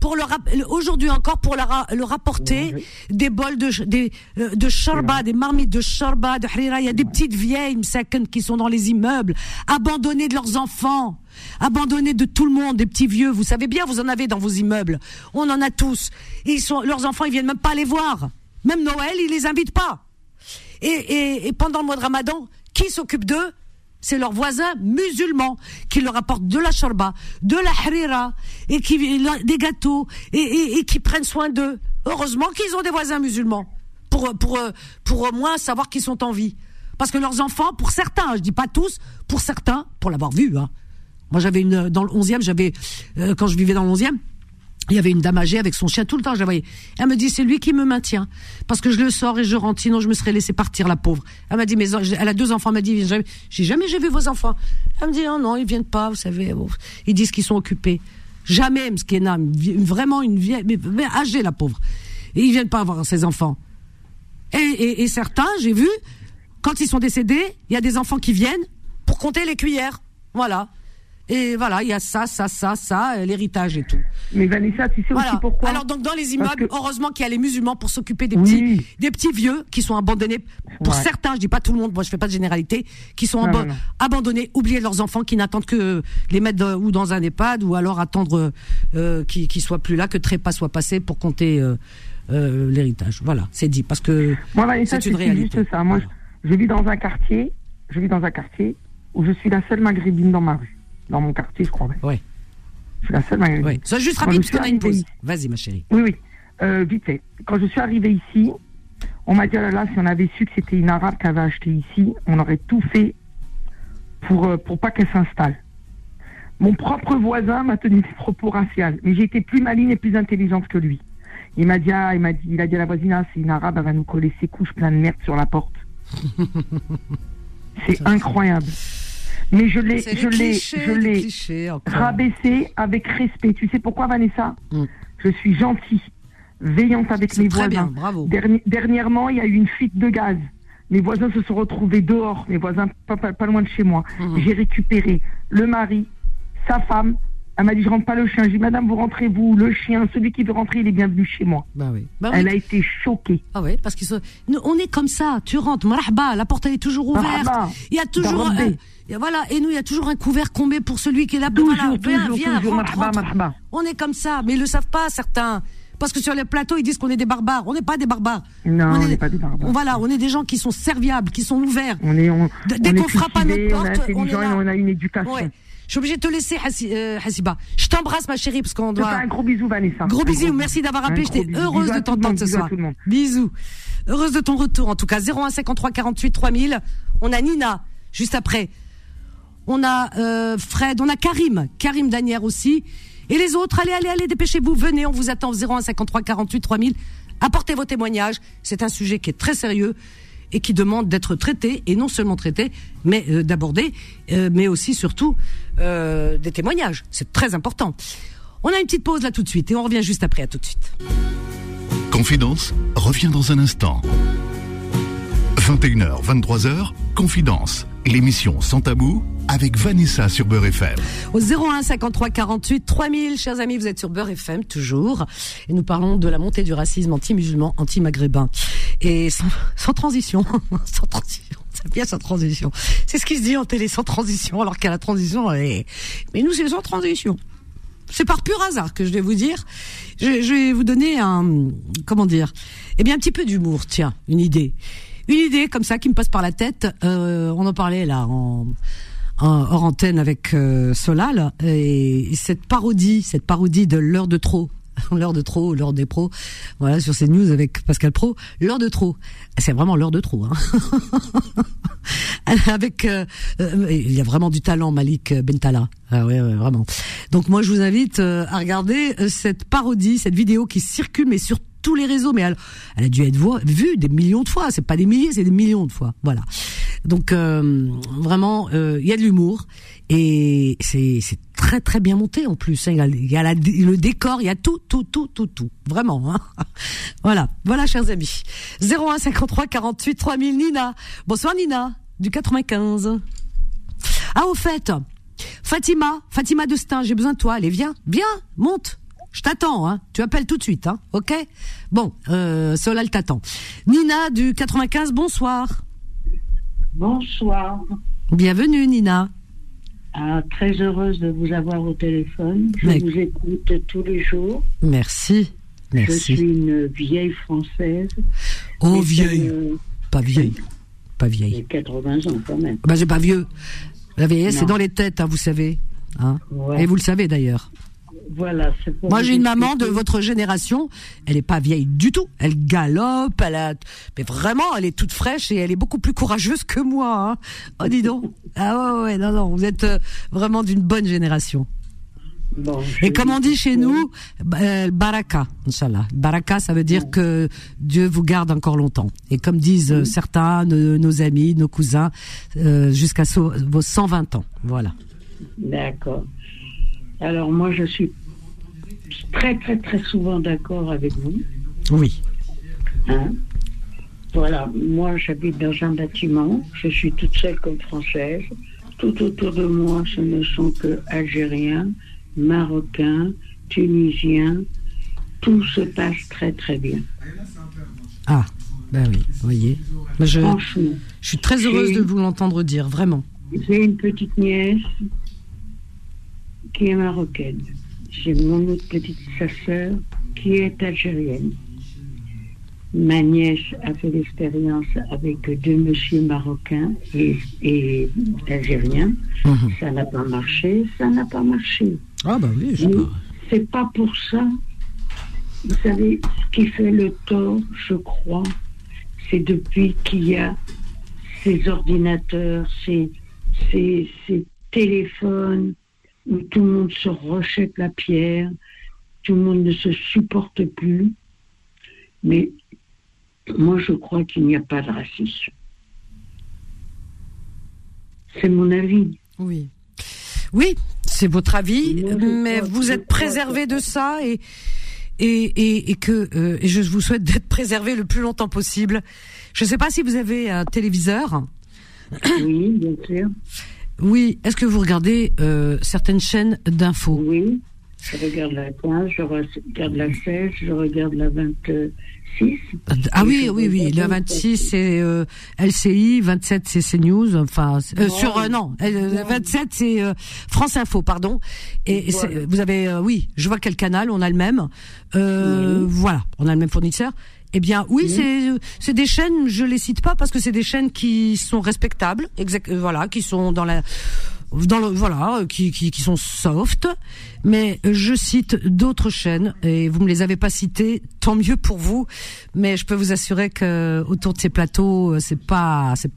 pour leur aujourd'hui encore pour leur, apporter des bols de des euh, de sharba, des marmites de sharba, de harira. Il y a des petites vieilles qui sont dans les immeubles, abandonnées de leurs enfants. Abandonnés de tout le monde, des petits vieux, vous savez bien, vous en avez dans vos immeubles. On en a tous. Ils sont, leurs enfants, ils viennent même pas les voir. Même Noël, ils les invitent pas. Et, pendant le mois de Ramadan, qui s'occupe d'eux C'est leurs voisins musulmans qui leur apportent de la sharba, de la harira, et qui des gâteaux, et qui prennent soin d'eux. Heureusement qu'ils ont des voisins musulmans pour pour pour au moins savoir qu'ils sont en vie. Parce que leurs enfants, pour certains, je dis pas tous, pour certains, pour l'avoir vu, hein. Moi, j'avais une dans le 11e, j'avais euh, quand je vivais dans le 11e, il y avait une dame âgée avec son chien tout le temps, je la voyais. Elle me dit c'est lui qui me maintient parce que je le sors et je rentre sinon je me serais laissé partir la pauvre. Elle m'a dit mais elle a deux enfants, elle m'a dit j'ai jamais j'ai vu vos enfants. Elle me dit non non, ils viennent pas, vous savez, ils disent qu'ils sont occupés. Jamais Mskena, vraiment une vieille mais, mais âgée la pauvre. Et ils viennent pas voir ses enfants. Et, et, et certains, j'ai vu quand ils sont décédés, il y a des enfants qui viennent pour compter les cuillères. Voilà. Et voilà, il y a ça, ça, ça, ça, euh, l'héritage et tout. Mais Vanessa, tu sais Voilà. aussi pourquoi Alors donc dans les immeubles, que- heureusement qu'il y a les musulmans pour s'occuper des Oui. petits, des petits vieux qui sont abandonnés. Pour Ouais. certains, je dis pas tout le monde, moi je fais pas de généralité, qui sont Non, abo- non, non. abandonnés, oubliés de leurs enfants, qui n'attendent que les mettre dans- ou dans un EHPAD ou alors attendre euh, qu'ils qu'ils soient plus là, que trépas soit passé pour compter euh, euh, l'héritage. Voilà, c'est dit parce que Moi, Vanessa, c'est une réalité. juste ça. Moi, je, je vis dans un quartier, je vis dans un quartier où je suis la seule maghrébine dans ma rue. Dans mon quartier, je crois. Je suis la seule maghrébine. Ouais. Sois juste rapide parce qu'on a une pause. Vas-y ma chérie. Oui, oui. Euh, vite fait. Quand je suis arrivée ici, on m'a dit, oh là là, si on avait su que c'était une arabe qui avait acheté ici, on aurait tout fait pour, euh, pour pas qu'elle s'installe. Mon propre voisin m'a tenu des propos raciales, mais j'ai été plus maligne et plus intelligente que lui. Il m'a dit, ah, il m'a dit, il a dit à la voisine, ah, c'est une arabe, elle va nous coller ses couches plein de merde sur la porte. c'est incroyable. Mais je l'ai, je l'ai, je l'ai rabaissé avec respect. Tu sais pourquoi, Vanessa Mm. Je suis gentille, veillante avec mes très voisins. bien, bravo. Derni- dernièrement, il y a eu une fuite de gaz. Mes voisins se sont retrouvés dehors, mes voisins pas, pas- pas loin de chez moi. Mhm. J'ai récupéré le mari, sa femme. Elle m'a dit, je rentre pas le chien. J'ai dit, madame, vous rentrez vous, le chien, celui qui veut rentrer, il est bienvenu chez moi. Bah oui. Bah oui. Elle a été choquée. Ah ouais, parce qu'ils sont. Nous, on est comme ça. Tu rentres, marhaba, la porte elle est toujours ouverte. Marhaba, Il y a toujours. Voilà, et nous il y a toujours un couvert qu'on met pour celui qui est là. Toujours, voilà, viens, toujours, viens, toujours, rentre, marhaba, rentre. marhaba. On est comme ça, mais ils le savent pas certains. Parce que sur les plateaux, ils disent qu'on est des barbares. On n'est pas des barbares. Non, on n'est pas des barbares. on- voilà, on est des gens qui sont serviables, qui sont ouverts. On est, on, dès qu'on frappe à notre cultivé, on est porte, on est là. et on a une éducation. Ouais. Je suis obligée de te laisser, euh, Hassiba. Je t'embrasse, ma chérie, parce qu'on doit. un gros bisou, Vanessa. Gros gros merci d'avoir appelé. J'étais bisou. heureuse de t'entendre ce soir. Bisous. Heureuse de ton retour, en tout cas. 0153 48 3000. On a Nina, juste après. On a euh, Fred, on a Karim. Karim Danière aussi. Et les autres, allez, allez, allez, dépêchez-vous. Venez, on vous attend au 0153 48 3000. Apportez vos témoignages. C'est un sujet qui est très sérieux et qui demande d'être traité, et non seulement traité, mais euh, d'aborder, euh, mais aussi, surtout, euh, des témoignages. C'est très important. On a une petite pause là tout de suite, et on revient juste après. À tout de suite. Confidence revient dans un instant. 21h, 23h, Confidence, l'émission sans tabou avec Vanessa sur Beurre FM. Au 01 53 48 3000, chers amis, vous êtes sur Beurre FM toujours, et nous parlons de la montée du racisme anti-musulman, anti-maghrébin, et sans, transition, sans transition. Bien sans transition. C'est ce qui se dit en télé, sans transition, alors qu'à la transition, est- mais nous c'est sans transition. C'est par pur hasard que je vais vous dire. Je, je vais vous donner un, comment dire, eh bien un petit peu d'humour. Tiens, une idée, une idée comme ça qui me passe par la tête. Euh, on en parlait là en, en hors antenne avec euh, Solal et cette parodie, cette parodie de l'heure de trop. L'heure de trop, l'heure des pros. Voilà, sur ces news avec Pascal Pro. L'heure de trop. C'est vraiment l'heure de trop. Hein. avec euh, euh, il y a vraiment du talent Malik Bentala ah ouais, ouais, vraiment donc moi je vous invite euh, à regarder euh, cette parodie cette vidéo qui circule mais sur tous les réseaux mais elle, a dû être vue des millions de fois c'est pas des milliers c'est des millions de fois voilà donc euh, vraiment euh, il y a de l'humour et c'est très très bien monté en plus hein. il il y a le décor il y a tout tout tout tout tout vraiment hein. voilà voilà chers amis 01 53 48 3000 Nina bonsoir Nina du 95. Ah, au fait, Fatima, Fatima de Stein, j'ai besoin de toi. Allez, viens, viens, monte. Je t'attends, hein. Tu appelles tout de suite, hein. Ok? Bon, euh, Solal t'attend. Nina du 95, bonsoir. Bonsoir. Bienvenue, Nina. Ah, très heureuse de vous avoir au téléphone. Je Mais- vous écoute tous les jours. Merci. Je Merci. suis une vieille française. Oh, vieille. me- Pas vieille. Pas vieille. J'ai 80 ans quand même. Bah, j'ai pas vieux. Vous savez, c'est dans les têtes, hein, vous savez. Hein Ouais. Et vous le savez d'ailleurs. Voilà, c'est pour Moi, j'ai une maman de votre génération. Elle est pas vieille du tout. Elle galope. Elle a, mais vraiment, elle est toute fraîche et elle est beaucoup plus courageuse que moi. Hein. Oh, dis donc. Ah ouais, ouais, non, non. Vous êtes euh, vraiment d'une bonne génération. Bon, Et comme on dit chez nous, euh, baraka, Inch'Allah. Baraka, ça veut dire que Dieu vous garde encore longtemps. Et comme disent euh, certains, de nos amis, nos cousins, euh, jusqu'à vos 120 ans. Voilà. D'accord. Alors moi, je suis très, très, très souvent d'accord avec vous. Oui. Hein? Voilà, moi j'habite dans un bâtiment, je suis toute seule comme française. Tout autour de moi, ce ne sont que Algériens, Marocains, Tunisiens. Tout se passe très très bien. Ah, ben oui, voyez. Je, Franchement, je suis très heureuse de vous l'entendre dire, vraiment. j'ai une petite nièce qui est marocaine. J'ai mon autre petite sa sœur qui est algérienne. Ma nièce a fait l'expérience avec deux messieurs marocains et, et algériens. Mhm. Ça n'a pas marché, ça n'a pas marché. Ah bah oui, je c'est pas pour ça. Vous savez, ce qui fait le tort, je crois, c'est depuis qu'il y a ces ordinateurs, ces, ces, ces téléphones, où tout le monde se rechète la pierre, tout le monde ne se supporte plus. Mais moi, je crois qu'il n'y a pas de racisme. C'est mon avis. Oui. Oui, c'est votre avis, Moi, mais crois- vous êtes préservé de ça et et, et, et que euh, et je vous souhaite d'être préservé le plus longtemps possible. Je ne sais pas si vous avez un téléviseur. Oui, bien sûr. Oui, est-ce que vous regardez euh, certaines chaînes d'infos Oui, je regarde la 15, je regarde la 16, je regarde la 26. Ah oui, oui, oui. la 26 c'est euh, LCI, 27 c'est CNews, enfin euh, Non. sur euh, non, euh, Non. 27 c'est euh, France Info, pardon. Et, vous avez euh, oui, je vois quel canal, on a le même. Euh. Voilà, on a le même fournisseur. Eh bien, oui, c'est c'est des chaînes, je les cite pas parce que c'est des chaînes qui sont respectables, exact, euh, voilà, qui sont dans la dans le voilà, euh, qui, qui qui sont soft, mais je cite d'autres chaînes et vous me les avez pas citées, tant mieux pour vous, mais je peux vous assurer que autour de ces plateaux, euh, c'est pas c'est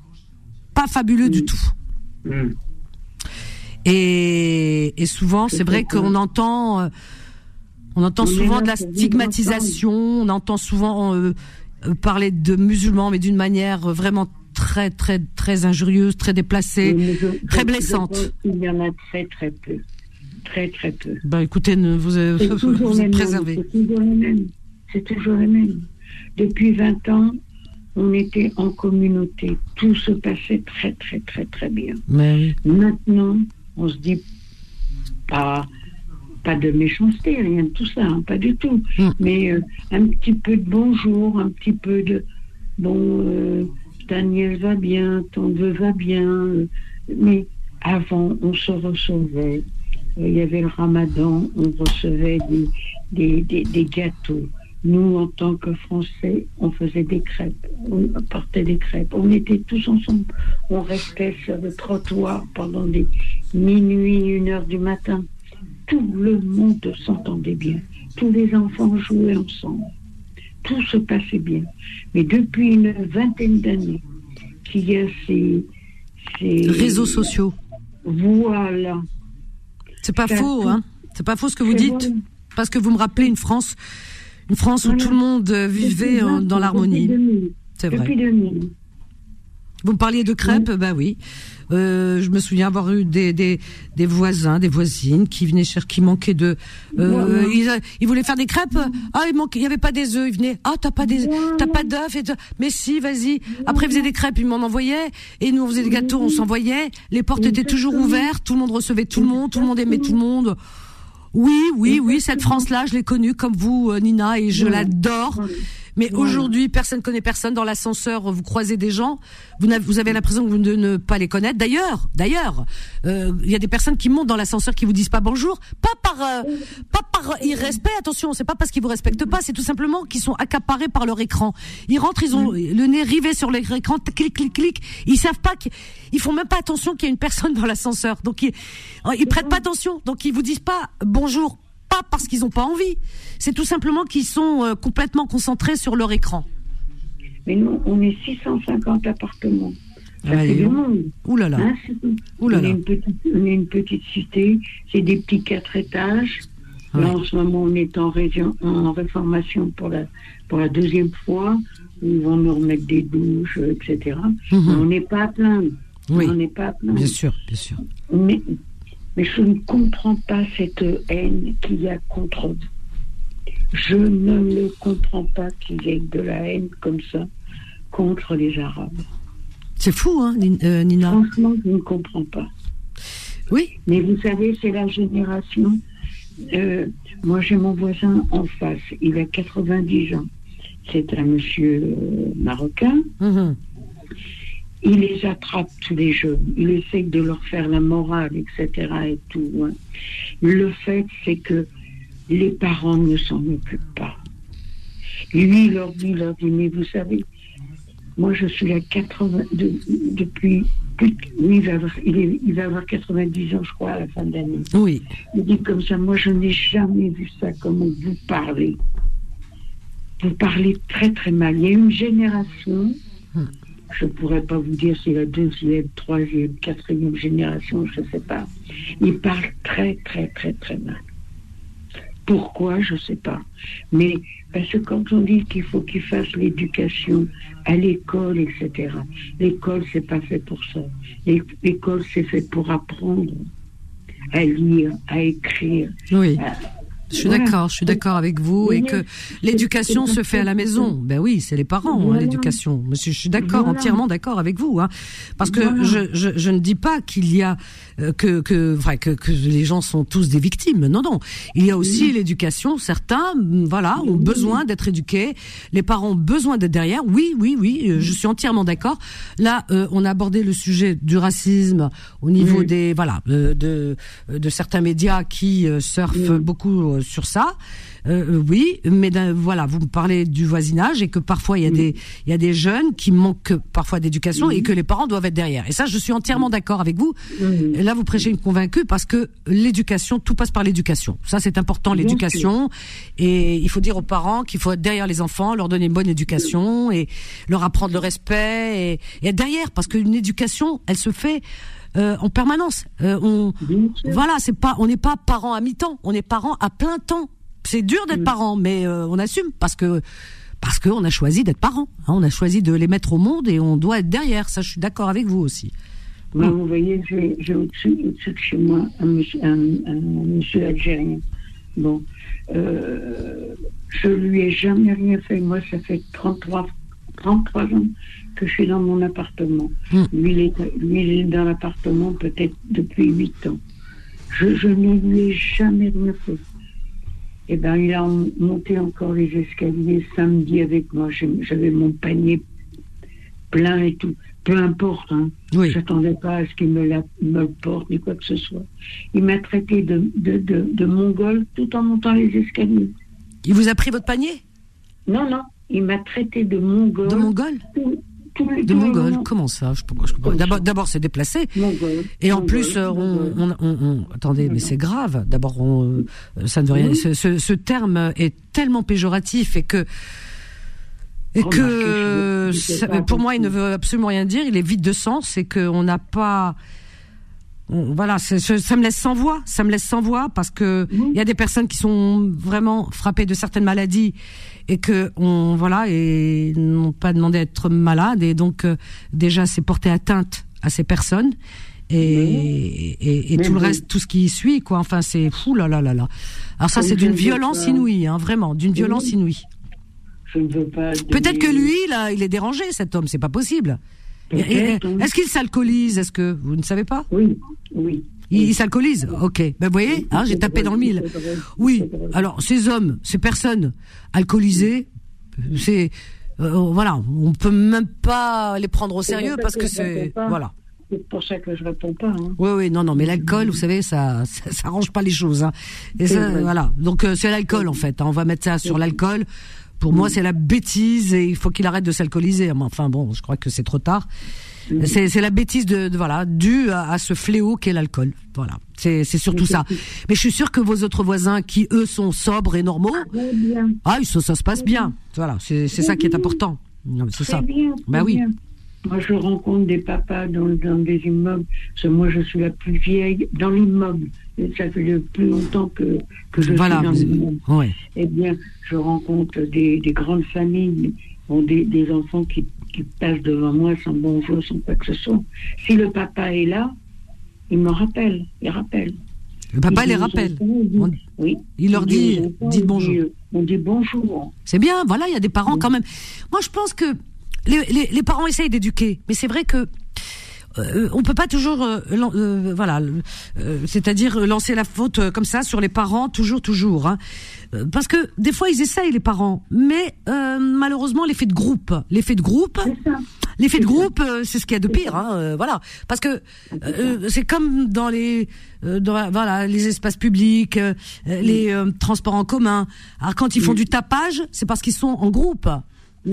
pas fabuleux du tout. Hmm. Et, et souvent, c'est vrai qu'on entend, on entend souvent de la stigmatisation, on entend souvent euh, euh, parler de musulmans, mais d'une manière vraiment très, très, très injurieuse, très déplacée. Très blessante. qu'il y en a très très peu. Très très peu. Ben, écoutez, vous, euh, C'est toujours vous êtes mêmes. préservés. C'est toujours les mêmes. C'est toujours les mêmes. Depuis 20 ans, on était en communauté. Tout se passait très très très très bien. Mais. Maintenant, on se dit pas, pas de méchanceté, rien de tout ça, hein, pas du tout. Mm. Mais euh, un petit peu de bonjour, un petit peu de bon, euh, nièce va bien, ton neveu va bien. euh, mais avant, on se recevait. Il y avait le ramadan, on recevait des, des, des, des gâteaux. Nous, en tant que Français, on faisait des crêpes, on portait des crêpes. On était tous ensemble. On restait sur le trottoir pendant des minuit, une heure du matin. Tout le monde s'entendait bien. Tous les enfants jouaient ensemble. Tout se passait bien. Mais depuis une vingtaine d'années, qu'il y a ces, ces Réseaux sociaux. Voilà. C'est pas Ça faux, tout- hein. C'est pas faux ce que vous dites. Parce que vous me rappelez une France, une France où Voilà. tout le monde vivait Depuis en- 20, dans l'harmonie. depuis 2000. C'est Depuis vrai. 2000. Vous me parliez de crêpes, bah oui. Euh, je me souviens avoir eu des, des, des voisins, des voisines qui venaient chercher, qui manquaient de. Euh, ils, ils voulaient faire des crêpes. Ah, il manquait, il y avait pas des œufs. Ils venaient. Ah, t'as pas des, t'as pas d'œufs. Et. Mais si, vas-y. Après, ils faisaient des crêpes, ils m'en envoyaient. Et nous, on faisait des gâteaux, on s'envoyait. Les portes étaient toujours ouvertes. Tout le monde recevait tout le monde. Tout le monde aimait tout le monde. Oui, oui, oui, cette France-là, je l'ai connue comme vous, euh, Nina, et je l'adore. Mais aujourd'hui, personne connaît personne dans l'ascenseur. Vous croisez des gens, vous, n'avez- vous avez l'impression que vous de ne pas les connaître. D'ailleurs, d'ailleurs, euh, il y a des personnes qui montent dans l'ascenseur qui vous disent pas bonjour, pas par, euh, pas par irrespect. Attention, c'est pas parce qu'ils vous respectent pas, c'est tout simplement qu'ils sont accaparés par leur écran. Ils rentrent, ils ont le nez rivé sur leur écran, clic, clic, clic. Ils savent pas qu'ils ils font même pas attention qu'il y a une personne dans l'ascenseur. Donc ils, ils prêtent pas attention. Donc ils vous disent pas bonjour pas parce qu'ils n'ont pas envie. C'est tout simplement qu'ils sont euh, complètement concentrés sur leur écran. Mais nous, on est 650 appartements. Ça Ouais, fait du monde. Ouh là là. Hein, c'est- Ouh là on. Est une petite, on est une petite cité, c'est des petits quatre étages. Là, en ce moment, on est en, région, en réformation pour la, pour la deuxième fois. Ils vont nous remettre des douches, euh, etc. Mhm. On n'est pas à plaindre. Oui. On n'est pas à plaindre. Bien sûr, bien sûr. Mais, mais je ne comprends pas cette haine qu'il y a contre eux. Je ne le comprends pas qu'il y ait de la haine comme ça contre les Arabes. C'est fou, hein, euh, Nina Franchement, je ne comprends pas. Oui. Mais vous savez, c'est la génération. euh, moi, j'ai mon voisin en face. Il a 90 ans. C'est un monsieur euh, marocain. Mhm. Il les attrape tous les jeunes. Il essaye de leur faire la morale, etc. Et tout. hein. Le fait, c'est que les parents ne s'en occupent pas. Lui, il leur dit, leur dit, mais vous savez, moi, je suis à 80, de- depuis plus oui, il va, avoir, il, est- il va avoir 90 ans, je crois, à la fin de l'année. Oui. Il dit comme ça, moi, je n'ai jamais vu ça, comment vous parlez. Vous parlez très, très mal. Il y a une génération, je ne pourrais pas vous dire si la deuxième, troisième, quatrième génération, je ne sais pas. Ils parlent très, très, très, très mal. Pourquoi, je ne sais pas. Mais parce que quand on dit qu'il faut qu'ils fassent l'éducation à l'école, etc., l'école, c'est pas fait pour ça. L'é- L'école, c'est fait pour apprendre à lire, à écrire. Oui. à- Je suis Voilà. d'accord, je suis d'accord avec vous et que l'éducation se fait à la maison. Ben oui, c'est les parents, hein, l'éducation. Monsieur, je suis d'accord, Voilà. entièrement d'accord avec vous, hein, parce que je, je, je ne dis pas qu'il y a que que, enfin, que que les gens sont tous des victimes. Non, non. Il y a aussi l'éducation. Certains, mm, voilà, ont besoin d'être éduqués. Les parents ont besoin d'être derrière. Oui, oui, oui. euh, Je suis entièrement d'accord. Là, euh, on a abordé le sujet du racisme au niveau Oui. des voilà euh, de de certains médias qui euh, surfent beaucoup euh, sur ça. Euh, euh, oui, mais voilà, vous me parlez du voisinage et que parfois il y a des il y a des jeunes qui manquent parfois d'éducation et que les parents doivent être derrière. Et ça, je suis entièrement d'accord avec vous. Et là, vous prêchez une convaincue parce que l'éducation, tout passe par l'éducation. Ça, c'est important, l'éducation. Et il faut dire aux parents qu'il faut être derrière les enfants, leur donner une bonne éducation et leur apprendre le respect et, et être derrière parce qu'une éducation, elle se fait euh, en permanence. Euh, on, voilà, c'est pas, on n'est pas parents à mi-temps, on est parents à plein temps. C'est dur d'être parent, mais euh, on assume parce que parce qu'on a choisi d'être parents. hein, on a choisi de les mettre au monde et on doit être derrière. Ça, je suis d'accord avec vous aussi. Moi, vous voyez, j'ai au-dessus au-dessus de chez moi un monsieur, un- un monsieur algérien. Bon, euh, je lui ai jamais rien fait. Moi, ça fait 33, 33 ans que je suis dans mon appartement. Mm. Lui, il est, lui, il est dans l'appartement peut-être depuis 8 ans. Je, je ne lui ai jamais rien fait. Eh ben, il a monté encore les escaliers samedi avec moi. J'avais mon panier plein et tout. Peu importe, hein. Oui. J'attendais pas à ce qu'il me, la- me le porte ni quoi que ce soit. Il m'a traité de, de, de, de mongol tout en montant les escaliers. Il vous a pris votre panier? Non, non, il m'a traité de mongol. De mongol tout- tout De tout le mongol long. Comment ça? Je. D'abord, d'abord, c'est déplacé. Et en plus, euh, on, attendez, mais c'est grave. D'abord, euh, ça ne veut rien. Ce, ce, ce terme est tellement péjoratif et que et que ça- pour moi, il ne veut absolument rien dire. Il est vide de sens et que on n'a pas voilà, c'est- ça me laisse sans voix, ça me laisse sans voix parce que il y a des personnes qui sont vraiment frappées de certaines maladies et que on voilà et n'ont pas demandé à être malades et donc euh, déjà c'est porter atteinte à ces personnes et, et, tout le reste, tout ce qui suit quoi. Enfin c'est fou là là là là. Alors ça c'est d'une violence pas- inouïe, hein, vraiment, d'une violence inouïe. Je ne veux pas. Peut-être que lui là, il est dérangé cet homme, c'est pas possible. Est-ce qu'il s'alcoolise? Est-ce que vous ne savez pas? Oui, oui. Il, il s'alcoolise Ok. Ben vous voyez, hein, j'ai tapé dans le mille. Oui. Alors ces hommes, ces personnes alcoolisées, c'est euh, voilà, on peut même pas les prendre au sérieux parce que c'est voilà. C'est pour ça que je réponds pas. Hein. Oui, oui, non, non, mais l'alcool, vous savez, ça, ça, ça arrange pas les choses. Hein. Et ça, vrai. voilà. Donc euh, c'est l'alcool en fait. hein. On va mettre ça sur l'alcool. Pour moi, c'est la bêtise et il faut qu'il arrête de s'alcooliser. Mais Enfin bon, je crois que c'est trop tard. C'est c'est la bêtise de, de- voilà due à, à ce fléau qu'est l'alcool. Voilà, c'est c'est surtout ça. Mais je suis sûre que vos autres voisins, qui eux sont sobres et normaux, Très bien. ah, ça, ça se passe bien. Voilà, c'est c'est ça qui est important. C'est ça. bien. Bah oui. bien. Moi, je rencontre des papas dans, dans des immeubles. Parce que moi, je suis la plus vieille dans l'immeuble. Ça fait le plus longtemps que, que je Voilà. suis dans l'immeuble. ouais. Eh bien, je rencontre des, des grandes familles, bon, des, des enfants qui, qui passent devant moi sans bonjour, sans quoi que ce soit. Si le papa est là, il me rappelle, il rappelle. Le papa Il les rappelle. enfants, il dit- On- oui. il leur dit, enfants, dites bonjour. dit, euh, on dit bonjour. C'est bien, voilà, il y a des parents quand même. Moi, je pense que les, les, les parents essayent d'éduquer, mais c'est vrai que euh, on peut pas toujours, euh, euh, voilà, euh, c'est-à-dire lancer la faute euh, comme ça sur les parents, toujours, toujours, hein. Euh, parce que des fois ils essayent les parents, mais euh, malheureusement l'effet de groupe, l'effet de groupe, l'effet de groupe, euh, c'est ce qu'il y a de pire, hein, euh, voilà, parce que euh, c'est comme dans les, euh, dans, voilà, les espaces publics, euh, les euh, transports en commun. Alors quand ils font du tapage, c'est parce qu'ils sont en groupe.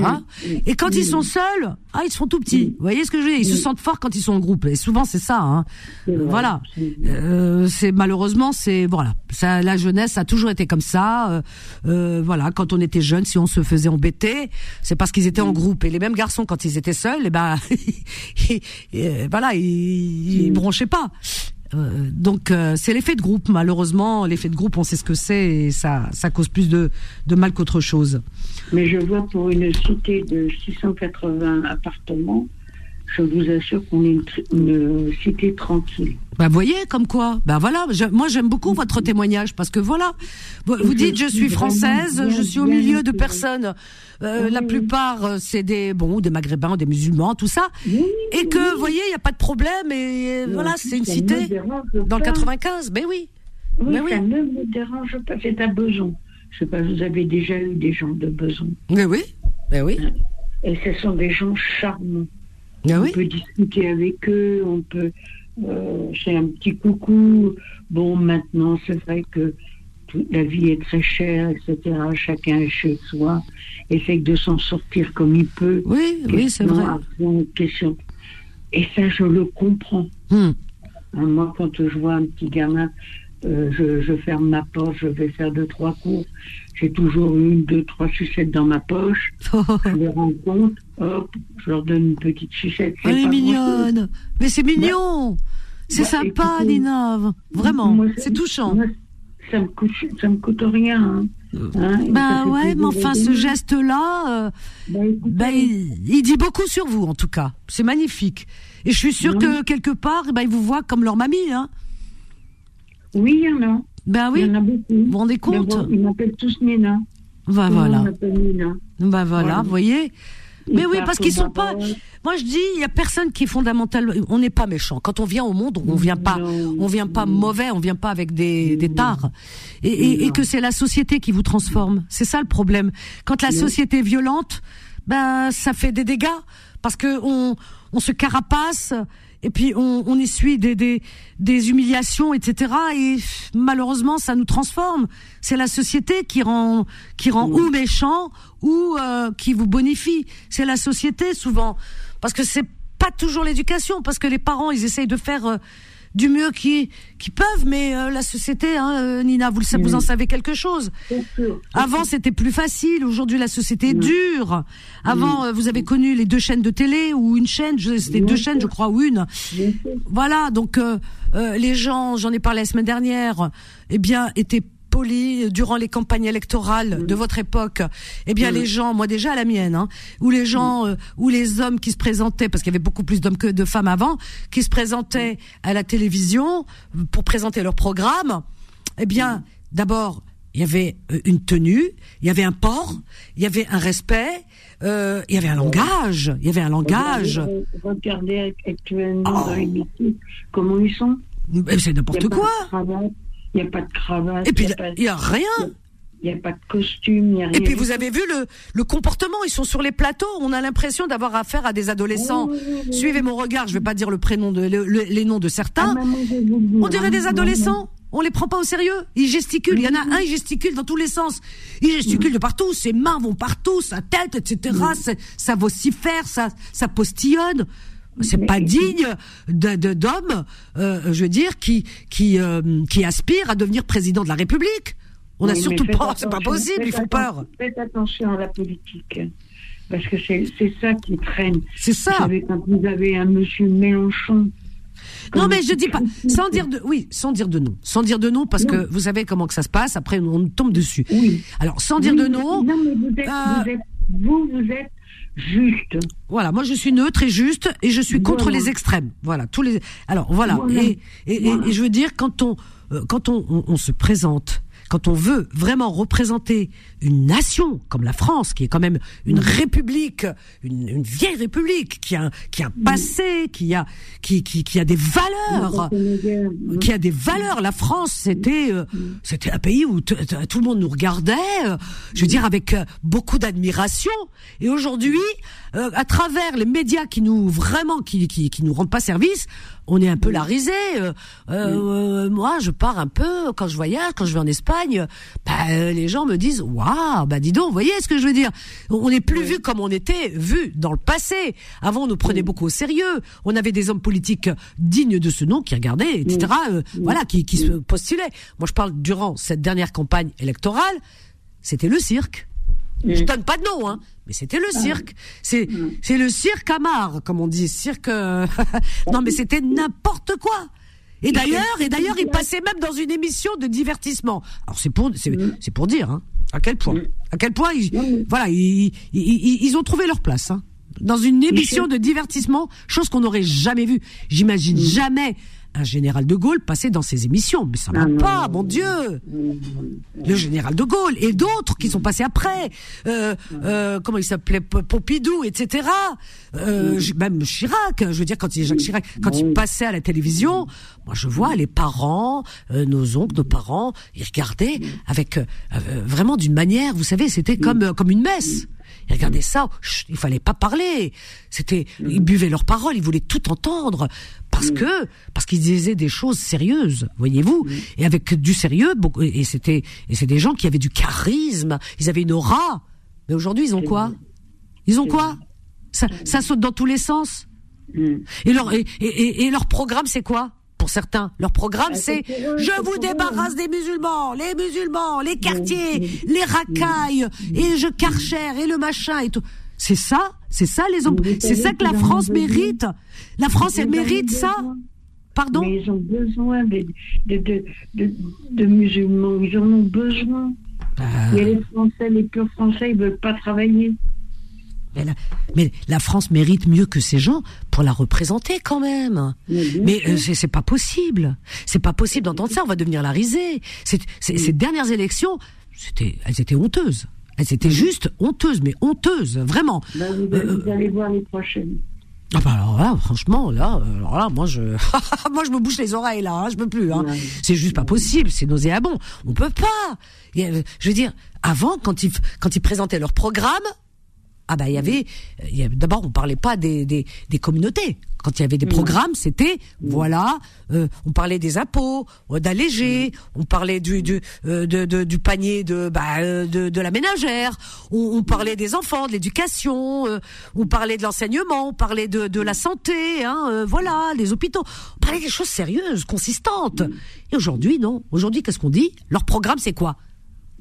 Hein et quand ils sont seuls, ah, ils sont tout petits. Vous voyez ce que je veux dire? Ils se sentent forts quand ils sont en groupe. Et souvent, c'est ça. Hein. Voilà. Euh, c'est malheureusement, c'est voilà. Ça, la jeunesse a toujours été comme ça. Euh, euh, voilà. Quand on était jeune, si on se faisait embêter, c'est parce qu'ils étaient en groupe. Et les mêmes garçons, quand ils étaient seuls, et ben, et, voilà, ils, ils bronchaient pas. Euh, donc euh, c'est l'effet de groupe. Malheureusement l'effet de groupe on sait ce que c'est et ça ça cause plus de, de mal qu'autre chose. Mais je vois pour une cité de 680 appartements, je vous assure qu'on est une, cité tranquille. Bah, vous voyez, comme quoi. Bah, voilà. je- moi, j'aime beaucoup votre témoignage parce que voilà. Vous, Je dites, je suis française, bien, je suis au milieu de personnes. euh, Oui, la oui. plupart, euh, c'est des, bon, des maghrébins, des musulmans, tout ça. et que, vous voyez, il n'y a pas de problème et voilà, c'est une cité dans le pas. 95. Ben oui. Oui, oui. ça ne me dérange pas. C'est à besoin. Je sais pas, vous avez déjà eu des gens de besoin. Mais oui. Ben oui. Et ce sont des gens charmants. Ben on peut discuter avec eux, on peut. Euh, c'est un petit coucou. Bon, maintenant, c'est vrai que tout- la vie est très chère, etc. Chacun est chez soi, essaye de s'en sortir comme il peut. Oui, oui, c'est vrai. question. Et ça, je le comprends. Hmm. Hein, Moi, quand je vois un petit gamin, euh, je, je ferme ma poche, je vais faire deux, trois cours. J'ai toujours une, deux, trois sucettes dans ma poche. je les rencontre, hop, je leur donne une petite sucette. Elle est mignonne. Mais c'est mignon. C'est Bah, sympa, écoutez, Nina. Vraiment. C'est touchant. moi, ça me coûte, ça me coûte rien. Hein. Hein, et ça Bah ouais, mais enfin, ce geste-là, euh, Bah, bah, il, il dit beaucoup sur vous, en tout cas. C'est magnifique. Et je suis sûre Oui. que quelque part, bah, ils vous voient comme leur mamie, hein. Oui, il y en a. Ben oui. Il y en a beaucoup. Vous vous rendez compte Ils m'appellent tous Nina. Bah voilà. Nina. Bah voilà, Voilà. vous voyez. Mais oui, parce qu'ils sont pas. Moi, je dis, il y a personne qui est fondamental. On n'est pas méchant. Quand on vient au monde, on vient pas, on vient pas mauvais, on vient pas avec des, des tares. Et, et, et que c'est la société qui vous transforme. C'est ça le problème. Quand la société est violente, ben ça fait des dégâts parce que on, on se carapace et puis on, on essuie des, des, des humiliations, etc. Et malheureusement, ça nous transforme. C'est la société qui rend, qui rend ou méchant ou euh, qui vous bonifie. C'est la société souvent, parce que c'est pas toujours l'éducation, parce que les parents ils essayent de faire euh, du mieux qu'ils qui peuvent, mais euh, la société, hein, euh, Nina, vous, le savez, vous en savez quelque chose. Avant, c'était plus facile. Aujourd'hui, la société est dure. Avant, euh, vous avez connu les deux chaînes de télé ou une chaîne. C'était deux chaînes, je crois, ou une. Voilà. Donc, euh, euh, les gens, j'en ai parlé la semaine dernière, eh bien, étaient durant les campagnes électorales de votre époque. Eh bien, les gens, moi déjà à la mienne, hein, où les gens, euh, où les hommes qui se présentaient, parce qu'il y avait beaucoup plus d'hommes que de femmes avant, qui se présentaient à la télévision pour présenter leur programme. Eh bien, d'abord, il y avait euh, une tenue, il y avait un port, il y avait un respect, euh, il y avait un langage, il y avait un langage. Regardez, actuellement dans les métiers comment ils sont. C'est n'importe pas quoi. de Il n'y a pas de cravate. Et puis, il y a rien. Il n'y a pas de costume, il n'y a rien. Et puis vous avez vu le, le comportement, ils sont sur les plateaux, on a l'impression d'avoir affaire à des adolescents. Suivez mon regard, je vais pas dire le prénom de le- le- les noms de certains. Ah, maman, dire, On dirait hein. des adolescents. On les prend pas au sérieux. Ils gesticulent. Il y en a un, il gesticule dans tous les sens. Il gesticule de partout. Ses mains vont partout, sa tête, etc. Ça, ça vocifère, ça, ça postillonne. C'est pas digne de- de- d'hommes, euh, je veux dire, qui qui euh, qui aspirent à devenir président de la République. On n'a Oui, surtout pas, c'est pas possible. Ils font peur. Faites attention à la politique. Parce que c'est ça qui traîne. C'est ça. Vous savez, quand vous avez un monsieur Mélenchon. Non, mais je dis pas, sans dire de, oui, sans dire de non, sans dire de non, parce que vous savez comment que ça se passe. Après, on tombe dessus. Alors, sans dire Oui, de non. Non, mais vous êtes, euh, vous êtes, vous, vous êtes juste. Voilà, moi je suis neutre et juste et je suis contre Voilà. les extrêmes. Voilà, tous les. Alors voilà, Voilà. Et, et, et- et je veux dire quand on euh, quand on, on, on se présente, quand on veut vraiment représenter une nation comme la France, qui est quand même une république, une, une vieille république, qui a qui a un passé, qui a qui, qui qui a des valeurs, qui a des valeurs. La France, c'était euh, c'était un pays où tout le monde nous regardait, euh, je veux dire avec euh, beaucoup d'admiration. Et aujourd'hui, euh, à travers les médias qui nous vraiment qui qui, qui nous rendent pas service, on est un peu la risée. Euh, euh, moi, je pars un peu quand je voyage, quand je vais en Espagne. Bah, euh, les gens me disent waouh, bah dis donc, vous voyez ce que je veux dire On n'est plus vu comme on était vu dans le passé. Avant, on nous prenait beaucoup au sérieux. On avait des hommes politiques dignes de ce nom qui regardaient, etc. euh, voilà, qui, qui se postulaient. Moi, je parle durant cette dernière campagne électorale, c'était le cirque. Je donne pas de nom, hein, mais c'était le cirque. C'est c'est le cirque Amar, comme on dit, cirque. euh, non, mais c'était n'importe quoi. Et d'ailleurs, et d'ailleurs, il passait même dans une émission de divertissement. Alors c'est pour c'est c'est pour dire hein, à quel point? À quel point ils, voilà ils, ils, ils- ils ont trouvé leur place hein, dans une émission de divertissement, chose qu'on n'aurait jamais vue. J'imagine jamais un général de Gaulle passer dans ces émissions, mais ça va pas, mon Dieu. Le général de Gaulle et d'autres qui sont passés après, euh, euh, comment il s'appelait, Pompidou, etc. Euh, j- même Chirac, je veux dire quand il Jacques Chirac, quand il passait à la télévision, moi je vois les parents, euh, nos oncles, nos parents, ils regardaient avec euh, euh, vraiment d'une manière, vous savez, c'était comme comme une messe. Ils regardaient ça, chut, il fallait pas parler. C'était, ils buvaient leurs paroles, ils voulaient tout entendre. Parce que parce qu'ils disaient des choses sérieuses, voyez-vous, et avec du sérieux. Et c'était et c'est des gens qui avaient du charisme, ils avaient une aura. Mais aujourd'hui, ils ont quoi? Ils ont quoi? Ça, ça saute dans tous les sens? Et leur et, et, et- et leur programme, c'est quoi? Pour certains, leur programme, Ah, c'est je vous débarrasse des musulmans, les musulmans, les quartiers, les racailles, et je carchère et le machin et tout. C'est ça, c'est ça les hommes, c'est ça que la France mérite. La France, elle mérite ça. Pardon Mais ils ont besoin de, de, de, de, de musulmans. Ils en ont besoin. Bah. Et les Français, les purs Français, ils veulent pas travailler. Mais la, mais la France mérite mieux que ces gens pour la représenter quand même. Mais euh, c'est pas possible. C'est pas possible d'entendre ça. On va devenir la risée. Ces dernières élections, c'était, elles étaient honteuses. Elles étaient juste honteuses, mais honteuses, vraiment. Ben, vous, allez- vous allez voir les prochaines. Ah bah alors là, franchement, là, euh, alors là, moi je, moi je me bouche les oreilles là, hein, je peux plus. Hein. C'est juste pas possible, c'est nauséabond. On peut pas. A- Je veux dire, avant, quand ils, quand ils présentaient leur programme, Ah bah il y avait, y avait- d'abord on parlait pas des, des, des communautés. Quand il y avait des programmes, c'était voilà, euh, on parlait des impôts, euh, d'alléger, on parlait du du euh, de, de- du panier de bah euh, de, de la ménagère, on, on parlait des enfants, de l'éducation, euh, on parlait de l'enseignement, on parlait de de la santé, hein, euh, voilà, les hôpitaux, on parlait des choses sérieuses, consistantes. Et aujourd'hui non, aujourd'hui qu'est-ce qu'on dit? Leur programme c'est quoi?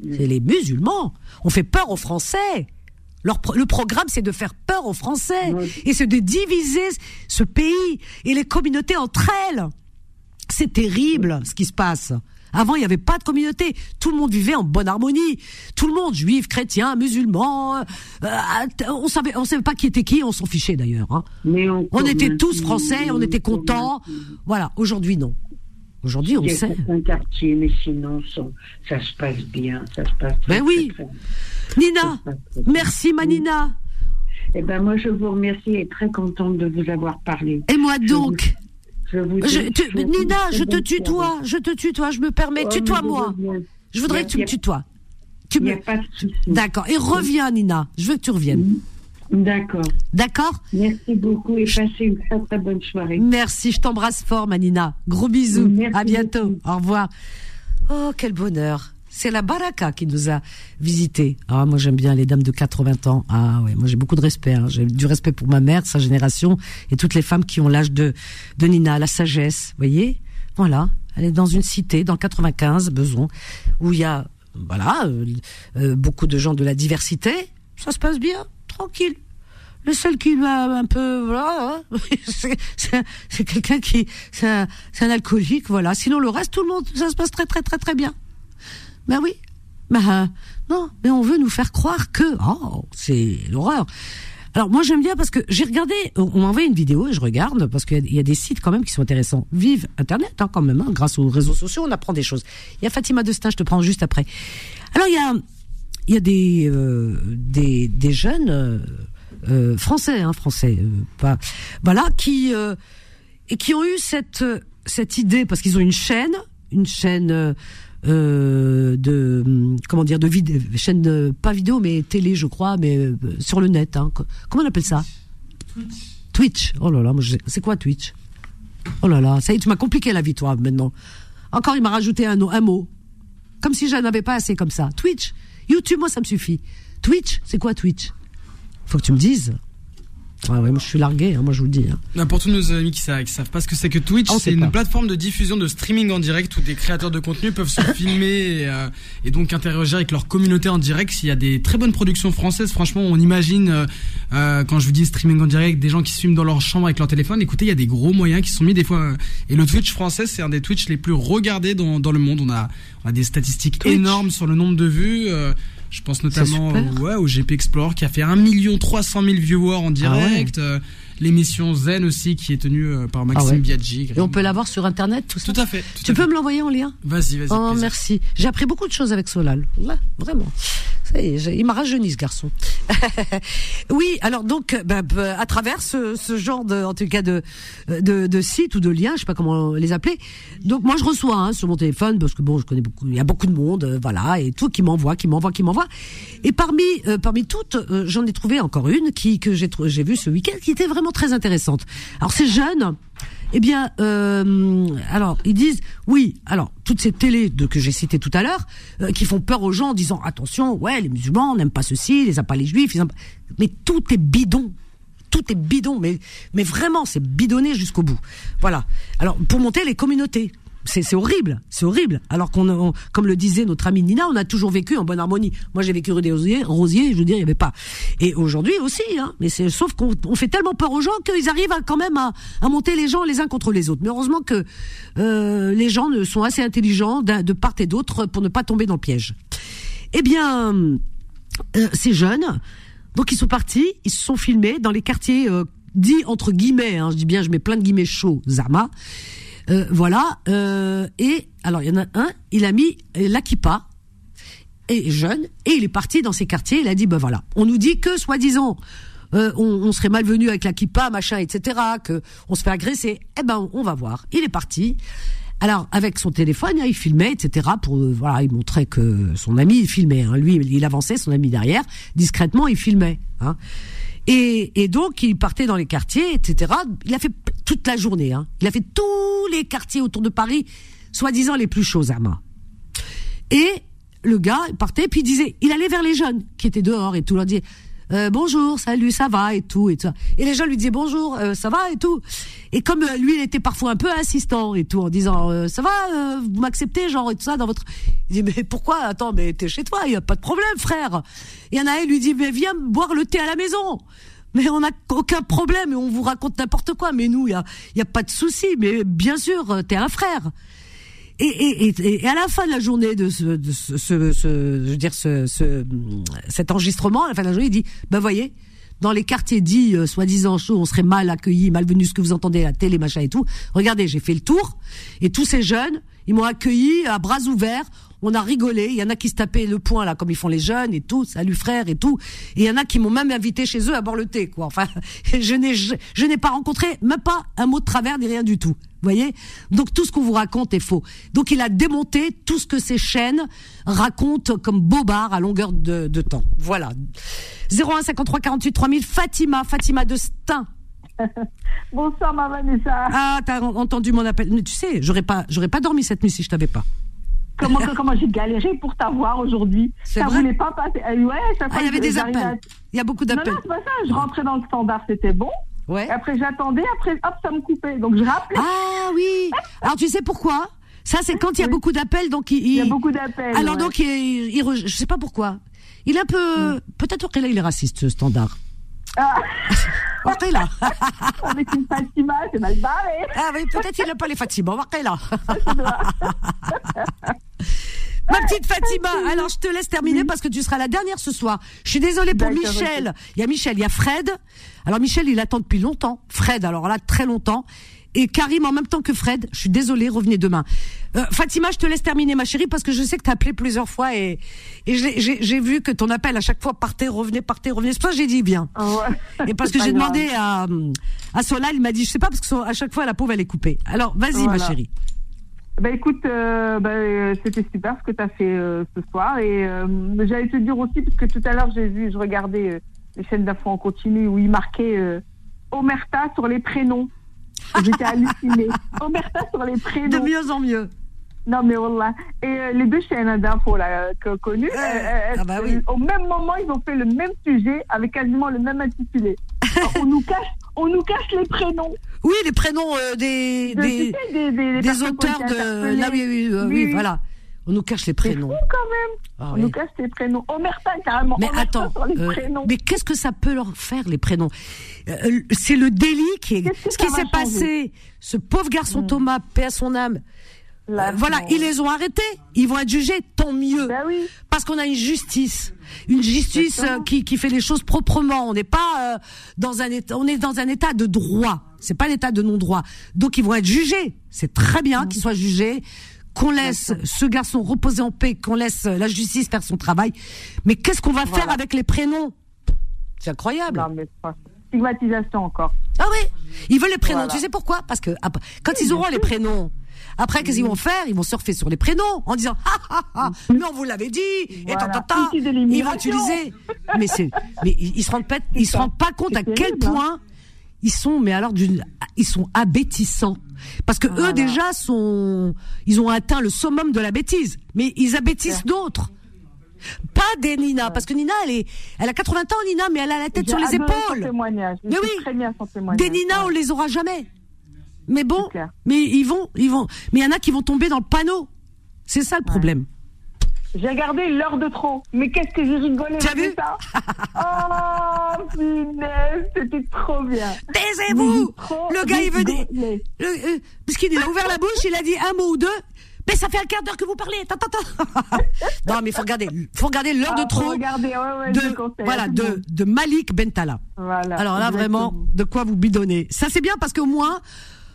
C'est les musulmans. On fait peur aux Français. Leur pro- le programme, c'est de faire peur aux Français et c'est de diviser ce pays et les communautés entre elles. C'est terrible ce qui se passe. Avant, il n'y avait pas de communauté. Tout le monde vivait en bonne harmonie. Tout le monde, juifs, chrétiens, musulmans. euh, on savait, on savait pas qui était qui. On s'en fichait d'ailleurs. hein. On était tous français. On était contents. Voilà. Aujourd'hui, non. Aujourd'hui, on Il y a sait. certains quartiers, mais sinon, ça, se passe bien. Ça se passe très, Ben oui. très, très bien. Nina, merci ma Nina. Eh ben moi, je vous remercie et très contente de vous avoir parlé. Et moi donc Je vous Je- je Nina, je te tutoie, je te tutoie, je me permets, Oh, tutoie-moi. je voudrais a- que tu me tutoies. Tu me... pas de souci. D'accord. Et reviens, Nina. Je veux que tu reviennes. D'accord. D'accord Merci beaucoup et passez une très très bonne soirée. Merci, je t'embrasse fort, ma Nina. Gros bisous. Merci à bientôt. Au revoir. Oh, quel bonheur. C'est la Baraka qui nous a visités. Ah, moi j'aime bien les dames de 80 ans. Ah ouais, moi j'ai beaucoup de respect. hein. J'ai du respect pour ma mère, sa génération, et toutes les femmes qui ont l'âge de, de Nina, la sagesse. Vous voyez Voilà. Elle est dans une cité, dans le 95, Beson, où il y a, voilà, euh, euh, beaucoup de gens de la diversité. Ça se passe bien, tranquille. Le seul qui va un peu, voilà, hein, c'est- quelqu'un qui, c'est un, alcoolique, voilà. Sinon le reste, tout le monde, ça se passe très très très très bien. Ben oui. Ben euh, non, mais on veut nous faire croire que, oh, c'est l'horreur. Alors moi j'aime bien parce que j'ai regardé, on m'a envoyé une vidéo et je regarde parce qu'il y, a- il y a des sites quand même qui sont intéressants. Vive Internet hein, quand même, hein, grâce aux réseaux sociaux on apprend des choses. Il y a Fatima Destin, je te prends juste après. Alors il y a, il y a des, euh, des, des jeunes euh, euh, français, hein, français, euh, pas, voilà, qui euh, et qui ont eu cette cette idée parce qu'ils ont une chaîne, une chaîne de comment dire de vidéo, chaîne de, pas vidéo mais télé je crois, mais sur le net. Hein. Co- Comment on appelle ça? Twitch. Oh là là, c'est quoi Twitch? Oh là là, ça y est, tu m'as compliqué la vie toi maintenant. Encore il m'a rajouté un, un mot, comme si je n'avais pas assez comme ça. Twitch, YouTube, moi ça me suffit. Twitch, c'est quoi Twitch? Faut que tu me dises. Ah ouais, moi je suis largué, hein, moi je vous le dis. hein. Pour tous nos amis qui savent, qui savent pas ce que c'est que Twitch, On c'est une pas. plateforme de diffusion de streaming en direct où des créateurs de contenu peuvent se filmer et, euh, et donc interagir avec leur communauté en direct. S'il y a des très bonnes productions françaises, franchement, on imagine euh, euh, quand je vous dis streaming en direct, des gens qui se filment dans leur chambre avec leur téléphone. Écoutez, il y a des gros moyens qui sont mis des fois. Et le Twitch français, c'est un des Twitch les plus regardés dans, dans le monde. On a, on a des statistiques Twitch. énormes sur le nombre de vues. Je pense notamment au, ouais, au GP Explore qui a fait 1 300 000 viewers en direct. euh, L'émission Zen aussi qui est tenue euh, par Maxime Ah ouais. Biaggi. Et on peut l'avoir sur internet tout ça Tout à fait. tout Tu à peux fait. me l'envoyer en lien Vas-y, vas-y. Oh plaisir. merci. J'ai appris beaucoup de choses avec Solal. Ouais, vraiment. Ça y est, il m'a rajeuni ce garçon. oui, alors donc euh, bah, bah, à travers ce, ce genre de, en tout cas de, de de sites ou de liens, je sais pas comment les appeler. Donc moi je reçois hein, sur mon téléphone parce que bon, je connais beaucoup, il y a beaucoup de monde, euh, voilà, et tout qui m'envoie, qui m'envoie, qui m'envoie. Et parmi euh, parmi toutes, euh, j'en ai trouvé encore une qui que j'ai j'ai vue ce week-end qui était vraiment très intéressante. Alors ces jeunes. Eh bien, euh, alors ils disent oui. Alors toutes ces télés que j'ai citées tout à l'heure, euh, qui font peur aux gens en disant attention, ouais, les musulmans n'aiment pas ceci, ils n'aiment pas les juifs, ils pas- mais tout est bidon. Tout est bidon, mais mais vraiment c'est bidonné jusqu'au bout. Voilà. Alors pour monter les communautés, c'est horrible, c'est horrible. Alors qu'on, on- comme le disait notre amie Nina, on a toujours vécu en bonne harmonie. Moi j'ai vécu rue des Rosiers, Rosiers, je veux dire il y avait pas. Et aujourd'hui aussi, hein. Mais c'est sauf qu'on on fait tellement peur aux gens qu'ils arrivent quand même à, monter les gens les uns contre les autres. Mais heureusement que euh, les gens sont assez intelligents de part et d'autre pour ne pas tomber dans le piège. Eh bien, euh, ces jeunes, donc ils sont partis, ils se sont filmés dans les quartiers euh, dits entre guillemets, hein, je dis bien, je mets plein de guillemets chauds, Zama. Euh, voilà. euh, et alors il y en a un, il a mis euh, l'Akipa et jeune et il est parti dans ces quartiers. Il a dit ben voilà, on nous dit que soi-disant euh, on, on serait malvenu avec la kippa, machin, etc. Que on se fait agresser. Eh ben on va voir. Il est parti Alors, avec son téléphone, hein, il filmait, etc. Pour euh, voilà, il montrait que son ami il filmait. Hein. Lui, il avançait, son ami derrière, discrètement, il filmait. Hein. Et, donc, il partait dans les quartiers, etc. Il a fait toute la journée. Hein. Il a fait tous les quartiers autour de Paris, soi-disant les plus chauds, Zama. Et le gars il partait, puis il disait, il allait vers les jeunes qui étaient dehors et tout, leur disait euh, bonjour, salut, ça va et tout et tout. Et les jeunes lui disaient bonjour, euh, ça va et tout. Et comme euh, lui, il était parfois un peu insistant et tout, en disant euh, ça va, euh, vous m'acceptez genre et tout ça dans votre. Il dit mais pourquoi? Attends, mais t'es chez toi, il y a pas de problème, frère. Il y en a un il lui dit mais viens boire le thé à la maison. Mais on n'a aucun problème et on vous raconte n'importe quoi. Mais nous, il y a, y a pas de souci. Mais bien sûr, t'es un frère. Et, et, et, et à la fin de la journée de ce, de ce, ce, je veux dire ce, ce, cet enregistrement, à la fin de la journée, il dit, ben voyez, dans les quartiers dits euh, soi-disant chauds, on serait mal accueillis, malvenus, ce que vous entendez à la télé, machin et tout. Regardez, j'ai fait le tour et tous ces jeunes, ils m'ont accueilli à bras ouverts. On a rigolé. Il y en a qui se tapaient le poing là, comme ils font les jeunes et tout. Salut frère et tout. Et il y en a qui m'ont même invité chez eux à boire le thé, quoi. Enfin, je n'ai je, je n'ai pas rencontré même pas un mot de travers ni rien du tout. Vous voyez? Donc tout ce qu'on vous raconte est faux. Donc il a démonté tout ce que ces chaînes racontent comme bobard à longueur de, de temps. Voilà. 01 53 48 3000 Fatima, Fatima de Stein. Bonsoir, ma Vanessa. Ah, t'as en- entendu mon appel. Mais tu sais, j'aurais pas, j'aurais pas dormi cette nuit si je t'avais pas. Comment, comment j'ai galéré pour t'avoir aujourd'hui. Ça voulait pas passer. Euh, ouais, chaque Ah, il y avait des appels. Il y a beaucoup Non, d'appels. non, c'est pas ça. Je rentrais dans le standard, c'était bon. Ouais. Et après, j'attendais. Après, hop, ça me coupait. Donc, je rappelais. Ah oui. Alors tu sais pourquoi? Ça c'est quand il y a beaucoup d'appels, donc il, Il y a beaucoup d'appels. Alors ouais. donc il, je sais pas pourquoi. Il est un peu, peut-être que là il est raciste ce standard. Ah. Là. Avec une Fatima, c'est mal barré. Ah oui, peut-être il n'a pas les Fatima. Là. Ma petite Fatima, alors je te laisse terminer parce que tu seras la dernière ce soir. Je suis désolée pour Michel. Il y a Michel, il y a Fred. Alors Michel, il attend depuis longtemps. Fred, alors là, très longtemps. Et Karim en même temps que Fred. Je suis désolée, revenez demain. Euh, Fatima, je te laisse terminer, ma chérie, parce que je sais que tu as appelé plusieurs fois et, et j'ai- vu que ton appel à chaque fois partait, revenait, partait, revenait. C'est pour ça que j'ai dit bien. Et parce que j'ai demandé à, à Solal, il m'a dit, je sais pas, parce que à chaque fois, la pauvre, elle est coupée. Alors, vas-y, ma chérie. Bah écoute, euh, bah, euh, c'était super ce que tu as fait euh, ce soir. Et euh, j'allais te dire aussi, parce que tout à l'heure, j'ai vu, je regardais euh, les chaînes d'infos en continu où il marquait euh, Omerta sur les prénoms. J'étais hallucinée. Omerta sur les prénoms. De mieux en mieux. Non, mais voilà. Et euh, les deux chaînes d'infos là, euh, connues, euh, euh, ah bah oui. au même moment, ils ont fait le même sujet avec quasiment le même intitulé. Alors, on, nous cache, on nous cache les prénoms. Oui, les prénoms des, De- des, tu sais, des, des, des des personnes qui ont auteurs de. Là, oui, oui, Oui, oui. voilà. On nous cache les prénoms. fou quand même. Ah on oui. nous cache les prénoms. Omerta, carrément. Mais Omerta attends, euh, prénoms. mais qu'est-ce que ça peut leur faire les prénoms Euh, C'est le délit qui est. Ce qui s'est passé, ce pauvre garçon Thomas, paix à son âme. Là, euh, voilà, non. ils les ont arrêtés. Ils vont être jugés, tant mieux. Ben oui. Parce qu'on a une justice, une justice euh, qui, qui fait les choses proprement. On n'est pas euh, dans un état, on est dans un état de droit. C'est pas un état de non-droit. Donc ils vont être jugés. C'est très bien qu'ils soient jugés. Qu'on laisse ce garçon reposer en paix, qu'on laisse euh, la justice faire son travail. Mais qu'est-ce qu'on va faire avec les prénoms? C'est incroyable. Non, mais stigmatisation encore. Ah oui, ils veulent les prénoms. Voilà. Tu sais pourquoi? Parce que après, quand Oui, ils auront les prénoms, après qu'est-ce qu'ils vont faire? Ils vont surfer sur les prénoms en disant ah ah ah, mais on vous l'avait dit et Voilà. tant, tant. Outil Ils vont utiliser. Mais c'est, mais ils se rendent pas, ils se rendent pas compte à quel hein. point ils sont, mais alors d'une, ils sont abétissants. Parce que eux Voilà. déjà sont, ils ont atteint le summum de la bêtise, mais ils abêtissent d'autres. Pas des Nina, parce que Nina, elle est, elle a 80 ans, Nina, mais elle a la tête sur les épaules. témoignage. Mais oui. sais Très bien son témoignage. Des Nina, on Ouais. les aura jamais. Mais bon, mais ils vont, ils vont, mais il y en a qui vont tomber dans le panneau. C'est ça le problème. J'ai regardé l'heure de trop. Mais qu'est-ce que j'ai rigolé T'as avec vu ça Oh, punaise, c'était trop bien. Taisez-vous Le gars, il veut dire. rigolé. Le, euh, parce qu'il a ouvert la bouche, il a dit un mot ou deux. Mais ça fait un quart d'heure que vous parlez. Non, mais faut regarder, faut regarder l'heure Ah, de faut trop. regarder, ouais, ouais, de, voilà, de, de Malik Bentala. Voilà, Alors là, exactement. vraiment, de quoi vous bidonner. Ça, c'est bien parce qu'au moins,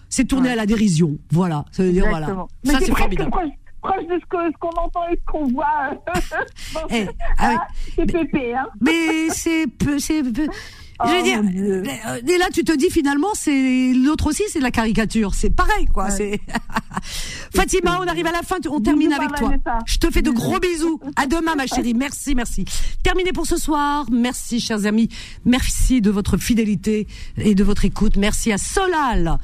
c'est tourné à la dérision. Voilà. Ça veut dire, voilà. Mais Ça, c'est c'est presque formidable. proche, proche de ce qu'on entend et ce qu'on voit. Bon, Eh, ah ah, c'est pépé, hein. Mais c'est peu, c'est peu. je veux Oh, dire, Dieu. euh, et là tu te dis finalement c'est l'autre aussi c'est de la caricature, c'est pareil quoi. C'est Fatima, on arrive à la fin, on termine avec toi. Je te fais de gros bisous. À demain ma chérie. Merci, merci. Terminé pour ce soir. Merci chers amis. Merci de votre fidélité et de votre écoute. Merci à Solal.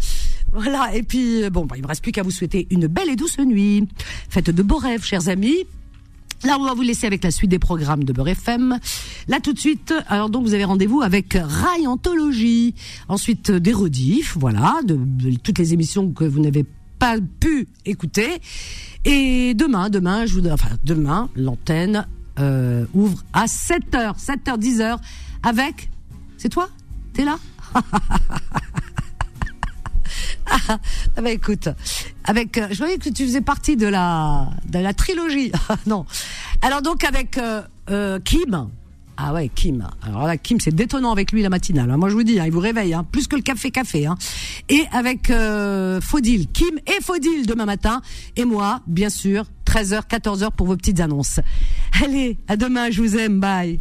Voilà. Et puis euh, bon, bah, il me reste plus qu'à vous souhaiter une belle et douce nuit. Faites de beaux rêves, chers amis. Là, on va vous laisser avec la suite des programmes de Beurre FM. Là, tout de suite, alors donc vous avez rendez-vous avec Rai Anthologie. Ensuite, euh, des rediffs, voilà, de, toutes les émissions que vous n'avez pas pu écouter. Et demain, demain, je vous, enfin demain, l'antenne euh, ouvre à 7h, 7h, 10h avec. C'est toi? T'es là? Ah bah écoute, avec, euh, je voyais que tu faisais partie de la de la trilogie. non. Alors donc avec euh, euh, Kim. Ah ouais, Kim. Alors là, Kim, c'est détonnant avec lui la matinale. hein. Moi, je vous dis, hein, il vous réveille, hein, plus que le café café. Et avec euh, Faudil, Kim et Faudil demain matin. Et moi, bien sûr, 13h, 14h pour vos petites annonces. Allez, à demain, je vous aime, bye.